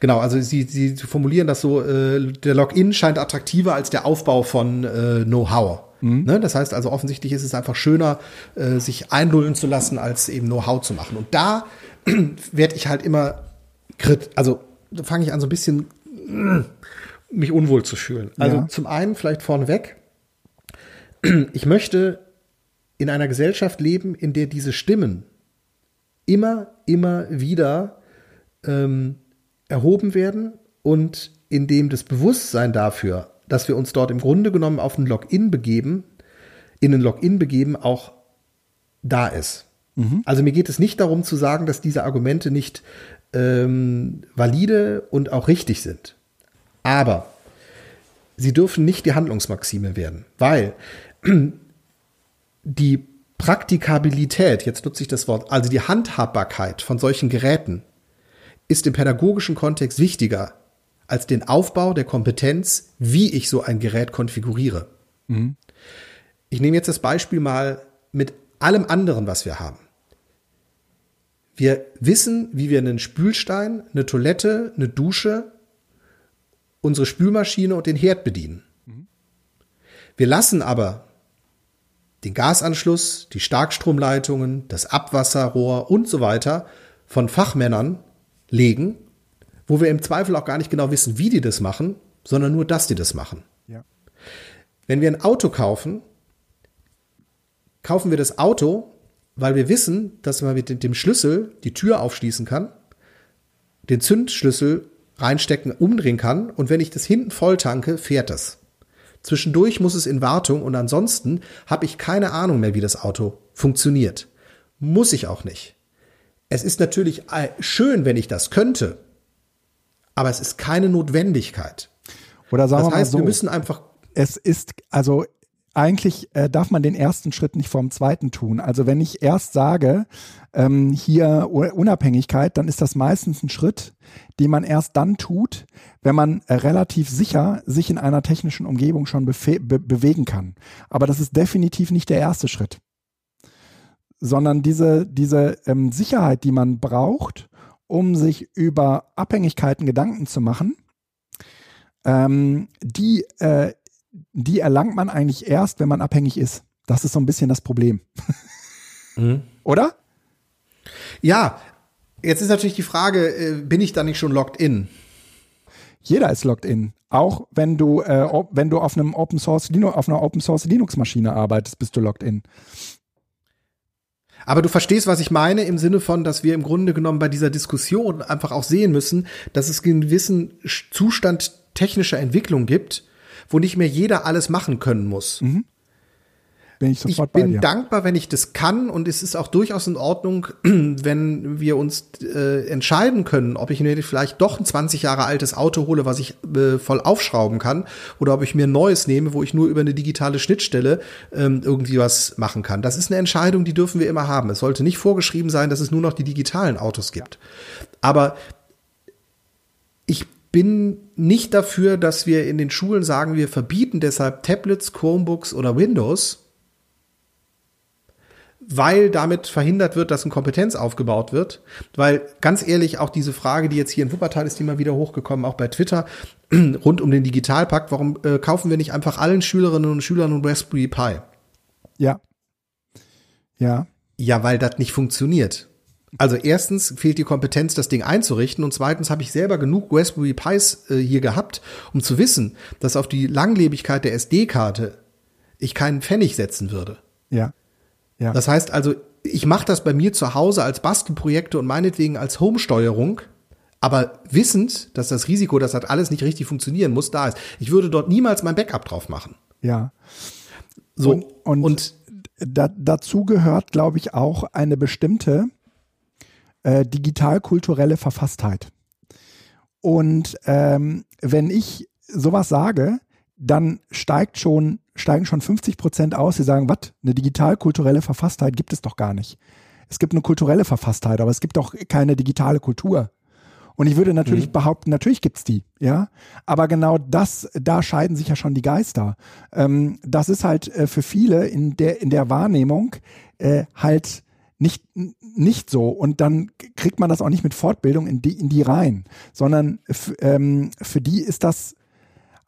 Genau, also sie, sie formulieren das so, äh, der Login scheint attraktiver als der Aufbau von äh, Know-how. Mhm. Ne? Das heißt also offensichtlich ist es einfach schöner, äh, sich einlullen zu lassen, als eben Know-how zu machen. Und da werde ich halt immer krit, also da fange ich an so ein bisschen mich unwohl zu fühlen. Also ja. zum einen vielleicht vorneweg, ich möchte in einer Gesellschaft leben, in der diese Stimmen immer, immer wieder ähm, erhoben werden und in dem das Bewusstsein dafür, dass wir uns dort im Grunde genommen auf ein Login begeben, in ein Login begeben, auch da ist. Mhm. Also mir geht es nicht darum zu sagen, dass diese Argumente nicht ähm, valide und auch richtig sind. Aber sie dürfen nicht die Handlungsmaxime werden, weil die Praktikabilität, jetzt nutze ich das Wort, also die Handhabbarkeit von solchen Geräten ist im pädagogischen Kontext wichtiger als den Aufbau der Kompetenz, wie ich so ein Gerät konfiguriere. Mhm. Ich nehme jetzt das Beispiel mal mit allem anderen, was wir haben. Wir wissen, wie wir einen Spülstein, eine Toilette, eine Dusche, unsere Spülmaschine und den Herd bedienen. Wir lassen aber den Gasanschluss, die Starkstromleitungen, das Abwasserrohr und so weiter von Fachmännern legen, wo wir im Zweifel auch gar nicht genau wissen, wie die das machen, sondern nur, dass die das machen. Ja. Wenn wir ein Auto kaufen, kaufen wir das Auto, weil wir wissen, dass man mit dem Schlüssel die Tür aufschließen kann, den Zündschlüssel reinstecken, umdrehen kann und wenn ich das hinten voll tanke, fährt das. Zwischendurch muss es in Wartung und ansonsten habe ich keine Ahnung mehr, wie das Auto funktioniert. Muss ich auch nicht. Es ist natürlich äh, schön, wenn ich das könnte, aber es ist keine Notwendigkeit. Oder sagen das heißt, wir mal so, wir müssen einfach. Es ist, also eigentlich äh, darf man den ersten Schritt nicht vorm zweiten tun. Also wenn ich erst sage, ähm, hier Unabhängigkeit, dann ist das meistens ein Schritt, den man erst dann tut, wenn man äh, relativ sicher sich in einer technischen Umgebung schon be bewegen kann. Aber das ist definitiv nicht der erste Schritt, sondern diese, diese ähm, Sicherheit, die man braucht, um sich über Abhängigkeiten Gedanken zu machen, ähm, die äh, die erlangt man eigentlich erst, wenn man abhängig ist. Das ist so ein bisschen das Problem. Mhm. Oder? Ja, jetzt ist natürlich die Frage, äh, bin ich da nicht schon locked in? Jeder ist locked in. Auch wenn du, äh, wenn du auf einem Open Source auf einer Open Source Linux Maschine arbeitest, bist du locked in. Aber du verstehst, was ich meine, im Sinne von, dass wir im Grunde genommen bei dieser Diskussion einfach auch sehen müssen, dass es einen gewissen Zustand technischer Entwicklung gibt, wo nicht mehr jeder alles machen können muss. Mhm. Bin ich ich bin dankbar, wenn ich das kann und es ist auch durchaus in Ordnung, wenn wir uns äh, entscheiden können, ob ich mir vielleicht doch ein 20 Jahre altes Auto hole, was ich äh, voll aufschrauben kann, oder ob ich mir ein neues nehme, wo ich nur über eine digitale Schnittstelle ähm, irgendwie was machen kann. Das ist eine Entscheidung, die dürfen wir immer haben. Es sollte nicht vorgeschrieben sein, dass es nur noch die digitalen Autos gibt. Aber ich bin nicht dafür, dass wir in den Schulen sagen, wir verbieten deshalb Tablets, Chromebooks oder Windows, weil damit verhindert wird, dass eine Kompetenz aufgebaut wird. Weil ganz ehrlich, auch diese Frage, die jetzt hier in Wuppertal ist, die mal wieder hochgekommen, auch bei Twitter, rund um den Digitalpakt, warum äh, kaufen wir nicht einfach allen Schülerinnen und Schülern ein Raspberry Pi? Ja. Ja. Ja, weil das nicht funktioniert. Also erstens fehlt die Kompetenz, das Ding einzurichten und zweitens habe ich selber genug Raspberry Pis äh, hier gehabt, um zu wissen, dass auf die Langlebigkeit der SD-Karte ich keinen Pfennig setzen würde. Ja. ja. Das heißt also, ich mache das bei mir zu Hause als Bastelprojekte und meinetwegen als Home-Steuerung, aber wissend, dass das Risiko, dass das alles nicht richtig funktionieren muss, da ist. Ich würde dort niemals mein Backup drauf machen. Ja. So, und, und, und da, dazu gehört, glaube ich, auch eine bestimmte äh, digital-kulturelle Verfasstheit. Und ähm, wenn ich sowas sage, dann steigt schon, steigen schon 50 Prozent aus, die sagen, was, eine digital-kulturelle Verfasstheit gibt es doch gar nicht. Es gibt eine kulturelle Verfasstheit, aber es gibt doch keine digitale Kultur. Und ich würde natürlich mhm. behaupten, natürlich gibt's die, ja. Aber genau das, da scheiden sich ja schon die Geister. Ähm, das ist halt äh, für viele in der, in der Wahrnehmung äh, halt nicht, nicht so. Und dann kriegt man das auch nicht mit Fortbildung in die, in die rein, sondern ähm, für die ist das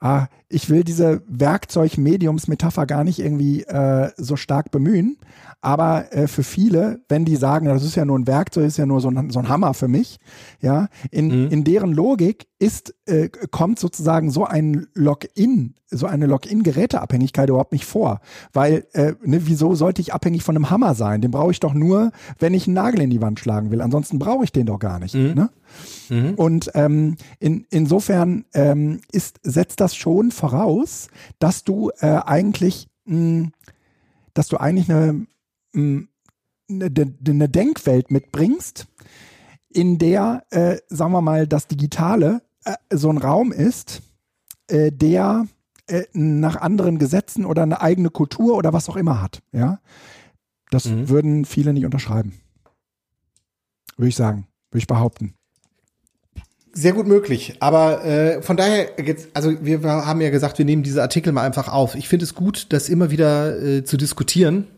ah, ich will diese Werkzeug-Mediums-Metapher gar nicht irgendwie äh, so stark bemühen. Aber äh, für viele, wenn die sagen, das ist ja nur ein Werkzeug, ist ja nur so ein, so ein Hammer für mich, ja, in, mhm. in deren Logik ist, äh, kommt sozusagen so ein Login, so eine Login-Geräteabhängigkeit überhaupt nicht vor. Weil, äh, ne, wieso sollte ich abhängig von einem Hammer sein? Den brauche ich doch nur, wenn ich einen Nagel in die Wand schlagen will. Ansonsten brauche ich den doch gar nicht. Mhm. Ne? Mhm. Und ähm, in, insofern ähm, ist, setzt das schon voraus, dass du äh, eigentlich, mh, dass du eigentlich eine, mh, eine, eine Denkwelt mitbringst, in der, äh, sagen wir mal, das Digitale äh, so ein Raum ist, äh, der äh, nach anderen Gesetzen oder eine eigene Kultur oder was auch immer hat. Ja, das mhm. würden viele nicht unterschreiben. Würde ich sagen, würde ich behaupten. Sehr gut möglich. Aber äh, von daher, jetzt, also wir haben ja gesagt, wir nehmen diese Artikel mal einfach auf. Ich finde es gut, das immer wieder äh, zu diskutieren.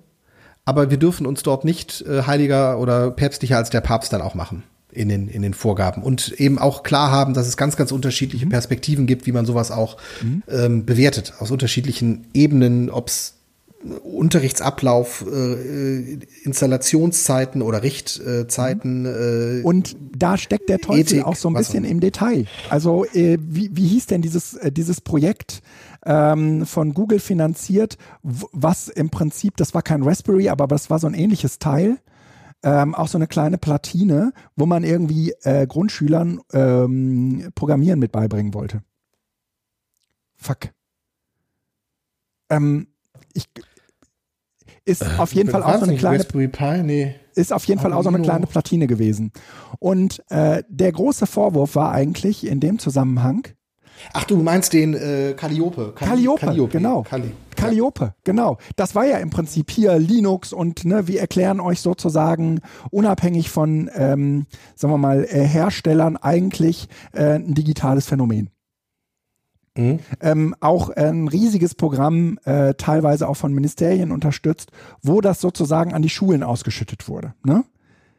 Aber wir dürfen uns dort nicht äh, heiliger oder päpstlicher als der Papst dann auch machen in den, in den Vorgaben. Und eben auch klar haben, dass es ganz, ganz unterschiedliche mhm. Perspektiven gibt, wie man sowas auch mhm. ähm, bewertet. Aus unterschiedlichen Ebenen, ob es Unterrichtsablauf, äh, Installationszeiten oder Richtzeiten. Äh, und da steckt der Teufel Ethik, auch so ein bisschen im Detail. Also äh, wie, wie hieß denn dieses, äh, dieses Projekt ähm, von Google finanziert, was im Prinzip, das war kein Raspberry, aber das war so ein ähnliches Teil. Ähm, auch so eine kleine Platine, wo man irgendwie äh, Grundschülern ähm, Programmieren mit beibringen wollte. Fuck. Ähm, ich, ist äh, auf jeden Fall auch so eine kleine Pi? Nee. ist auf jeden Fall auch so eine kleine Platine gewesen. Und äh, der große Vorwurf war eigentlich in dem Zusammenhang. Ach, du meinst den äh, Calliope. Calliope, Calliope, genau. Calli Calliope, genau. Das war ja im Prinzip hier Linux und ne, wir erklären euch sozusagen unabhängig von, ähm, sagen wir mal, äh, Herstellern eigentlich äh, ein digitales Phänomen. Mhm. Ähm, auch ein riesiges Programm, äh, teilweise auch von Ministerien unterstützt, wo das sozusagen an die Schulen ausgeschüttet wurde. Ne?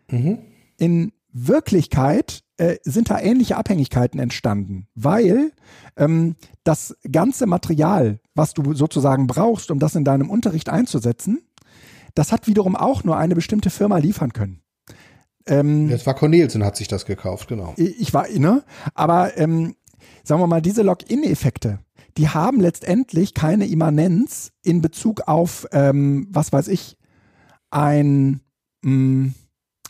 Mhm. In Wirklichkeit äh, sind da ähnliche Abhängigkeiten entstanden, weil ähm, das ganze Material, was du sozusagen brauchst, um das in deinem Unterricht einzusetzen, das hat wiederum auch nur eine bestimmte Firma liefern können. Ähm, das war Cornelsen, hat sich das gekauft, genau. Ich war, ne? Aber ähm, sagen wir mal, diese Login-Effekte, die haben letztendlich keine Immanenz in Bezug auf, ähm, was weiß ich, ein, mh, mm,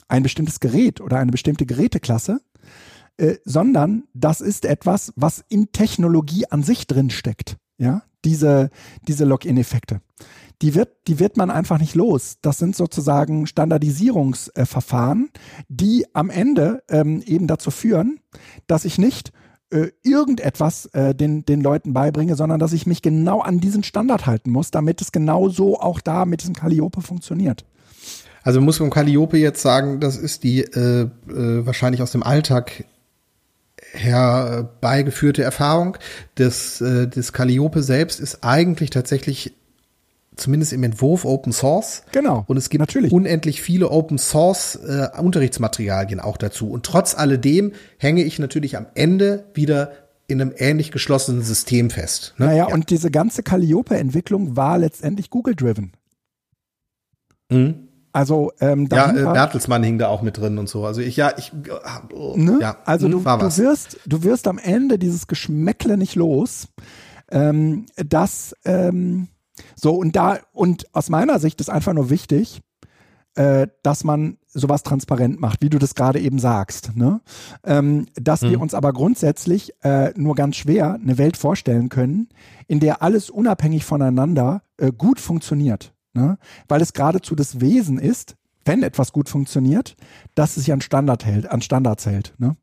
ein bestimmtes Gerät oder eine bestimmte Geräteklasse, äh, sondern das ist etwas, was in Technologie an sich drin steckt. Ja, diese, diese Login-Effekte. Die wird, die wird man einfach nicht los. Das sind sozusagen Standardisierungsverfahren, die am Ende ähm, eben dazu führen, dass ich nicht äh, irgendetwas äh, den, den Leuten beibringe, sondern dass ich mich genau an diesen Standard halten muss, damit es genau so auch da mit diesem Calliope funktioniert. Also muss man Calliope jetzt sagen, das ist die äh, äh, wahrscheinlich aus dem Alltag herbeigeführte Erfahrung. Das, äh, das Calliope selbst ist eigentlich tatsächlich zumindest im Entwurf Open Source. Genau. Und es gibt natürlich. unendlich viele Open Source äh, Unterrichtsmaterialien auch dazu. Und trotz alledem hänge ich natürlich am Ende wieder in einem ähnlich geschlossenen System fest. Ne? Naja, ja. und diese ganze Calliope-Entwicklung war letztendlich Google-driven. Mhm. Also ähm, ja, äh, Bertelsmann hing da auch mit drin und so. Also ich ja, ich äh, ne? ja, also du, du wirst du wirst am Ende dieses Geschmäckle nicht los, ähm, dass ähm, so, und da, und aus meiner Sicht ist einfach nur wichtig, äh, dass man sowas transparent macht, wie du das gerade eben sagst. Ne? Ähm, dass hm. wir uns aber grundsätzlich äh, nur ganz schwer eine Welt vorstellen können, in der alles unabhängig voneinander äh, gut funktioniert. Ne? Weil es geradezu das Wesen ist, wenn etwas gut funktioniert, dass es sich an Standard hält, an Standards hält. Ne?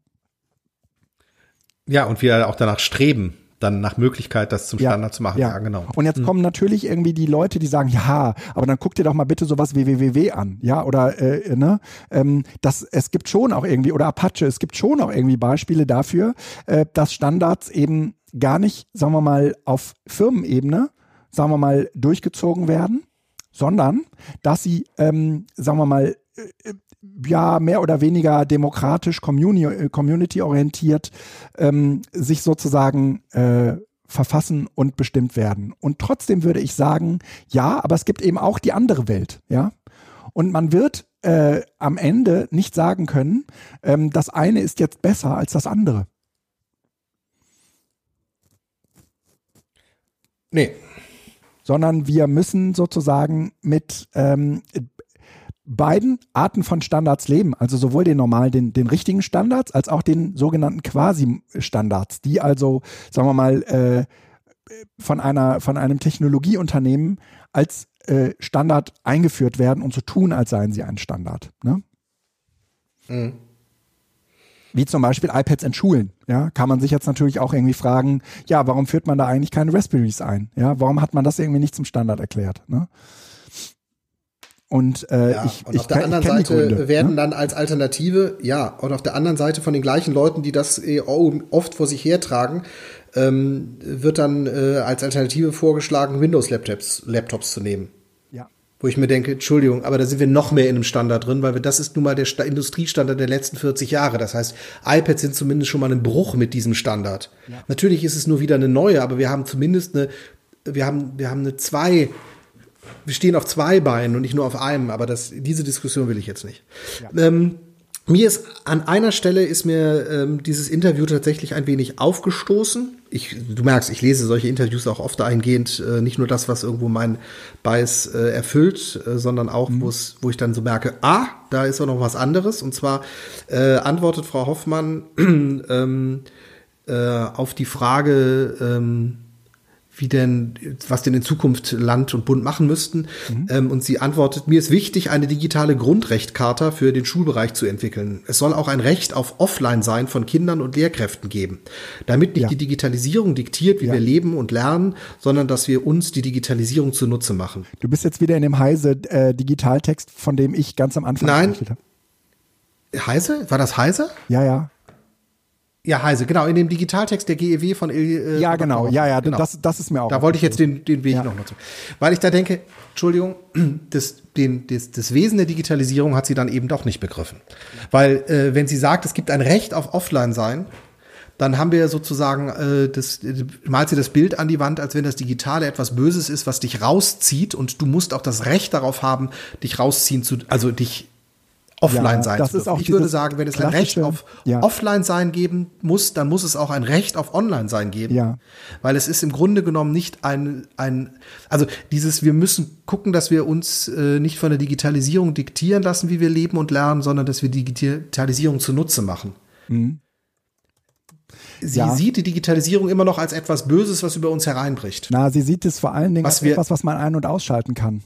Ja, und wir auch danach streben, dann nach Möglichkeit, das zum Standard ja, zu machen. Ja. ja, genau. Und jetzt hm. kommen natürlich irgendwie die Leute, die sagen, ja, aber dann guck dir doch mal bitte sowas wie www an, ja, oder äh, ne, ähm, das, es gibt schon auch irgendwie oder Apache, es gibt schon auch irgendwie Beispiele dafür, äh, dass Standards eben gar nicht, sagen wir mal, auf Firmenebene, sagen wir mal, durchgezogen werden, sondern dass sie, ähm, sagen wir mal, äh, ja, mehr oder weniger demokratisch, äh, community-orientiert ähm, sich sozusagen äh, verfassen und bestimmt werden. Und trotzdem würde ich sagen, ja, aber es gibt eben auch die andere Welt, ja. Und man wird äh, am Ende nicht sagen können, ähm, das eine ist jetzt besser als das andere. Nee. Sondern wir müssen sozusagen mit ähm, beiden Arten von Standards leben, also sowohl den normalen, den, den richtigen Standards, als auch den sogenannten Quasi-Standards, die also, sagen wir mal, äh, von einer, von einem Technologieunternehmen als äh, Standard eingeführt werden und so tun, als seien sie ein Standard. Ne? Mhm. Wie zum Beispiel iPads in Schulen. Ja, kann man sich jetzt natürlich auch irgendwie fragen, ja, warum führt man da eigentlich keine Raspberries ein? Ja, warum hat man das irgendwie nicht zum Standard erklärt? Ne? Und, äh, ja, ich, und ich auf der anderen Seite Gründe, werden ne? dann als Alternative, ja, und auf der anderen Seite von den gleichen Leuten, die das eh oft vor sich hertragen, ähm, wird dann äh, als Alternative vorgeschlagen, Windows-Laptops Laptops zu nehmen. Wo ich mir denke, Entschuldigung, aber da sind wir noch mehr in einem Standard drin, weil wir, das ist nun mal der Sta Industriestandard der letzten 40 Jahre. Das heißt, iPads sind zumindest schon mal ein Bruch mit diesem Standard. Ja. Natürlich ist es nur wieder eine neue, aber wir haben zumindest eine, wir haben, wir haben eine zwei wir stehen auf zwei Beinen und nicht nur auf einem, aber das, diese Diskussion will ich jetzt nicht. Ja. Ähm, mir ist an einer Stelle ist mir ähm, dieses Interview tatsächlich ein wenig aufgestoßen. Ich, du merkst, ich lese solche Interviews auch oft eingehend, äh, nicht nur das, was irgendwo mein Bias äh, erfüllt, äh, sondern auch, mhm. wo ich dann so merke, ah, da ist auch noch was anderes. Und zwar äh, antwortet Frau Hoffmann ähm, äh, auf die Frage, ähm, wie denn, was denn in Zukunft Land und Bund machen müssten. Mhm. Ähm, und sie antwortet, mir ist wichtig, eine digitale Grundrechtcharta für den Schulbereich zu entwickeln. Es soll auch ein Recht auf Offline sein von Kindern und Lehrkräften geben, damit nicht ja. die Digitalisierung diktiert, wie ja. wir leben und lernen, sondern dass wir uns die Digitalisierung zunutze machen. Du bist jetzt wieder in dem Heise äh, Digitaltext, von dem ich ganz am Anfang Nein. Heise? War das Heise? Ja, ja. Ja, Heise, genau, in dem Digitaltext der GEW von äh, Ja, genau, ja, ja, genau. Das, das ist mir auch. Da wollte ich jetzt den, den Weg ja. noch zu. Weil ich da denke, Entschuldigung, das, den, das, das Wesen der Digitalisierung hat sie dann eben doch nicht begriffen. Weil, äh, wenn sie sagt, es gibt ein Recht auf Offline-Sein, dann haben wir sozusagen, äh, das, malt sie das Bild an die Wand, als wenn das Digitale etwas Böses ist, was dich rauszieht und du musst auch das Recht darauf haben, dich rausziehen zu, also dich offline ja, sein das ist auch Ich würde sagen, wenn es ein Recht auf ja. offline sein geben muss, dann muss es auch ein Recht auf online sein geben. Ja. Weil es ist im Grunde genommen nicht ein, ein also dieses, wir müssen gucken, dass wir uns äh, nicht von der Digitalisierung diktieren lassen, wie wir leben und lernen, sondern dass wir Digitalisierung zunutze machen. Mhm. Sie ja. sieht die Digitalisierung immer noch als etwas Böses, was über uns hereinbricht. Na, sie sieht es vor allen Dingen was als etwas, was man ein- und ausschalten kann.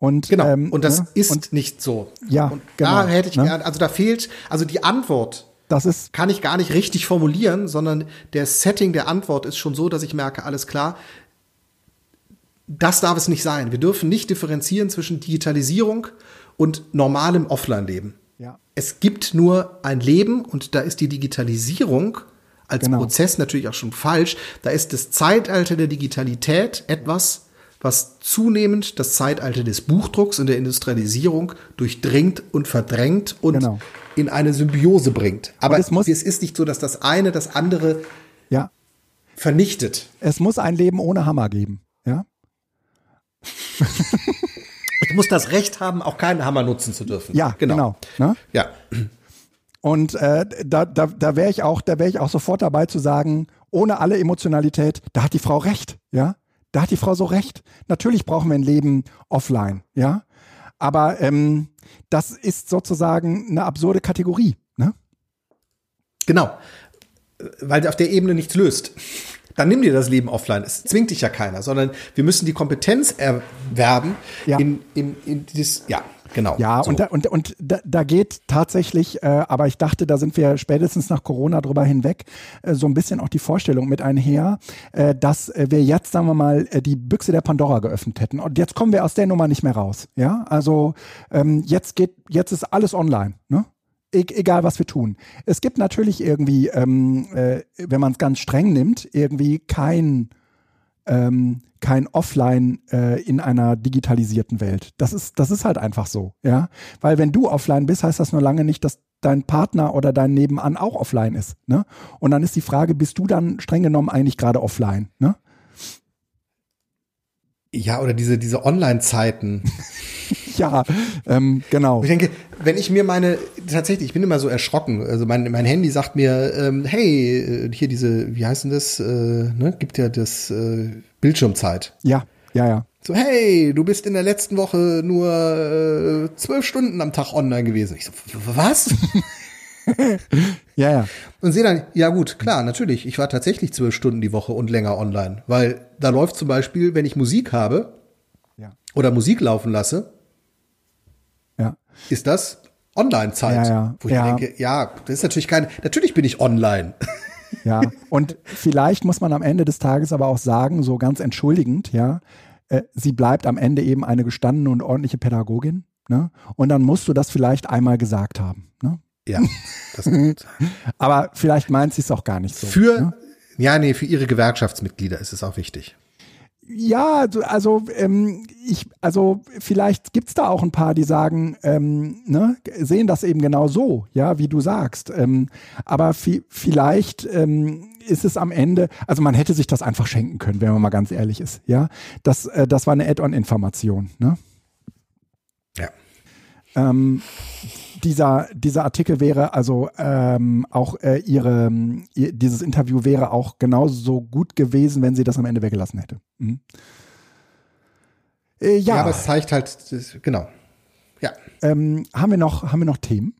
Und, genau. Ähm, und das ne? ist und, nicht so. Ja, und genau. Da hätte ich ne? also da fehlt, also die Antwort. Das ist kann ich gar nicht richtig formulieren, sondern der Setting der Antwort ist schon so, dass ich merke, alles klar. Das darf es nicht sein. Wir dürfen nicht differenzieren zwischen Digitalisierung und normalem Offline-Leben. Ja. Es gibt nur ein Leben und da ist die Digitalisierung als genau. Prozess natürlich auch schon falsch. Da ist das Zeitalter der Digitalität etwas, was zunehmend das Zeitalter des Buchdrucks und der Industrialisierung durchdringt und verdrängt und genau. in eine Symbiose bringt. Aber es, muss, es ist nicht so, dass das eine das andere ja. vernichtet. Es muss ein Leben ohne Hammer geben, ja. ich muss das Recht haben, auch keinen Hammer nutzen zu dürfen. Ja, genau. genau ne? Ja. Und äh, da, da, da wäre ich auch, da wäre ich auch sofort dabei zu sagen, ohne alle Emotionalität, da hat die Frau recht, ja. Da hat die Frau so recht. Natürlich brauchen wir ein Leben offline, ja. Aber ähm, das ist sozusagen eine absurde Kategorie. Ne? Genau, weil auf der Ebene nichts löst. Dann nimm dir das Leben offline. Es zwingt dich ja keiner, sondern wir müssen die Kompetenz erwerben Ja. in, in, in dieses, ja, genau. Ja, so. und, da, und, und da, da geht tatsächlich, äh, aber ich dachte, da sind wir spätestens nach Corona drüber hinweg, äh, so ein bisschen auch die Vorstellung mit einher, äh, dass äh, wir jetzt, sagen wir mal, äh, die Büchse der Pandora geöffnet hätten. Und jetzt kommen wir aus der Nummer nicht mehr raus. Ja, also ähm, jetzt geht, jetzt ist alles online. Ne? E egal was wir tun. Es gibt natürlich irgendwie, ähm, äh, wenn man es ganz streng nimmt, irgendwie kein ähm, kein Offline äh, in einer digitalisierten Welt. Das ist, das ist halt einfach so, ja. Weil wenn du offline bist, heißt das nur lange nicht, dass dein Partner oder dein Nebenan auch offline ist. Ne? Und dann ist die Frage, bist du dann streng genommen eigentlich gerade offline? Ne? ja, oder diese, diese Online-Zeiten. Ja, ähm, genau. Ich denke, wenn ich mir meine, tatsächlich, ich bin immer so erschrocken. Also mein, mein Handy sagt mir, ähm, hey, äh, hier diese, wie heißt denn das, äh, ne, gibt ja das äh, Bildschirmzeit. Ja, ja, ja. So, hey, du bist in der letzten Woche nur äh, zwölf Stunden am Tag online gewesen. Ich so, was? Ja, ja. Und sehe dann, ja gut, klar, natürlich, ich war tatsächlich zwölf Stunden die Woche und länger online. Weil da läuft zum Beispiel, wenn ich Musik habe Ja. oder Musik laufen lasse. Ist das Online-Zeit. Ja, ja. Wo ich Ja. denke, ja, das ist natürlich keine, natürlich bin ich online. Ja, und vielleicht muss man am Ende des Tages aber auch sagen, so ganz entschuldigend, ja, äh, sie bleibt am Ende eben eine gestandene und ordentliche Pädagogin. Ne? Und dann musst du das vielleicht einmal gesagt haben. Ne? Ja, das Aber vielleicht meint sie es auch gar nicht so. für, Ne? ja, nee, für ihre Gewerkschaftsmitglieder ist es auch wichtig. Ja, also, ähm, ich, also vielleicht gibt's da auch ein paar, die sagen, ähm, ne, sehen das eben genau so, ja, wie du sagst. Ähm, aber vi vielleicht ähm, ist es am Ende, also man hätte sich das einfach schenken können, wenn man mal ganz ehrlich ist, ja. Das, äh, das war eine Add-on-Information, ne? Ähm, dieser, dieser Artikel wäre also ähm, auch äh, ihre, ihr, dieses Interview wäre auch genauso gut gewesen, wenn sie das am Ende weggelassen hätte. Mhm. Äh, Ja, ja, aber es zeigt halt, das, genau. Ja. ähm, haben wir noch, haben wir noch Themen?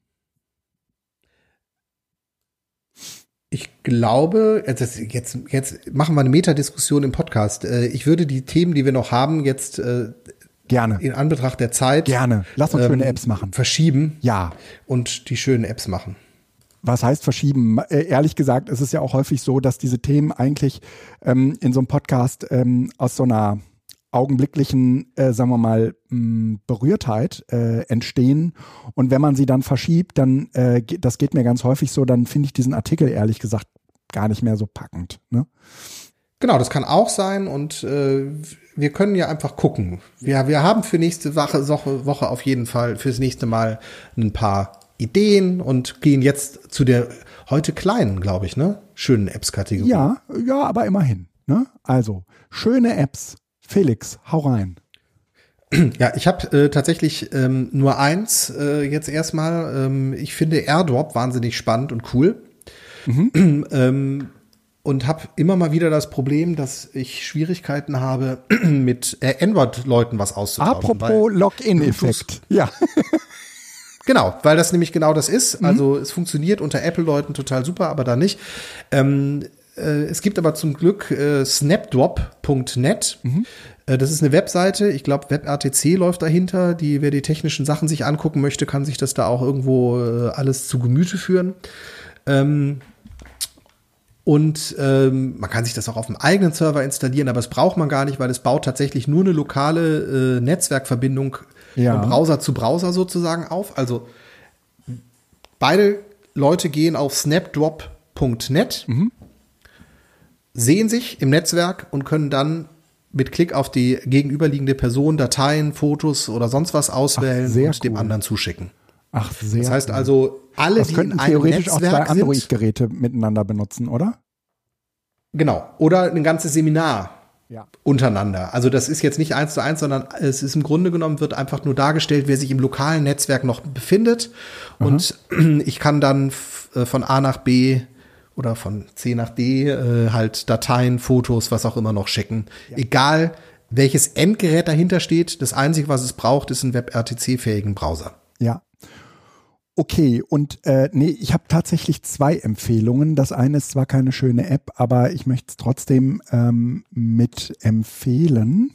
Ich glaube, äh, das, jetzt, jetzt machen wir eine Metadiskussion im Podcast. Äh, Ich würde die Themen, die wir noch haben, jetzt äh, Gerne, in Anbetracht der Zeit gerne. Lass uns schöne ähm, Apps machen. verschieben Ja. und die schönen Apps machen. Was heißt verschieben? Äh, ehrlich gesagt, es ist ja auch häufig so, dass diese Themen eigentlich ähm, in so einem Podcast ähm, aus so einer augenblicklichen, äh, sagen wir mal, mh, Berührtheit äh, entstehen. Und wenn man sie dann verschiebt, dann, äh, das geht mir ganz häufig so, dann finde ich diesen Artikel ehrlich gesagt gar nicht mehr so packend. Ne? Genau, das kann auch sein und äh, wir können ja einfach gucken. Wir, wir haben für nächste Woche, Woche, auf jeden Fall fürs nächste Mal ein paar Ideen und gehen jetzt zu der heute kleinen, glaube ich, ne? Schönen Apps-Kategorie. Ja, ja, aber immerhin. Ne? Also, schöne Apps. Felix, hau rein. Ja, ich habe äh, tatsächlich ähm, nur eins äh, jetzt erstmal. Ähm, ich finde AirDrop wahnsinnig spannend und cool. ähm, und habe immer mal wieder das Problem, dass ich Schwierigkeiten habe, mit äh, Android-Leuten was auszutauschen. Apropos Login-Effekt. Ja. Genau, weil das nämlich genau das ist. Also es funktioniert unter Apple-Leuten total super, aber da nicht. Ähm, äh, es gibt aber zum Glück äh, snapdrop.net. Äh, das ist eine Webseite. Ich glaube, WebRTC läuft dahinter. Die, wer die technischen Sachen sich angucken möchte, kann sich das da auch irgendwo äh, alles zu Gemüte führen. Ähm, und ähm, man kann sich das auch auf dem eigenen Server installieren, aber das braucht man gar nicht, weil es baut tatsächlich nur eine lokale äh, Netzwerkverbindung Ja. von Browser zu Browser sozusagen auf. Also beide Leute gehen auf snapdrop.net, sehen sich im Netzwerk und können dann mit Klick auf die gegenüberliegende Person Dateien, Fotos oder sonst was auswählen sehr und dem cool. anderen zuschicken. Ach, sehr. Das heißt also, alle, das die könnten in einem theoretisch auch zwei Netzwerk Android-Geräte miteinander benutzen, oder? Genau. Oder ein ganzes Seminar Ja. untereinander. Also das ist jetzt nicht eins zu eins, sondern es ist im Grunde genommen wird einfach nur dargestellt, wer sich im lokalen Netzwerk noch befindet. Und ich kann dann äh, von A nach B oder von C nach D äh, halt Dateien, Fotos, was auch immer noch schicken. Egal welches Endgerät dahinter steht. Das Einzige, was es braucht, ist ein WebRTC-fähigen Browser. Ja. Okay, und äh, nee, ich habe tatsächlich zwei Empfehlungen. Das eine ist zwar keine schöne App, aber ich möchte es trotzdem ähm, mit empfehlen.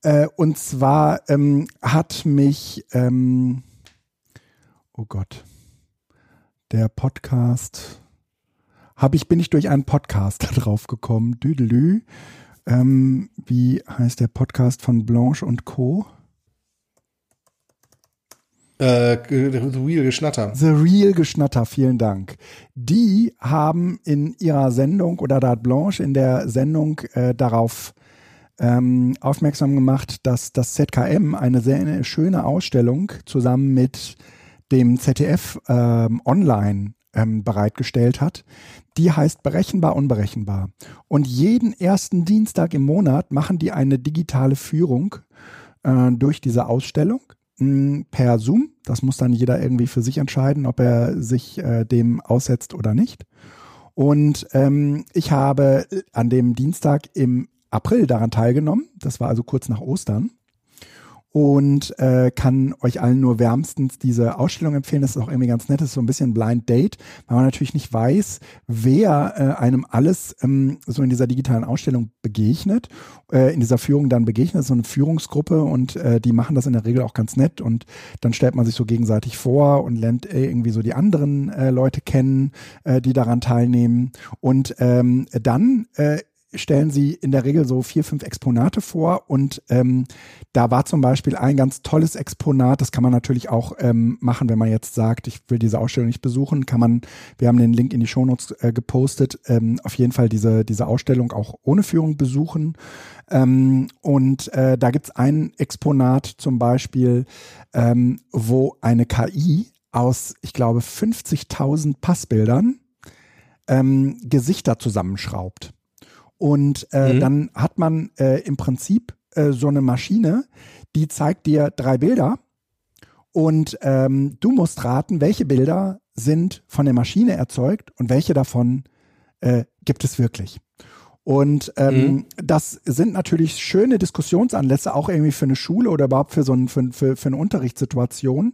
Äh, und zwar ähm, hat mich, ähm, oh Gott, der Podcast, habe ich, bin ich durch einen Podcast drauf gekommen, Düdelü. Ähm, wie heißt der Podcast von Blanche und Co.? Äh, The Real Geschnatter. The Real Geschnatter, vielen Dank. Die haben in ihrer Sendung, oder da hat Blanche in der Sendung äh, darauf ähm, aufmerksam gemacht, dass das ZKM eine sehr schöne Ausstellung zusammen mit dem ZDF ähm, online ähm, bereitgestellt hat. Die heißt Berechenbar Unberechenbar. Und jeden ersten Dienstag im Monat machen die eine digitale Führung äh, durch diese Ausstellung per Zoom. Das muss dann jeder irgendwie für sich entscheiden, ob er sich äh, dem aussetzt oder nicht. Und ähm, ich habe an dem Dienstag im April daran teilgenommen. Das war also kurz nach Ostern und äh, kann euch allen nur wärmstens diese Ausstellung empfehlen. Das ist auch irgendwie ganz nett. Das ist so ein bisschen Blind Date, weil man natürlich nicht weiß, wer äh, einem alles ähm, so in dieser digitalen Ausstellung begegnet, äh, in dieser Führung dann begegnet. Das ist so eine Führungsgruppe und äh, die machen das in der Regel auch ganz nett und dann stellt man sich so gegenseitig vor und lernt äh, irgendwie so die anderen äh, Leute kennen, äh, die daran teilnehmen. Und ähm, dann äh, stellen sie in der Regel so vier, fünf Exponate vor und ähm, da war zum Beispiel ein ganz tolles Exponat, das kann man natürlich auch ähm, machen, wenn man jetzt sagt, ich will diese Ausstellung nicht besuchen, kann man, wir haben den Link in die Shownotes äh, gepostet, ähm, auf jeden Fall diese, diese Ausstellung auch ohne Führung besuchen. Ähm, und äh, da gibt's ein Exponat zum Beispiel, ähm, wo eine KI aus, ich glaube, 50.000 Passbildern ähm, Gesichter zusammenschraubt. Und äh, mhm. dann hat man äh, im Prinzip äh, so eine Maschine, die zeigt dir drei Bilder und ähm, du musst raten, welche Bilder sind von der Maschine erzeugt und welche davon äh, gibt es wirklich. Und ähm, mhm. das sind natürlich schöne Diskussionsanlässe, auch irgendwie für eine Schule oder überhaupt für so ein, für, für, für eine Unterrichtssituation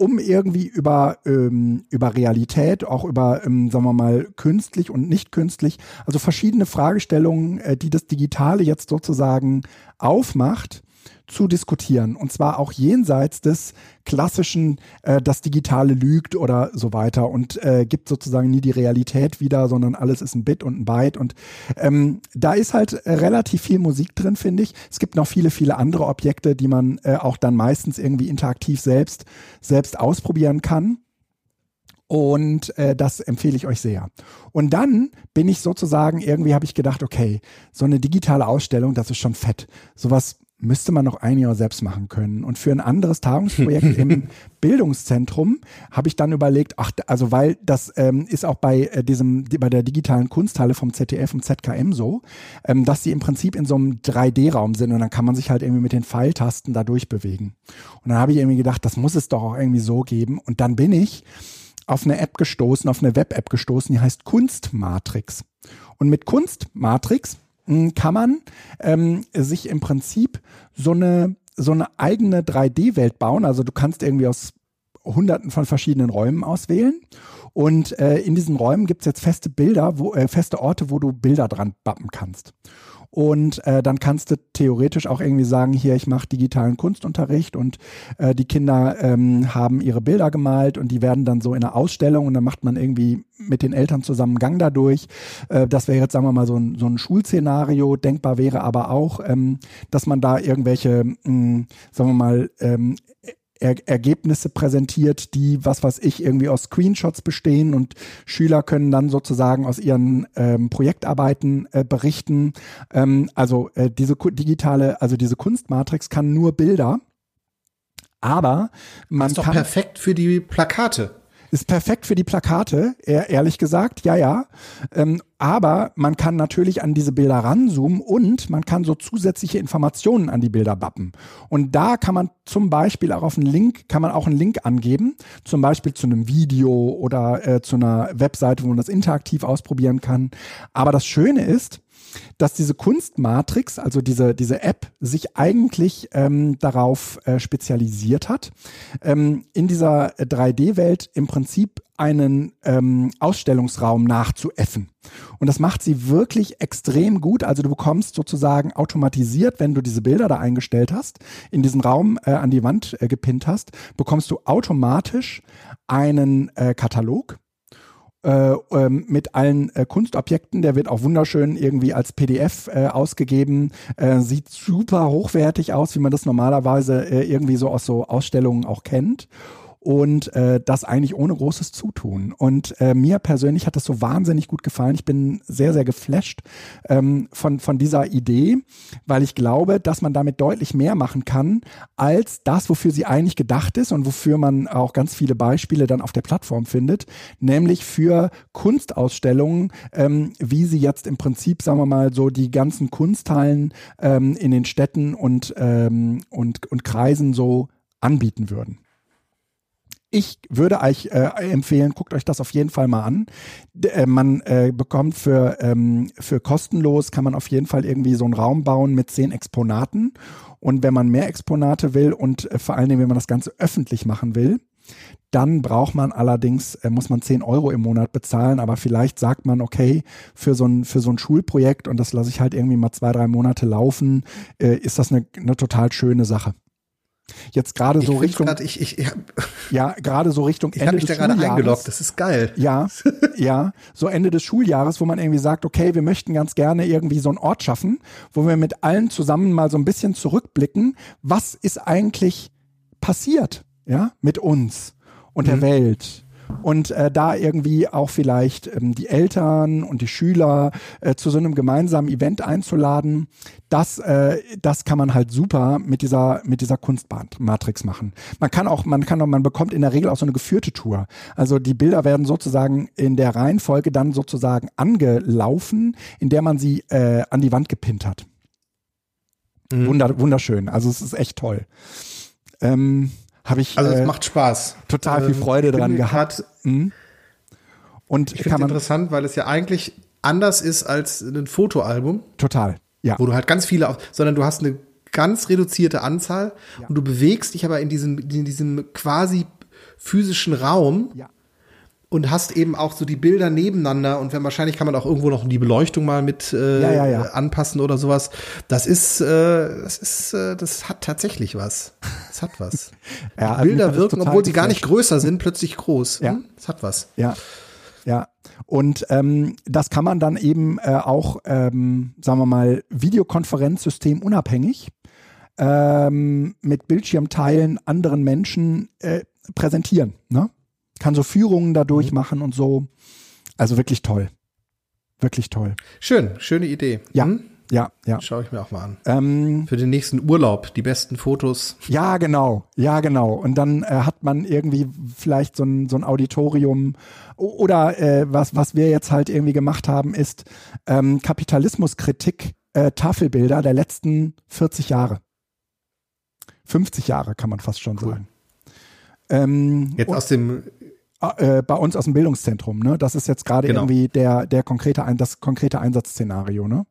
um irgendwie über, ähm, über Realität, auch über, ähm, sagen wir mal, künstlich und nicht künstlich, also verschiedene Fragestellungen, äh, die das Digitale jetzt sozusagen aufmacht, zu diskutieren. Und zwar auch jenseits des klassischen, äh, das Digitale lügt oder so weiter und äh, gibt sozusagen nie die Realität wieder, sondern alles ist ein Bit und ein Byte. Und ähm, da ist halt relativ viel Musik drin, finde ich. Es gibt noch viele, viele andere Objekte, die man äh, auch dann meistens irgendwie interaktiv selbst, selbst ausprobieren kann. Und äh, das empfehle ich euch sehr. Und dann bin ich sozusagen, irgendwie habe ich gedacht, okay, so eine digitale Ausstellung, das ist schon fett. Sowas müsste man noch ein Jahr selbst machen können. Und für ein anderes Tagungsprojekt im Bildungszentrum habe ich dann überlegt, ach, also weil das ähm, ist auch bei äh, diesem, bei der digitalen Kunsthalle vom ZDF und ZKM so, ähm, dass sie im Prinzip in so einem 3D-Raum sind und dann kann man sich halt irgendwie mit den Pfeiltasten da durchbewegen. Und dann habe ich irgendwie gedacht, das muss es doch auch irgendwie so geben. Und dann bin ich auf eine App gestoßen, auf eine Web-App gestoßen, die heißt Kunstmatrix. Und mit Kunstmatrix kann man ähm, sich im Prinzip so eine, so eine eigene 3D-Welt bauen. Also du kannst irgendwie aus hunderten von verschiedenen Räumen auswählen. Und äh, in diesen Räumen gibt es jetzt feste Bilder, wo, äh, feste Orte, wo du Bilder dran bappen kannst. Und äh, dann kannst du theoretisch auch irgendwie sagen, hier, ich mache digitalen Kunstunterricht und äh, die Kinder ähm, haben ihre Bilder gemalt und die werden dann so in einer Ausstellung und dann macht man irgendwie mit den Eltern zusammen Gang dadurch. Äh, das wäre jetzt, sagen wir mal, so ein, so ein Schulszenario. Denkbar wäre aber auch, ähm, dass man da irgendwelche, mh, hm, sagen wir mal, ähm, er Ergebnisse präsentiert, die, was weiß ich, irgendwie aus Screenshots bestehen und Schüler können dann sozusagen aus ihren ähm, Projektarbeiten äh, berichten. Ähm, also äh, diese digitale, also diese Kunstmatrix kann nur Bilder. Aber man das ist doch kann, perfekt für die Plakate. Ist perfekt für die Plakate, ehrlich gesagt, ja, ja. Ähm, aber man kann natürlich an diese Bilder ranzoomen und man kann so zusätzliche Informationen an die Bilder bappen. Und da kann man zum Beispiel auch auf einen Link, kann man auch einen Link angeben, zum Beispiel zu einem Video oder äh, zu einer Webseite, wo man das interaktiv ausprobieren kann. Aber das Schöne ist, dass diese Kunstmatrix, also diese, diese App, sich eigentlich ähm, darauf äh, spezialisiert hat, ähm, in dieser 3D-Welt im Prinzip einen ähm, Ausstellungsraum nachzuäffen. Und das macht sie wirklich extrem gut. Also du bekommst sozusagen automatisiert, wenn du diese Bilder da eingestellt hast, in diesen Raum äh, an die Wand äh, gepinnt hast, bekommst du automatisch einen äh, Katalog äh, ähm, mit allen äh, Kunstobjekten. Der wird auch wunderschön irgendwie als PDF äh, ausgegeben. Äh, sieht super hochwertig aus, wie man das normalerweise äh, irgendwie so aus so Ausstellungen auch kennt und äh, das eigentlich ohne großes Zutun. Und äh, mir persönlich hat das so wahnsinnig gut gefallen. Ich bin sehr, sehr geflasht ähm, von, von dieser Idee, weil ich glaube, dass man damit deutlich mehr machen kann, als das, wofür sie eigentlich gedacht ist und wofür man auch ganz viele Beispiele dann auf der Plattform findet, nämlich für Kunstausstellungen, ähm, wie sie jetzt im Prinzip, sagen wir mal, so die ganzen Kunsthallen ähm, in den Städten und, ähm, und, und Kreisen so anbieten würden ich würde euch äh, empfehlen, guckt euch das auf jeden Fall mal an. D äh, man äh, bekommt für, ähm, für kostenlos, kann man auf jeden Fall irgendwie so einen Raum bauen mit zehn Exponaten. Und wenn man mehr Exponate will und äh, vor allen Dingen, wenn man das Ganze öffentlich machen will, dann braucht man allerdings, äh, muss man 10 Euro im Monat bezahlen, aber vielleicht sagt man, okay, für so ein, für so ein Schulprojekt und das lasse ich halt irgendwie mal zwei, drei Monate laufen, äh, ist das eine, eine total schöne Sache. Jetzt gerade so Richtung. Grad, ich, ich, ich ja, gerade so Richtung ich Ende mich des da gerade eingeloggt, das ist geil. Ja, ja, so Ende des Schuljahres, wo man irgendwie sagt, okay, wir möchten ganz gerne irgendwie so einen Ort schaffen, wo wir mit allen zusammen mal so ein bisschen zurückblicken, was ist eigentlich passiert, ja, mit uns und mhm. der Welt und äh, da irgendwie auch vielleicht ähm, die Eltern und die Schüler äh, zu so einem gemeinsamen Event einzuladen, das, äh, das kann man halt super mit dieser, mit dieser Kunstmatrix machen. Man kann auch, man kann auch, man bekommt in der Regel auch so eine geführte Tour. Also die Bilder werden sozusagen in der Reihenfolge dann sozusagen angelaufen, in der man sie äh, an die Wand gepinnt hat. Mhm. Wunder, wunderschön. Also es ist echt toll. Ähm, habe ich. Also es äh, macht Spaß. Total viel ähm, Freude dran gehabt. Mhm. Und ich finde es interessant, weil es ja eigentlich anders ist als ein Fotoalbum. Total. Ja. Wo du halt ganz viele, sondern du hast eine ganz reduzierte Anzahl ja. und du bewegst dich aber in diesem, in diesem quasi physischen Raum. Ja und hast eben auch so die Bilder nebeneinander und wenn wahrscheinlich kann man auch irgendwo noch die Beleuchtung mal mit äh, ja, ja, ja. anpassen oder sowas. Das ist, äh, das ist, äh, das hat tatsächlich was. Das hat was. ja, die Bilder wirken, obwohl sie gar nicht größer sind, plötzlich groß. Ja, hm? das hat was. Ja, ja. Und ähm, das kann man dann eben äh, auch, ähm, sagen wir mal, Videokonferenzsystem unabhängig ähm, mit Bildschirmteilen anderen Menschen äh, präsentieren. Ne? Kann so Führungen dadurch mhm. machen und so. Also wirklich toll. Wirklich toll. Schön, schöne Idee. Ja. Hm? Ja, ja. Schaue ich mir auch mal an. Ähm, Für den nächsten Urlaub, die besten Fotos. Ja, genau. Ja, genau. Und dann äh, hat man irgendwie vielleicht so ein, so ein Auditorium oder äh, was, was wir jetzt halt irgendwie gemacht haben, ist ähm, Kapitalismuskritik, äh, Tafelbilder der letzten 40 Jahre. 50 Jahre kann man fast schon cool. sagen. Ähm, jetzt aus dem äh, bei uns aus dem Bildungszentrum, ne? Das ist jetzt gerade genau. irgendwie der, der konkrete, das konkrete Einsatzszenario, ne?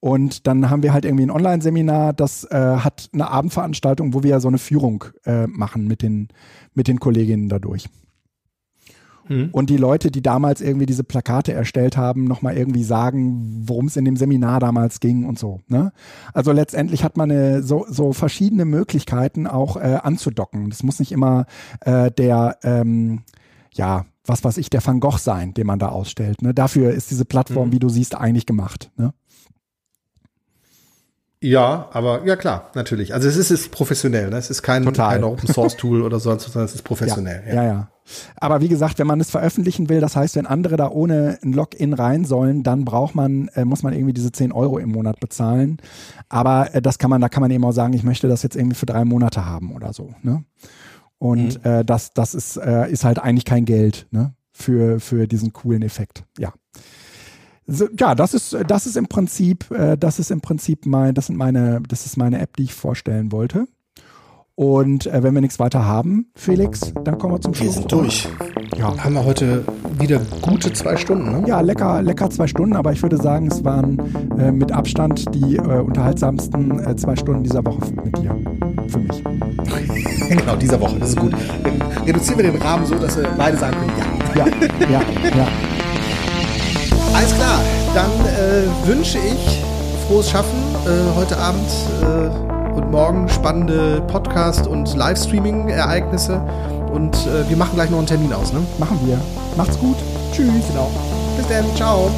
Und dann haben wir halt irgendwie ein Online-Seminar, das äh, hat eine Abendveranstaltung, wo wir so eine Führung äh, machen mit den, mit den Kolleginnen dadurch. Mhm. Und die Leute, die damals irgendwie diese Plakate erstellt haben, nochmal irgendwie sagen, worum es in dem Seminar damals ging und so. Ne? Also letztendlich hat man eine, so, so verschiedene Möglichkeiten auch äh, anzudocken. Das muss nicht immer äh, der ähm, ja, was weiß ich, der Van Gogh sein, den man da ausstellt. Ne? Dafür ist diese Plattform, mhm. wie du siehst, eigentlich gemacht. Ne? Ja, aber ja klar, natürlich. Also es ist, ist professionell, ne? Es ist kein, kein Open Source Tool oder sonst, sondern es ist professionell. Ja, ja, ja, Aber wie gesagt, wenn man es veröffentlichen will, das heißt, wenn andere da ohne ein Login rein sollen, dann braucht man, äh, muss man irgendwie diese 10 Euro im Monat bezahlen. Aber äh, das kann man, da kann man eben auch sagen, ich möchte das jetzt irgendwie für drei Monate haben oder so. Ne? Und mhm. äh, das, das ist, äh, ist halt eigentlich kein Geld ne? für, für diesen coolen Effekt. Ja. So, ja, das ist, das ist im Prinzip, äh, das ist im Prinzip mein, das sind meine, das ist meine App, die ich vorstellen wollte. Und äh, wenn wir nichts weiter haben, Felix, dann kommen wir zum Schluss. Wir sind durch. Ja. Haben wir heute wieder gute zwei Stunden, ne? Ja, lecker, lecker zwei Stunden, aber ich würde sagen, es waren äh, mit Abstand die äh, unterhaltsamsten äh, zwei Stunden dieser Woche mit dir. Für mich. genau, dieser Woche, das ist gut. Reduzieren wir den Rahmen so, dass wir beide sagen können, ja. Ja, ja, ja. Alles klar, dann äh, wünsche ich frohes Schaffen äh, heute Abend und morgen spannende Podcast- und Livestreaming-Ereignisse. Und äh, wir machen gleich noch einen Termin aus, ne? Machen wir. Macht's gut. Tschüss. Genau. Bis dann. Ciao.